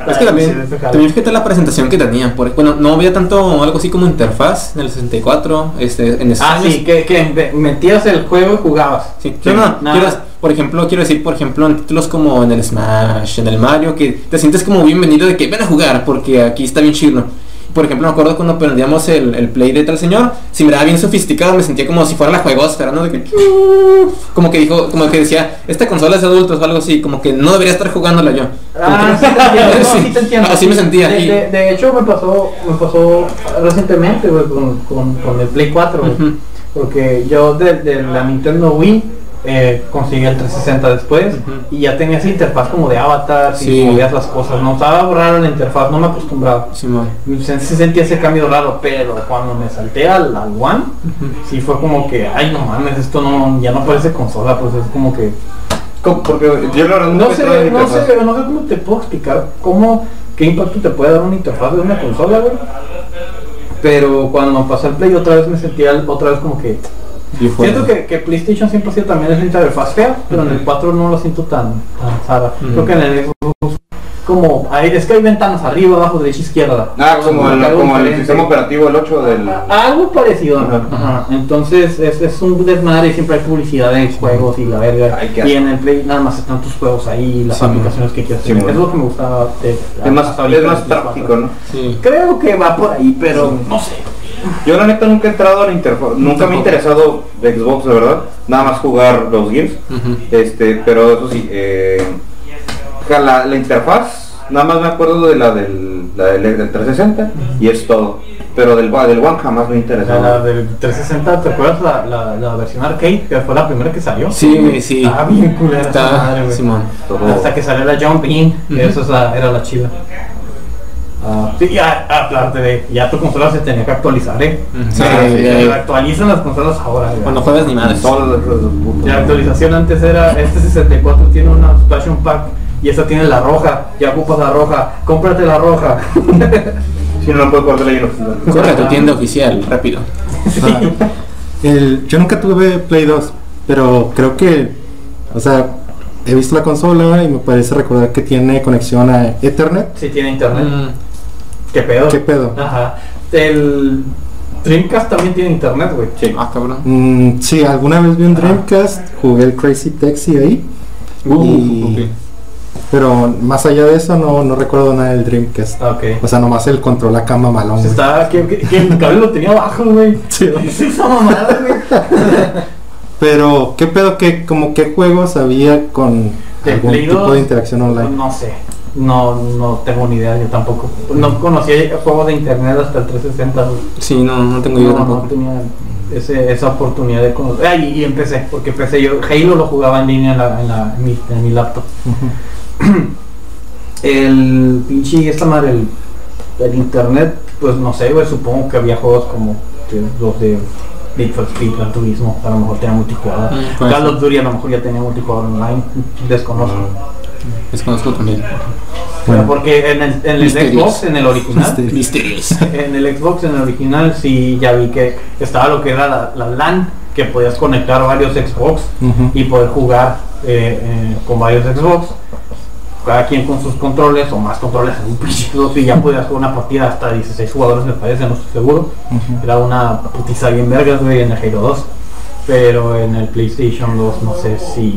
Es que también, también fíjate la presentación que tenían. Por, bueno, no había tanto algo así como interfaz en el 64, este, en ah Smash. sí que, que me- metías el juego y jugabas Sí. Sí, No, no, nada. quiero- por ejemplo, quiero decir, por ejemplo, en títulos como en el Smash, en el Mario, que te sientes como bienvenido de que ven a jugar, porque aquí está bien chido. Por ejemplo, me acuerdo cuando prendíamos el, el play de tal señor, si me daba bien sofisticado, me sentía como si fuera la juegosfera, ¿no? De que, como que dijo, como que decía, esta consola es de adultos o algo así, como que no debería estar jugándola yo. Ah, que- sí te entiendo, no, Sí. sí te entiendo. Así me sentía. De, y- de- de hecho me pasó, me pasó recientemente con, con, con el Play 4, güey. Ujú. porque yo de, de la Nintendo Wii eh, conseguí el 360 después y ya tenía esa interfaz como de avatar, Sí. y movías las cosas, no estaba raro la interfaz, no me acostumbraba. Simón. Se, se sentía ese cambio raro, pero cuando me salté al, al One, sí fue como que, ay no mames, esto no, ya no parece consola, pues es como que ¿Cómo? Porque yo la verdad no sé, no sé, no sé cómo te puedo explicar cómo, qué impacto te puede dar una interfaz de una consola, güey. Pero cuando pasé el Play otra vez me sentía otra vez como que... Siento que, que PlayStation siempre ha sido también es interfaz fea, pero en el 4 no lo siento tan, tan sada. Ujú. Creo que en el Xbox como hay, es que hay ventanas arriba, abajo, derecha, izquierda. Ah, como el, Algo como el diferente. sistema operativo, el 8 del... Algo parecido. Ajá. Ajá. Entonces es, es un desmadre y siempre hay publicidad de juegos y la verga. Ay, y en el Play nada más están tus juegos ahí, las Sí, aplicaciones que quieras Sí, tener. bueno. es lo que me gusta de, Es más, es más práctico, 4. ¿no? Sí. Creo que va por ahí, pero no sé. Yo la neta nunca he entrado a la interfaz, nunca me ha interesado Xbox, de verdad, nada más jugar los games, este, pero eso sí, eh, la, la interfaz, nada más me acuerdo de la del, la del, del 360 y es todo, pero del, del One jamás me ha La, interesado. del 360, ¿te acuerdas la, la, la versión arcade? Que fue la primera que salió. Sí, sí. Estaba bien culera Está, madre. Simón. Hasta que salió la Jump In, eso es la- era la chida. Ah, sí, ya, aparte de, ya tu consola se tenía que actualizar, eh. Sí, Ah, sí, actualizan las consolas ahora. Cuando juegas ni madres. Todos los- los- los putos. La actualización antes era, este 64 tiene una expansion pack y esta tiene la roja, ya ocupas la roja, cómprate la roja. Si no, no puedo of Zelda. Corre a tu tienda oficial, rápido. Ah, el- yo nunca tuve Play 2, pero creo que, o sea, he visto la consola y me parece recordar que tiene conexión a Ethernet. Si tiene internet. Mm, ¿Qué pedo? ¿Qué pedo? Ajá. El Dreamcast también tiene internet, güey. Sí. Ah, cabrón. Mm, sí, alguna vez vi un Dreamcast, jugué el Crazy Taxi ahí Uh, Y- ok. Pero más allá de eso no, no recuerdo nada del Dreamcast. Ok. O sea, nomás el control acá mamalón. Se güey. estaba, que, que, que el cable lo tenía abajo, güey. Sí, esa mamada, güey. Pero, ¿qué pedo que como qué juegos había con algún tipo 2, de interacción online? No sé. No, no tengo ni idea, yo tampoco. No conocía juegos de internet hasta el 360. güey. Sí, no, no tengo idea No, tenía ese- esa oportunidad de conocer. Ah, y, y empecé, porque empecé yo. Halo lo jugaba en línea en, la, en, la- en mi, en mi laptop. El pinche, esta madre, el, el internet, pues no sé, güey, supongo que había juegos como los de Need for Speed, Gran Turismo, a lo mejor tenía multijugador. Mm, Call of Duty a lo mejor ya tenía multijugador online, desconozco. Desconozco también. Pero porque en el, en el. Xbox, en el original, Misterios. En el Xbox, en el original, sí ya vi que estaba lo que era la, la LAN, que podías conectar varios Xbox Ujú. y poder jugar eh, eh, con varios Xbox, cada quien con sus controles o más controles en un principio, y ya podías jugar una partida hasta 16 jugadores me parece, no estoy seguro. Era una putiza bien vergas, güey, en el Halo 2. Pero en el PlayStation 2 no sé si,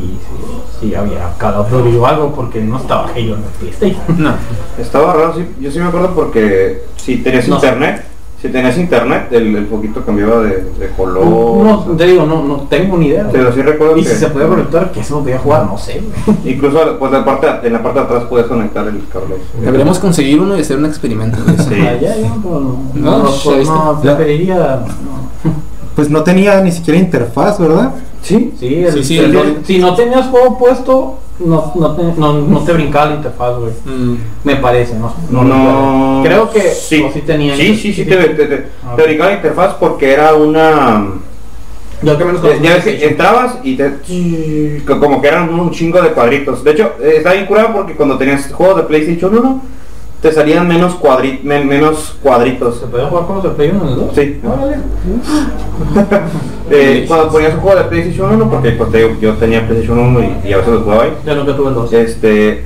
si, si había Call of Duty o algo, porque no estaba Halo en el PlayStation. No. Estaba raro, sí, yo sí me acuerdo porque si tenías No internet, si tenías internet, el, el foquito cambiaba de, de color. No, te digo, no, no tengo ni idea. Pero sí recuerdo Y que si se podía conectar, que eso podía jugar, no sé. incluso pues, la parte, en la parte de atrás puedes conectar el cable. Deberíamos conseguir uno y hacer un experimento de eso. Sí. Ah, no, No, no, ya viste. no, preferiría. no. Pues no tenía ni siquiera interfaz, ¿verdad? Sí. Sí, el- Sí, sí, el- el- si no tenías juego puesto, no, no, te, no, no te brincaba la interfaz, güey. Mm. Me parece, ¿no? No, Creo que sí, o sí tenía. Sí, sí, sí, te, te, te, Ah, te brincaba la interfaz porque era una... Yo que menos Ya ya ves que entrabas y te... Como que eran un chingo de cuadritos. De hecho, eh, está bien curado porque cuando tenías juegos de PlayStation 1, te salían menos, cuadri men- menos cuadritos. ¿Se podía jugar con los de Play 1 en el 2? Sí. Órale. Eh, cuando ponías un juego de PlayStation 1, porque pues, te digo, yo tenía PlayStation 1 y, y a veces los jugaba ahí. Ya nunca tuve el 2. Este,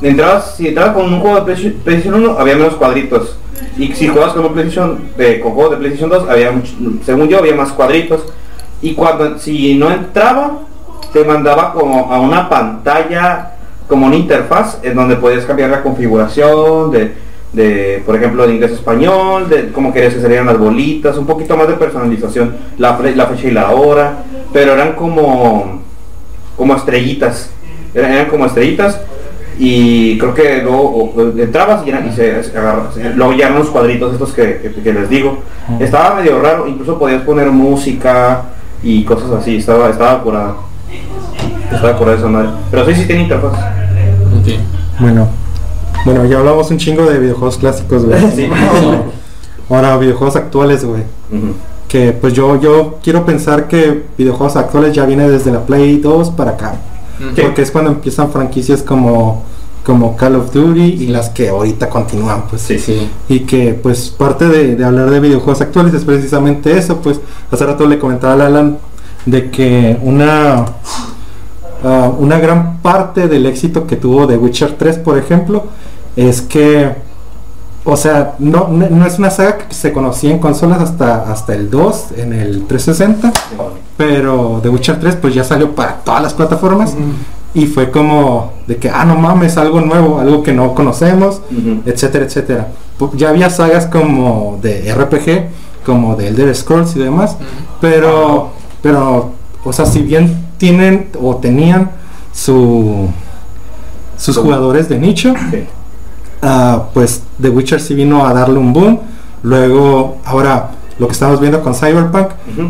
entrabas, si entrabas con un juego de Play- PlayStation 1, había menos cuadritos. Y si jugabas con un PlayStation, eh, con juegos de PlayStation 2, había, según yo, había más cuadritos. Y cuando, si no entraba, te mandaba como a una pantalla, como una interfaz, en donde podías cambiar la configuración de, de, por ejemplo, de inglés a español, de cómo querías que salieran las bolitas, un poquito más de personalización, la, la fecha y la hora, pero eran como, como estrellitas, eran, eran como estrellitas y creo que luego o- entrabas y, eran- y se, se agarra- luego ya eran los cuadritos estos que, que- que les digo. Estaba medio raro, incluso podías poner música y cosas así, estaba, estaba curada. Estaba curada esa madre. Pero sí, sí tiene interfaz. Bueno. Bueno, ya hablamos un chingo de videojuegos clásicos, güey. Sí. Ahora, videojuegos actuales, güey. Que pues yo, yo quiero pensar que videojuegos actuales ya viene desde la Play 2 para acá. Porque es cuando empiezan franquicias como, como Call of Duty y las que ahorita continúan, pues. Sí. Sí. Y que pues parte de, de hablar de videojuegos actuales es precisamente eso, pues hace rato le comentaba a Alan de que una ah, una gran parte del éxito que tuvo The Witcher 3, por ejemplo, es que o sea, no, no no es una saga que se conocía en consolas hasta, hasta el 2, en el 360, pero The Witcher 3 pues ya salió para todas las plataformas y fue como de que, ah, no mames, algo nuevo, algo que no conocemos, etcétera, etcétera. Ya había sagas como de RPG, como de Elder Scrolls y demás, pero, pero, o sea, si bien tienen o tenían su, sus jugadores de nicho, Sí. ah, pues The Witcher sí vino a darle un boom. Luego, ahora, lo que estamos viendo con Cyberpunk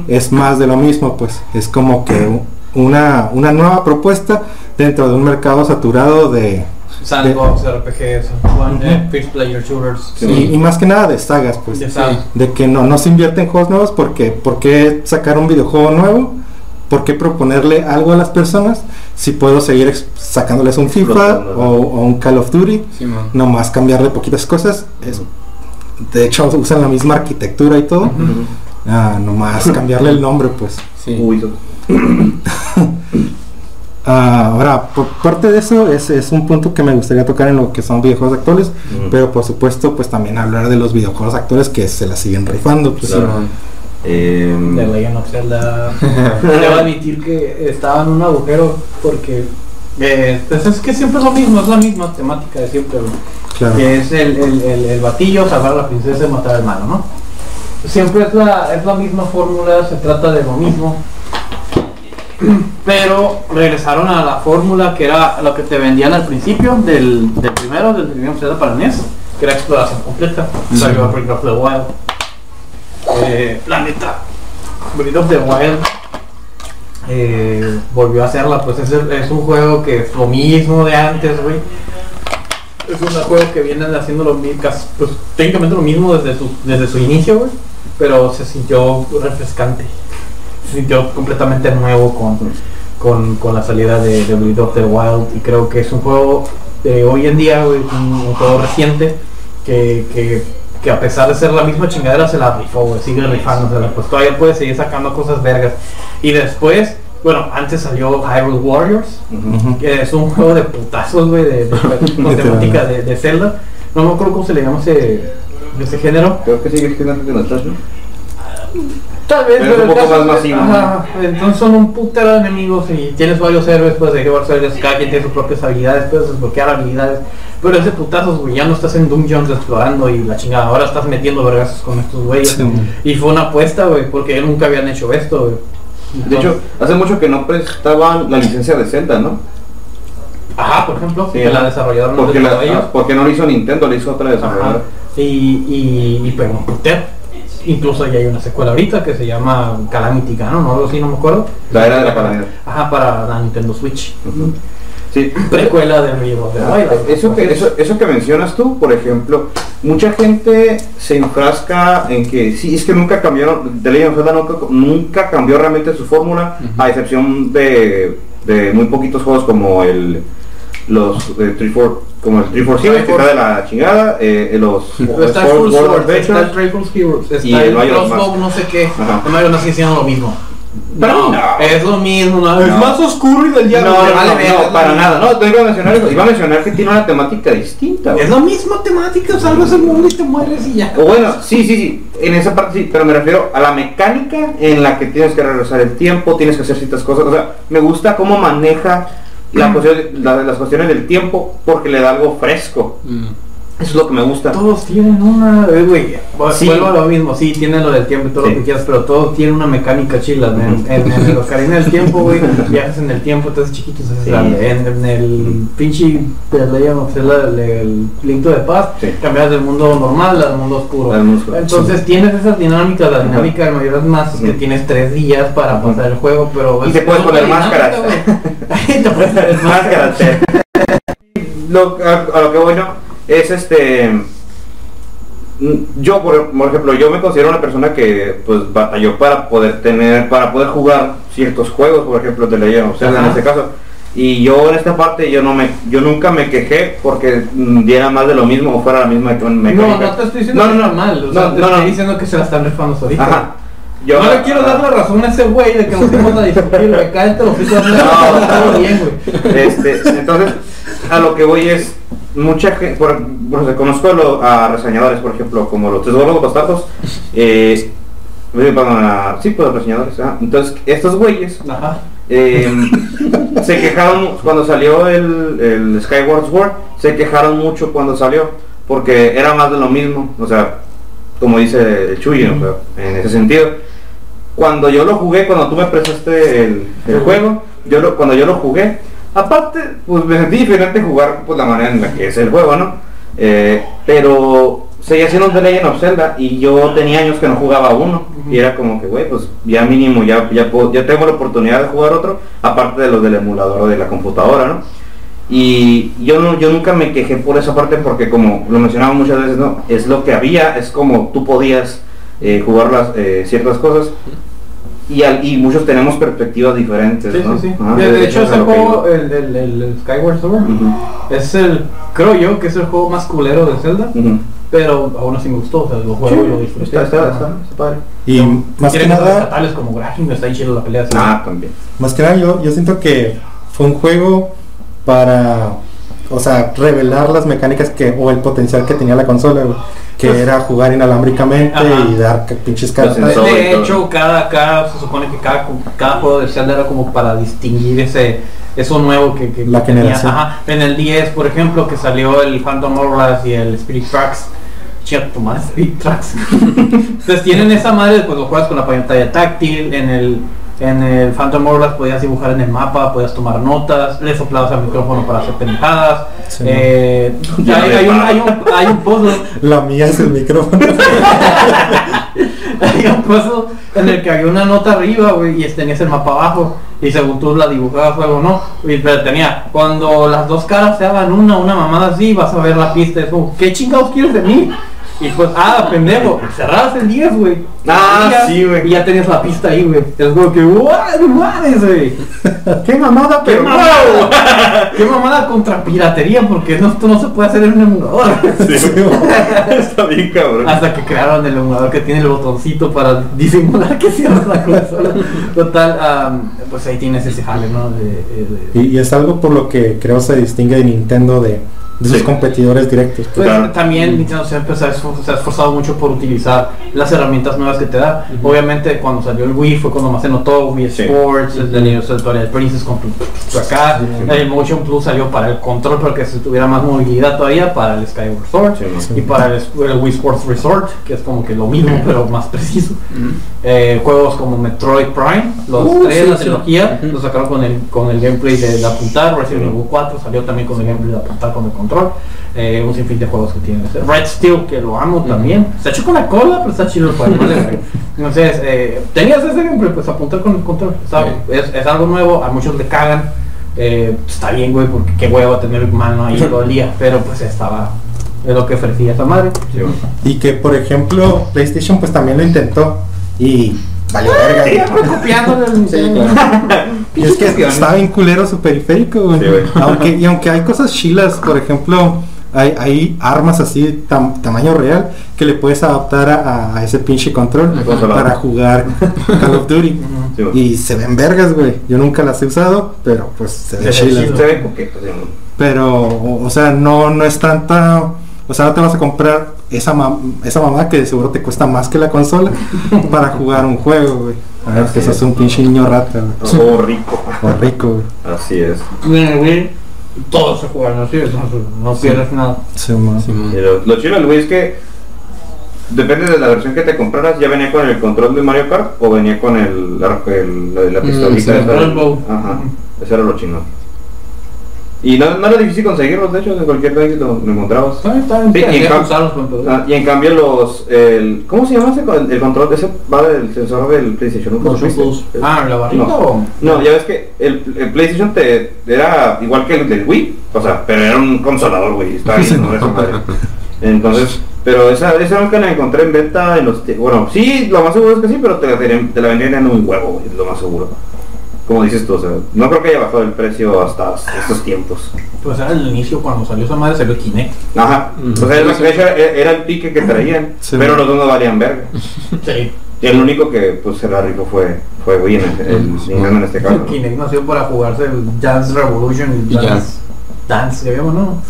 es más de lo mismo, pues es como que una, una nueva propuesta dentro de un mercado saturado de, Sandbox, RPGs, one, eh, First Player Shooters. Sí. y, y más que nada de sagas, pues. De sagas. de que no, no se invierte en juegos nuevos porque ¿por qué sacar un videojuego nuevo? ¿Por qué proponerle algo a las personas si puedo seguir sacándoles un FIFA o, o un Call of Duty? Sí. Nomás cambiarle poquitas cosas. Es, de hecho usan la misma arquitectura y todo. Ah, nomás cambiarle el nombre pues. Sí. Ubisoft. Ah, ahora, por parte de eso es, es un punto que me gustaría tocar en lo que son videojuegos actuales, pero por supuesto pues también hablar de los videojuegos actuales que se la siguen rifando. Pues, Claro. Em, De Legend of Zelda. Debo admitir que estaba en un agujero porque Eh, pues es que siempre es lo mismo, es la misma temática de siempre. Claro. Que es el, el, el, el batillo, salvar a la princesa y matar al malo, ¿no? Siempre es la, es la misma fórmula, se trata de lo mismo. Pero regresaron a la fórmula que era lo que te vendían al principio del, del primero, del primer Zelda para NES, que era exploración completa. Salió Breath of the Wild. Eh, la neta, Breath of the Wild eh, volvió a hacerla, pues es, un juego que es lo mismo de antes, güey. Es un juego que vienen haciendo lo mismo, pues técnicamente lo mismo desde su, desde su inicio, güey. Pero se sintió refrescante. Se sintió completamente nuevo con, con, con la salida de, de Breath of the Wild. Y creo que es un juego de hoy en día, güey, un, un juego reciente que, que, que a pesar de ser la misma chingadera se la rifó, güey. Sigue rifándosela. Pues todavía puede seguir sacando cosas vergas. Y después, bueno, antes salió Hyrule Warriors que es un juego de putazos, güey, de, de, con temática de, de Zelda. No me acuerdo cómo se le llama ese, ese género. Creo que sigue siendo antes de nosotros, ¿no? Tal vez, Pero es un poco caso más masivo, ajá, entonces son un putero de enemigos y tienes varios héroes, pues de llevar héroes, cada quien tiene sus propias habilidades, puedes desbloquear habilidades. Pero ese putazos, güey, ya no estás en dungeons explorando y la chingada, ahora estás metiendo vergazos con estos güeyes. Sí. Y fue una apuesta, güey, porque nunca habían hecho esto, güey. De hecho, hace mucho que no prestaban la licencia de Zelda, ¿no? ajá, por ejemplo, Sí, que la desarrollaron Porque, la- ellos. porque no lo hizo Nintendo, lo hizo otra desarrolladora. Y, y, y putero. Incluso ya hay una secuela ahorita que se llama Calamity Ganon, o algo así, no me acuerdo. La era de la calamidad. Ajá, para la Nintendo Switch. Sí. Precuela de Río de Ah, Eso que, eso, eso que mencionas tú, por ejemplo, mucha gente se enfrasca en que sí, es que nunca cambiaron, The Legend of Zelda nunca, nunca cambió realmente su fórmula, a excepción de, de muy poquitos juegos como el los eh, 3-4 como el 3 que está de la chingada, eh, los Pero está Full Sword Sword, está el Heroes, está Y el, el Crossbow, no sé qué. Ajá. El Mario no sigue siendo lo mismo. Para no, no. Es lo mismo, no, es más oscuro y del diablo. no, no, no, para nada, no, te iba a mencionar eso, iba a mencionar que tiene una temática distinta. güey. Es la misma temática, salvas el mundo y te mueres y ya. O bueno, sí, sí, sí, en esa parte sí, pero me refiero a la mecánica en la que tienes que regresar el tiempo, tienes que hacer ciertas cosas, o sea, me gusta cómo maneja la cuestión- la- las cuestiones del tiempo porque le da algo fresco. Mm. Eso es lo que me gusta. Todos tienen una, eh, güey, Sí. vuelvo a lo mismo, sí, tienen lo del tiempo y todo Sí. lo que quieras, pero todos tienen una mecánica chila, en, en, en el Ocarina del Tiempo, güey, viajas en el tiempo, entonces chiquitos es Sí. en, en el pinche of Zelda, el, el Link the Past, Sí. cambias del mundo normal al mundo oscuro. Entonces tienes esas dinámicas, la dinámica de mayoras más es que tienes tres días para pasar el juego, pero... Y te puedes poner máscaras. te puedes poner máscaras. Lo, a, a lo que voy no es este yo por, por ejemplo yo me considero una persona que pues batalló para poder tener para poder jugar ciertos juegos por ejemplo de Legend of Zelda en este caso y yo en esta parte yo no me yo nunca me quejé porque diera más de lo mismo o fuera la misma No, mecánica no te estoy diciendo No, que no, está mal, o sea, no, te no, estoy no. diciendo que se la están rifando ahorita. Ajá. Yo, no le quiero dar la razón a ese güey de que nos fuimos a discutir, güey. Cállate los hijos, no, todo bien, güey. Este, entonces, a lo que voy es, mucha gente, por, por- se conozco a, lo- a reseñadores, por ejemplo, como los tres gordos bastardos, eh, perdón, a- sí, pues reseñadores, ajá. entonces, estos güeyes eh, se quejaron cuando salió el, el Skyward Sword, se quejaron mucho cuando salió, porque era más de lo mismo, o sea, como dice el Chuy, en ese sentido. Cuando yo lo jugué, cuando tú me prestaste el, el juego, yo lo, cuando yo lo jugué, aparte, pues me sentí diferente jugar pues la manera en la que es el juego, ¿no? Eh, pero seguía siendo un The Legend of Zelda y yo tenía años que no jugaba uno y era como que, güey, pues ya mínimo ya ya puedo- ya tengo la oportunidad de jugar otro, aparte de los del emulador o de la computadora, ¿no? Y yo no, yo nunca me quejé por esa parte porque como lo mencionaba muchas veces, no, es lo que había, es como tú podías eh, jugar las eh, ciertas cosas y, al- y muchos tenemos perspectivas diferentes, Sí, ¿no? sí, sí. De, hecho, ese juego, el, el, el- Skyward Sword, es el, creo yo, que es el juego más culero de Zelda, pero aún así me gustó, o sea, lo juego y lo disfruté. Está, está, está, está padre. Y más que nada, fatales como Graham, está ahí chido la pelea. Ah, también. más que nada yo, yo siento que fue un juego para, o sea, revelar las mecánicas que o el potencial que tenía la consola, güey, que Pues- era jugar inalámbricamente Ajá. y dar pinches Los cartas. De, hecho, cada, cada, se supone que cada, cada juego de Zelda era como para distinguir ese, eso nuevo que, que La que tenía. generación. Ajá. En el 10, por ejemplo, que salió el Phantom Hourglass y el Spirit Tracks. Tu madre, Spirit Tracks. Entonces tienen esa madre, pues lo juegas con la pantalla táctil, en el en el Phantom Hourglass podías dibujar en el mapa, podías tomar notas, le soplabas al micrófono para hacer pendejadas. Sí. Eh, hay, hay un, hay, un, hay un puzzle La mía es el micrófono. Había un puzzle en el que había una nota arriba, güey, y tenías el mapa abajo. Y según tú la dibujabas luego no. Y pero tenía, cuando las dos caras se hagan una, una mamada así, vas a ver la pista. Es como, ¿qué chingados quieres de mí? Y pues, ah, pendejo, cerrabas el 10, güey. Ah, sí, güey. Y ya tenías la pista ahí, güey. Es como que, ¡guau! ¡No mames, güey! ¡Qué mamada, ¡Qué pero mamada! wow! ¡Qué mamada contra piratería! Porque no, esto no se puede hacer en un emulador. Sí, Está bien cabrón. Hasta que crearon el emulador que tiene el botoncito para disimular que cierras la consola. Total, pues ahí tienes ese jale, ¿no? De, de- y, y es algo por lo que creo se distingue de Nintendo de, de sus Sí. competidores directos. Pues Claro. también Nintendo siempre se ha, esfor- se ha esforzado mucho por utilizar las herramientas nuevas que te da. Obviamente cuando salió el Wii fue cuando más se notó Wii Sí. Sports, el de Princess con tu- tu acá, el Motion Plus salió para el control para que se tuviera más movilidad todavía para el Skyward Sword. Sí, Sí. y para el, el Wii Sports Resort, que es como que lo mismo pero más preciso. Eh, juegos como Metroid Prime, los Uh, tres, sí, la sí. trilogía, los sacaron con el, con el gameplay de, de apuntar, Resident Evil 4 salió también con el gameplay de apuntar con el control, eh, un sinfín de juegos que tienen. Red Steel, que lo amo también, se ha hecho con la cola, pero está chido el juego. Entonces, eh, tenías ese gameplay, pues apuntar con el control, Sí. es, es algo nuevo, a muchos le cagan. eh, está bien, güey, porque qué huevo tener mano ahí todo el día, pero pues estaba, es lo que ofrecía esa madre. Sí. Y que por ejemplo PlayStation pues también lo intentó y valió verga. Copiándole al Sí, Nintendo. claro. Y es que estaba bien culero su periférico, güey. Sí, güey. aunque, y aunque hay cosas chilas, por ejemplo, hay, hay armas así tam- tamaño real que le puedes adaptar a, a ese pinche control para jugar Call of Duty. Sí. Y se ven vergas, güey. Yo nunca las he usado, pero pues se ven ve chilas. sí, güey. Pero, o, o sea, no, no es tanta. O sea, no te vas a comprar esa, ma- esa mamá que de seguro te cuesta más que la consola para jugar un juego, güey. A ver, que sos es. un pinche niño rata, güey. Oh, rico. O rico, güey. Así es. En el Wii, todos se juegan así, no pierdes nada. Sí, ma. Simón. Y lo, lo chido del Wii es que depende de la versión que te compraras, ya venía con el control de Mario Kart o venía con el, la, el- la, la Mm, pistolita. sí, del- Rainbow. Ajá, eso era lo chingón. Y no, no era difícil conseguirlos, de hecho, en cualquier país lo, lo encontrabas. Está. Sí, y en usarlos, pero- Ah, y en cambio los, el, ¿cómo se llama ese con- el control? Ese va del sensor del PlayStation. ¿nunca Motion supiste? Plus. Ah, ¿la barrita No. o...? No, ya ves que el, el PlayStation te era igual que el del Wii, o sea, pero era un consolador, güey, bien madre. Entonces, pero esa, esa nunca la encontré en venta en los bueno, sí, lo más seguro es que sí, pero te la, te la vendían en un huevo, güey, lo más seguro. Como dices tú, o sea, no creo que haya bajado el precio hasta estos tiempos. Pues era el inicio, cuando salió esa madre salió Kinect. Ajá, o sea, el- de hecho, era, era el pique que traían, Sí. pero los dos no valían verga. Sí. Y el único que pues se la rifó fue, fue Wii en el, el Nintendo en este caso. El Kinect nació para jugarse el Dance Revolution y Dance... Dance. Dance, que vemos, ¿no?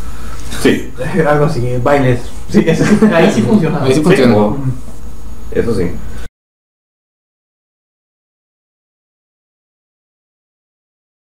Sí, Era algo así, bailes. Sí, eso- ahí sí funcionaba. Ahí sí sí, funciona. o- eso sí.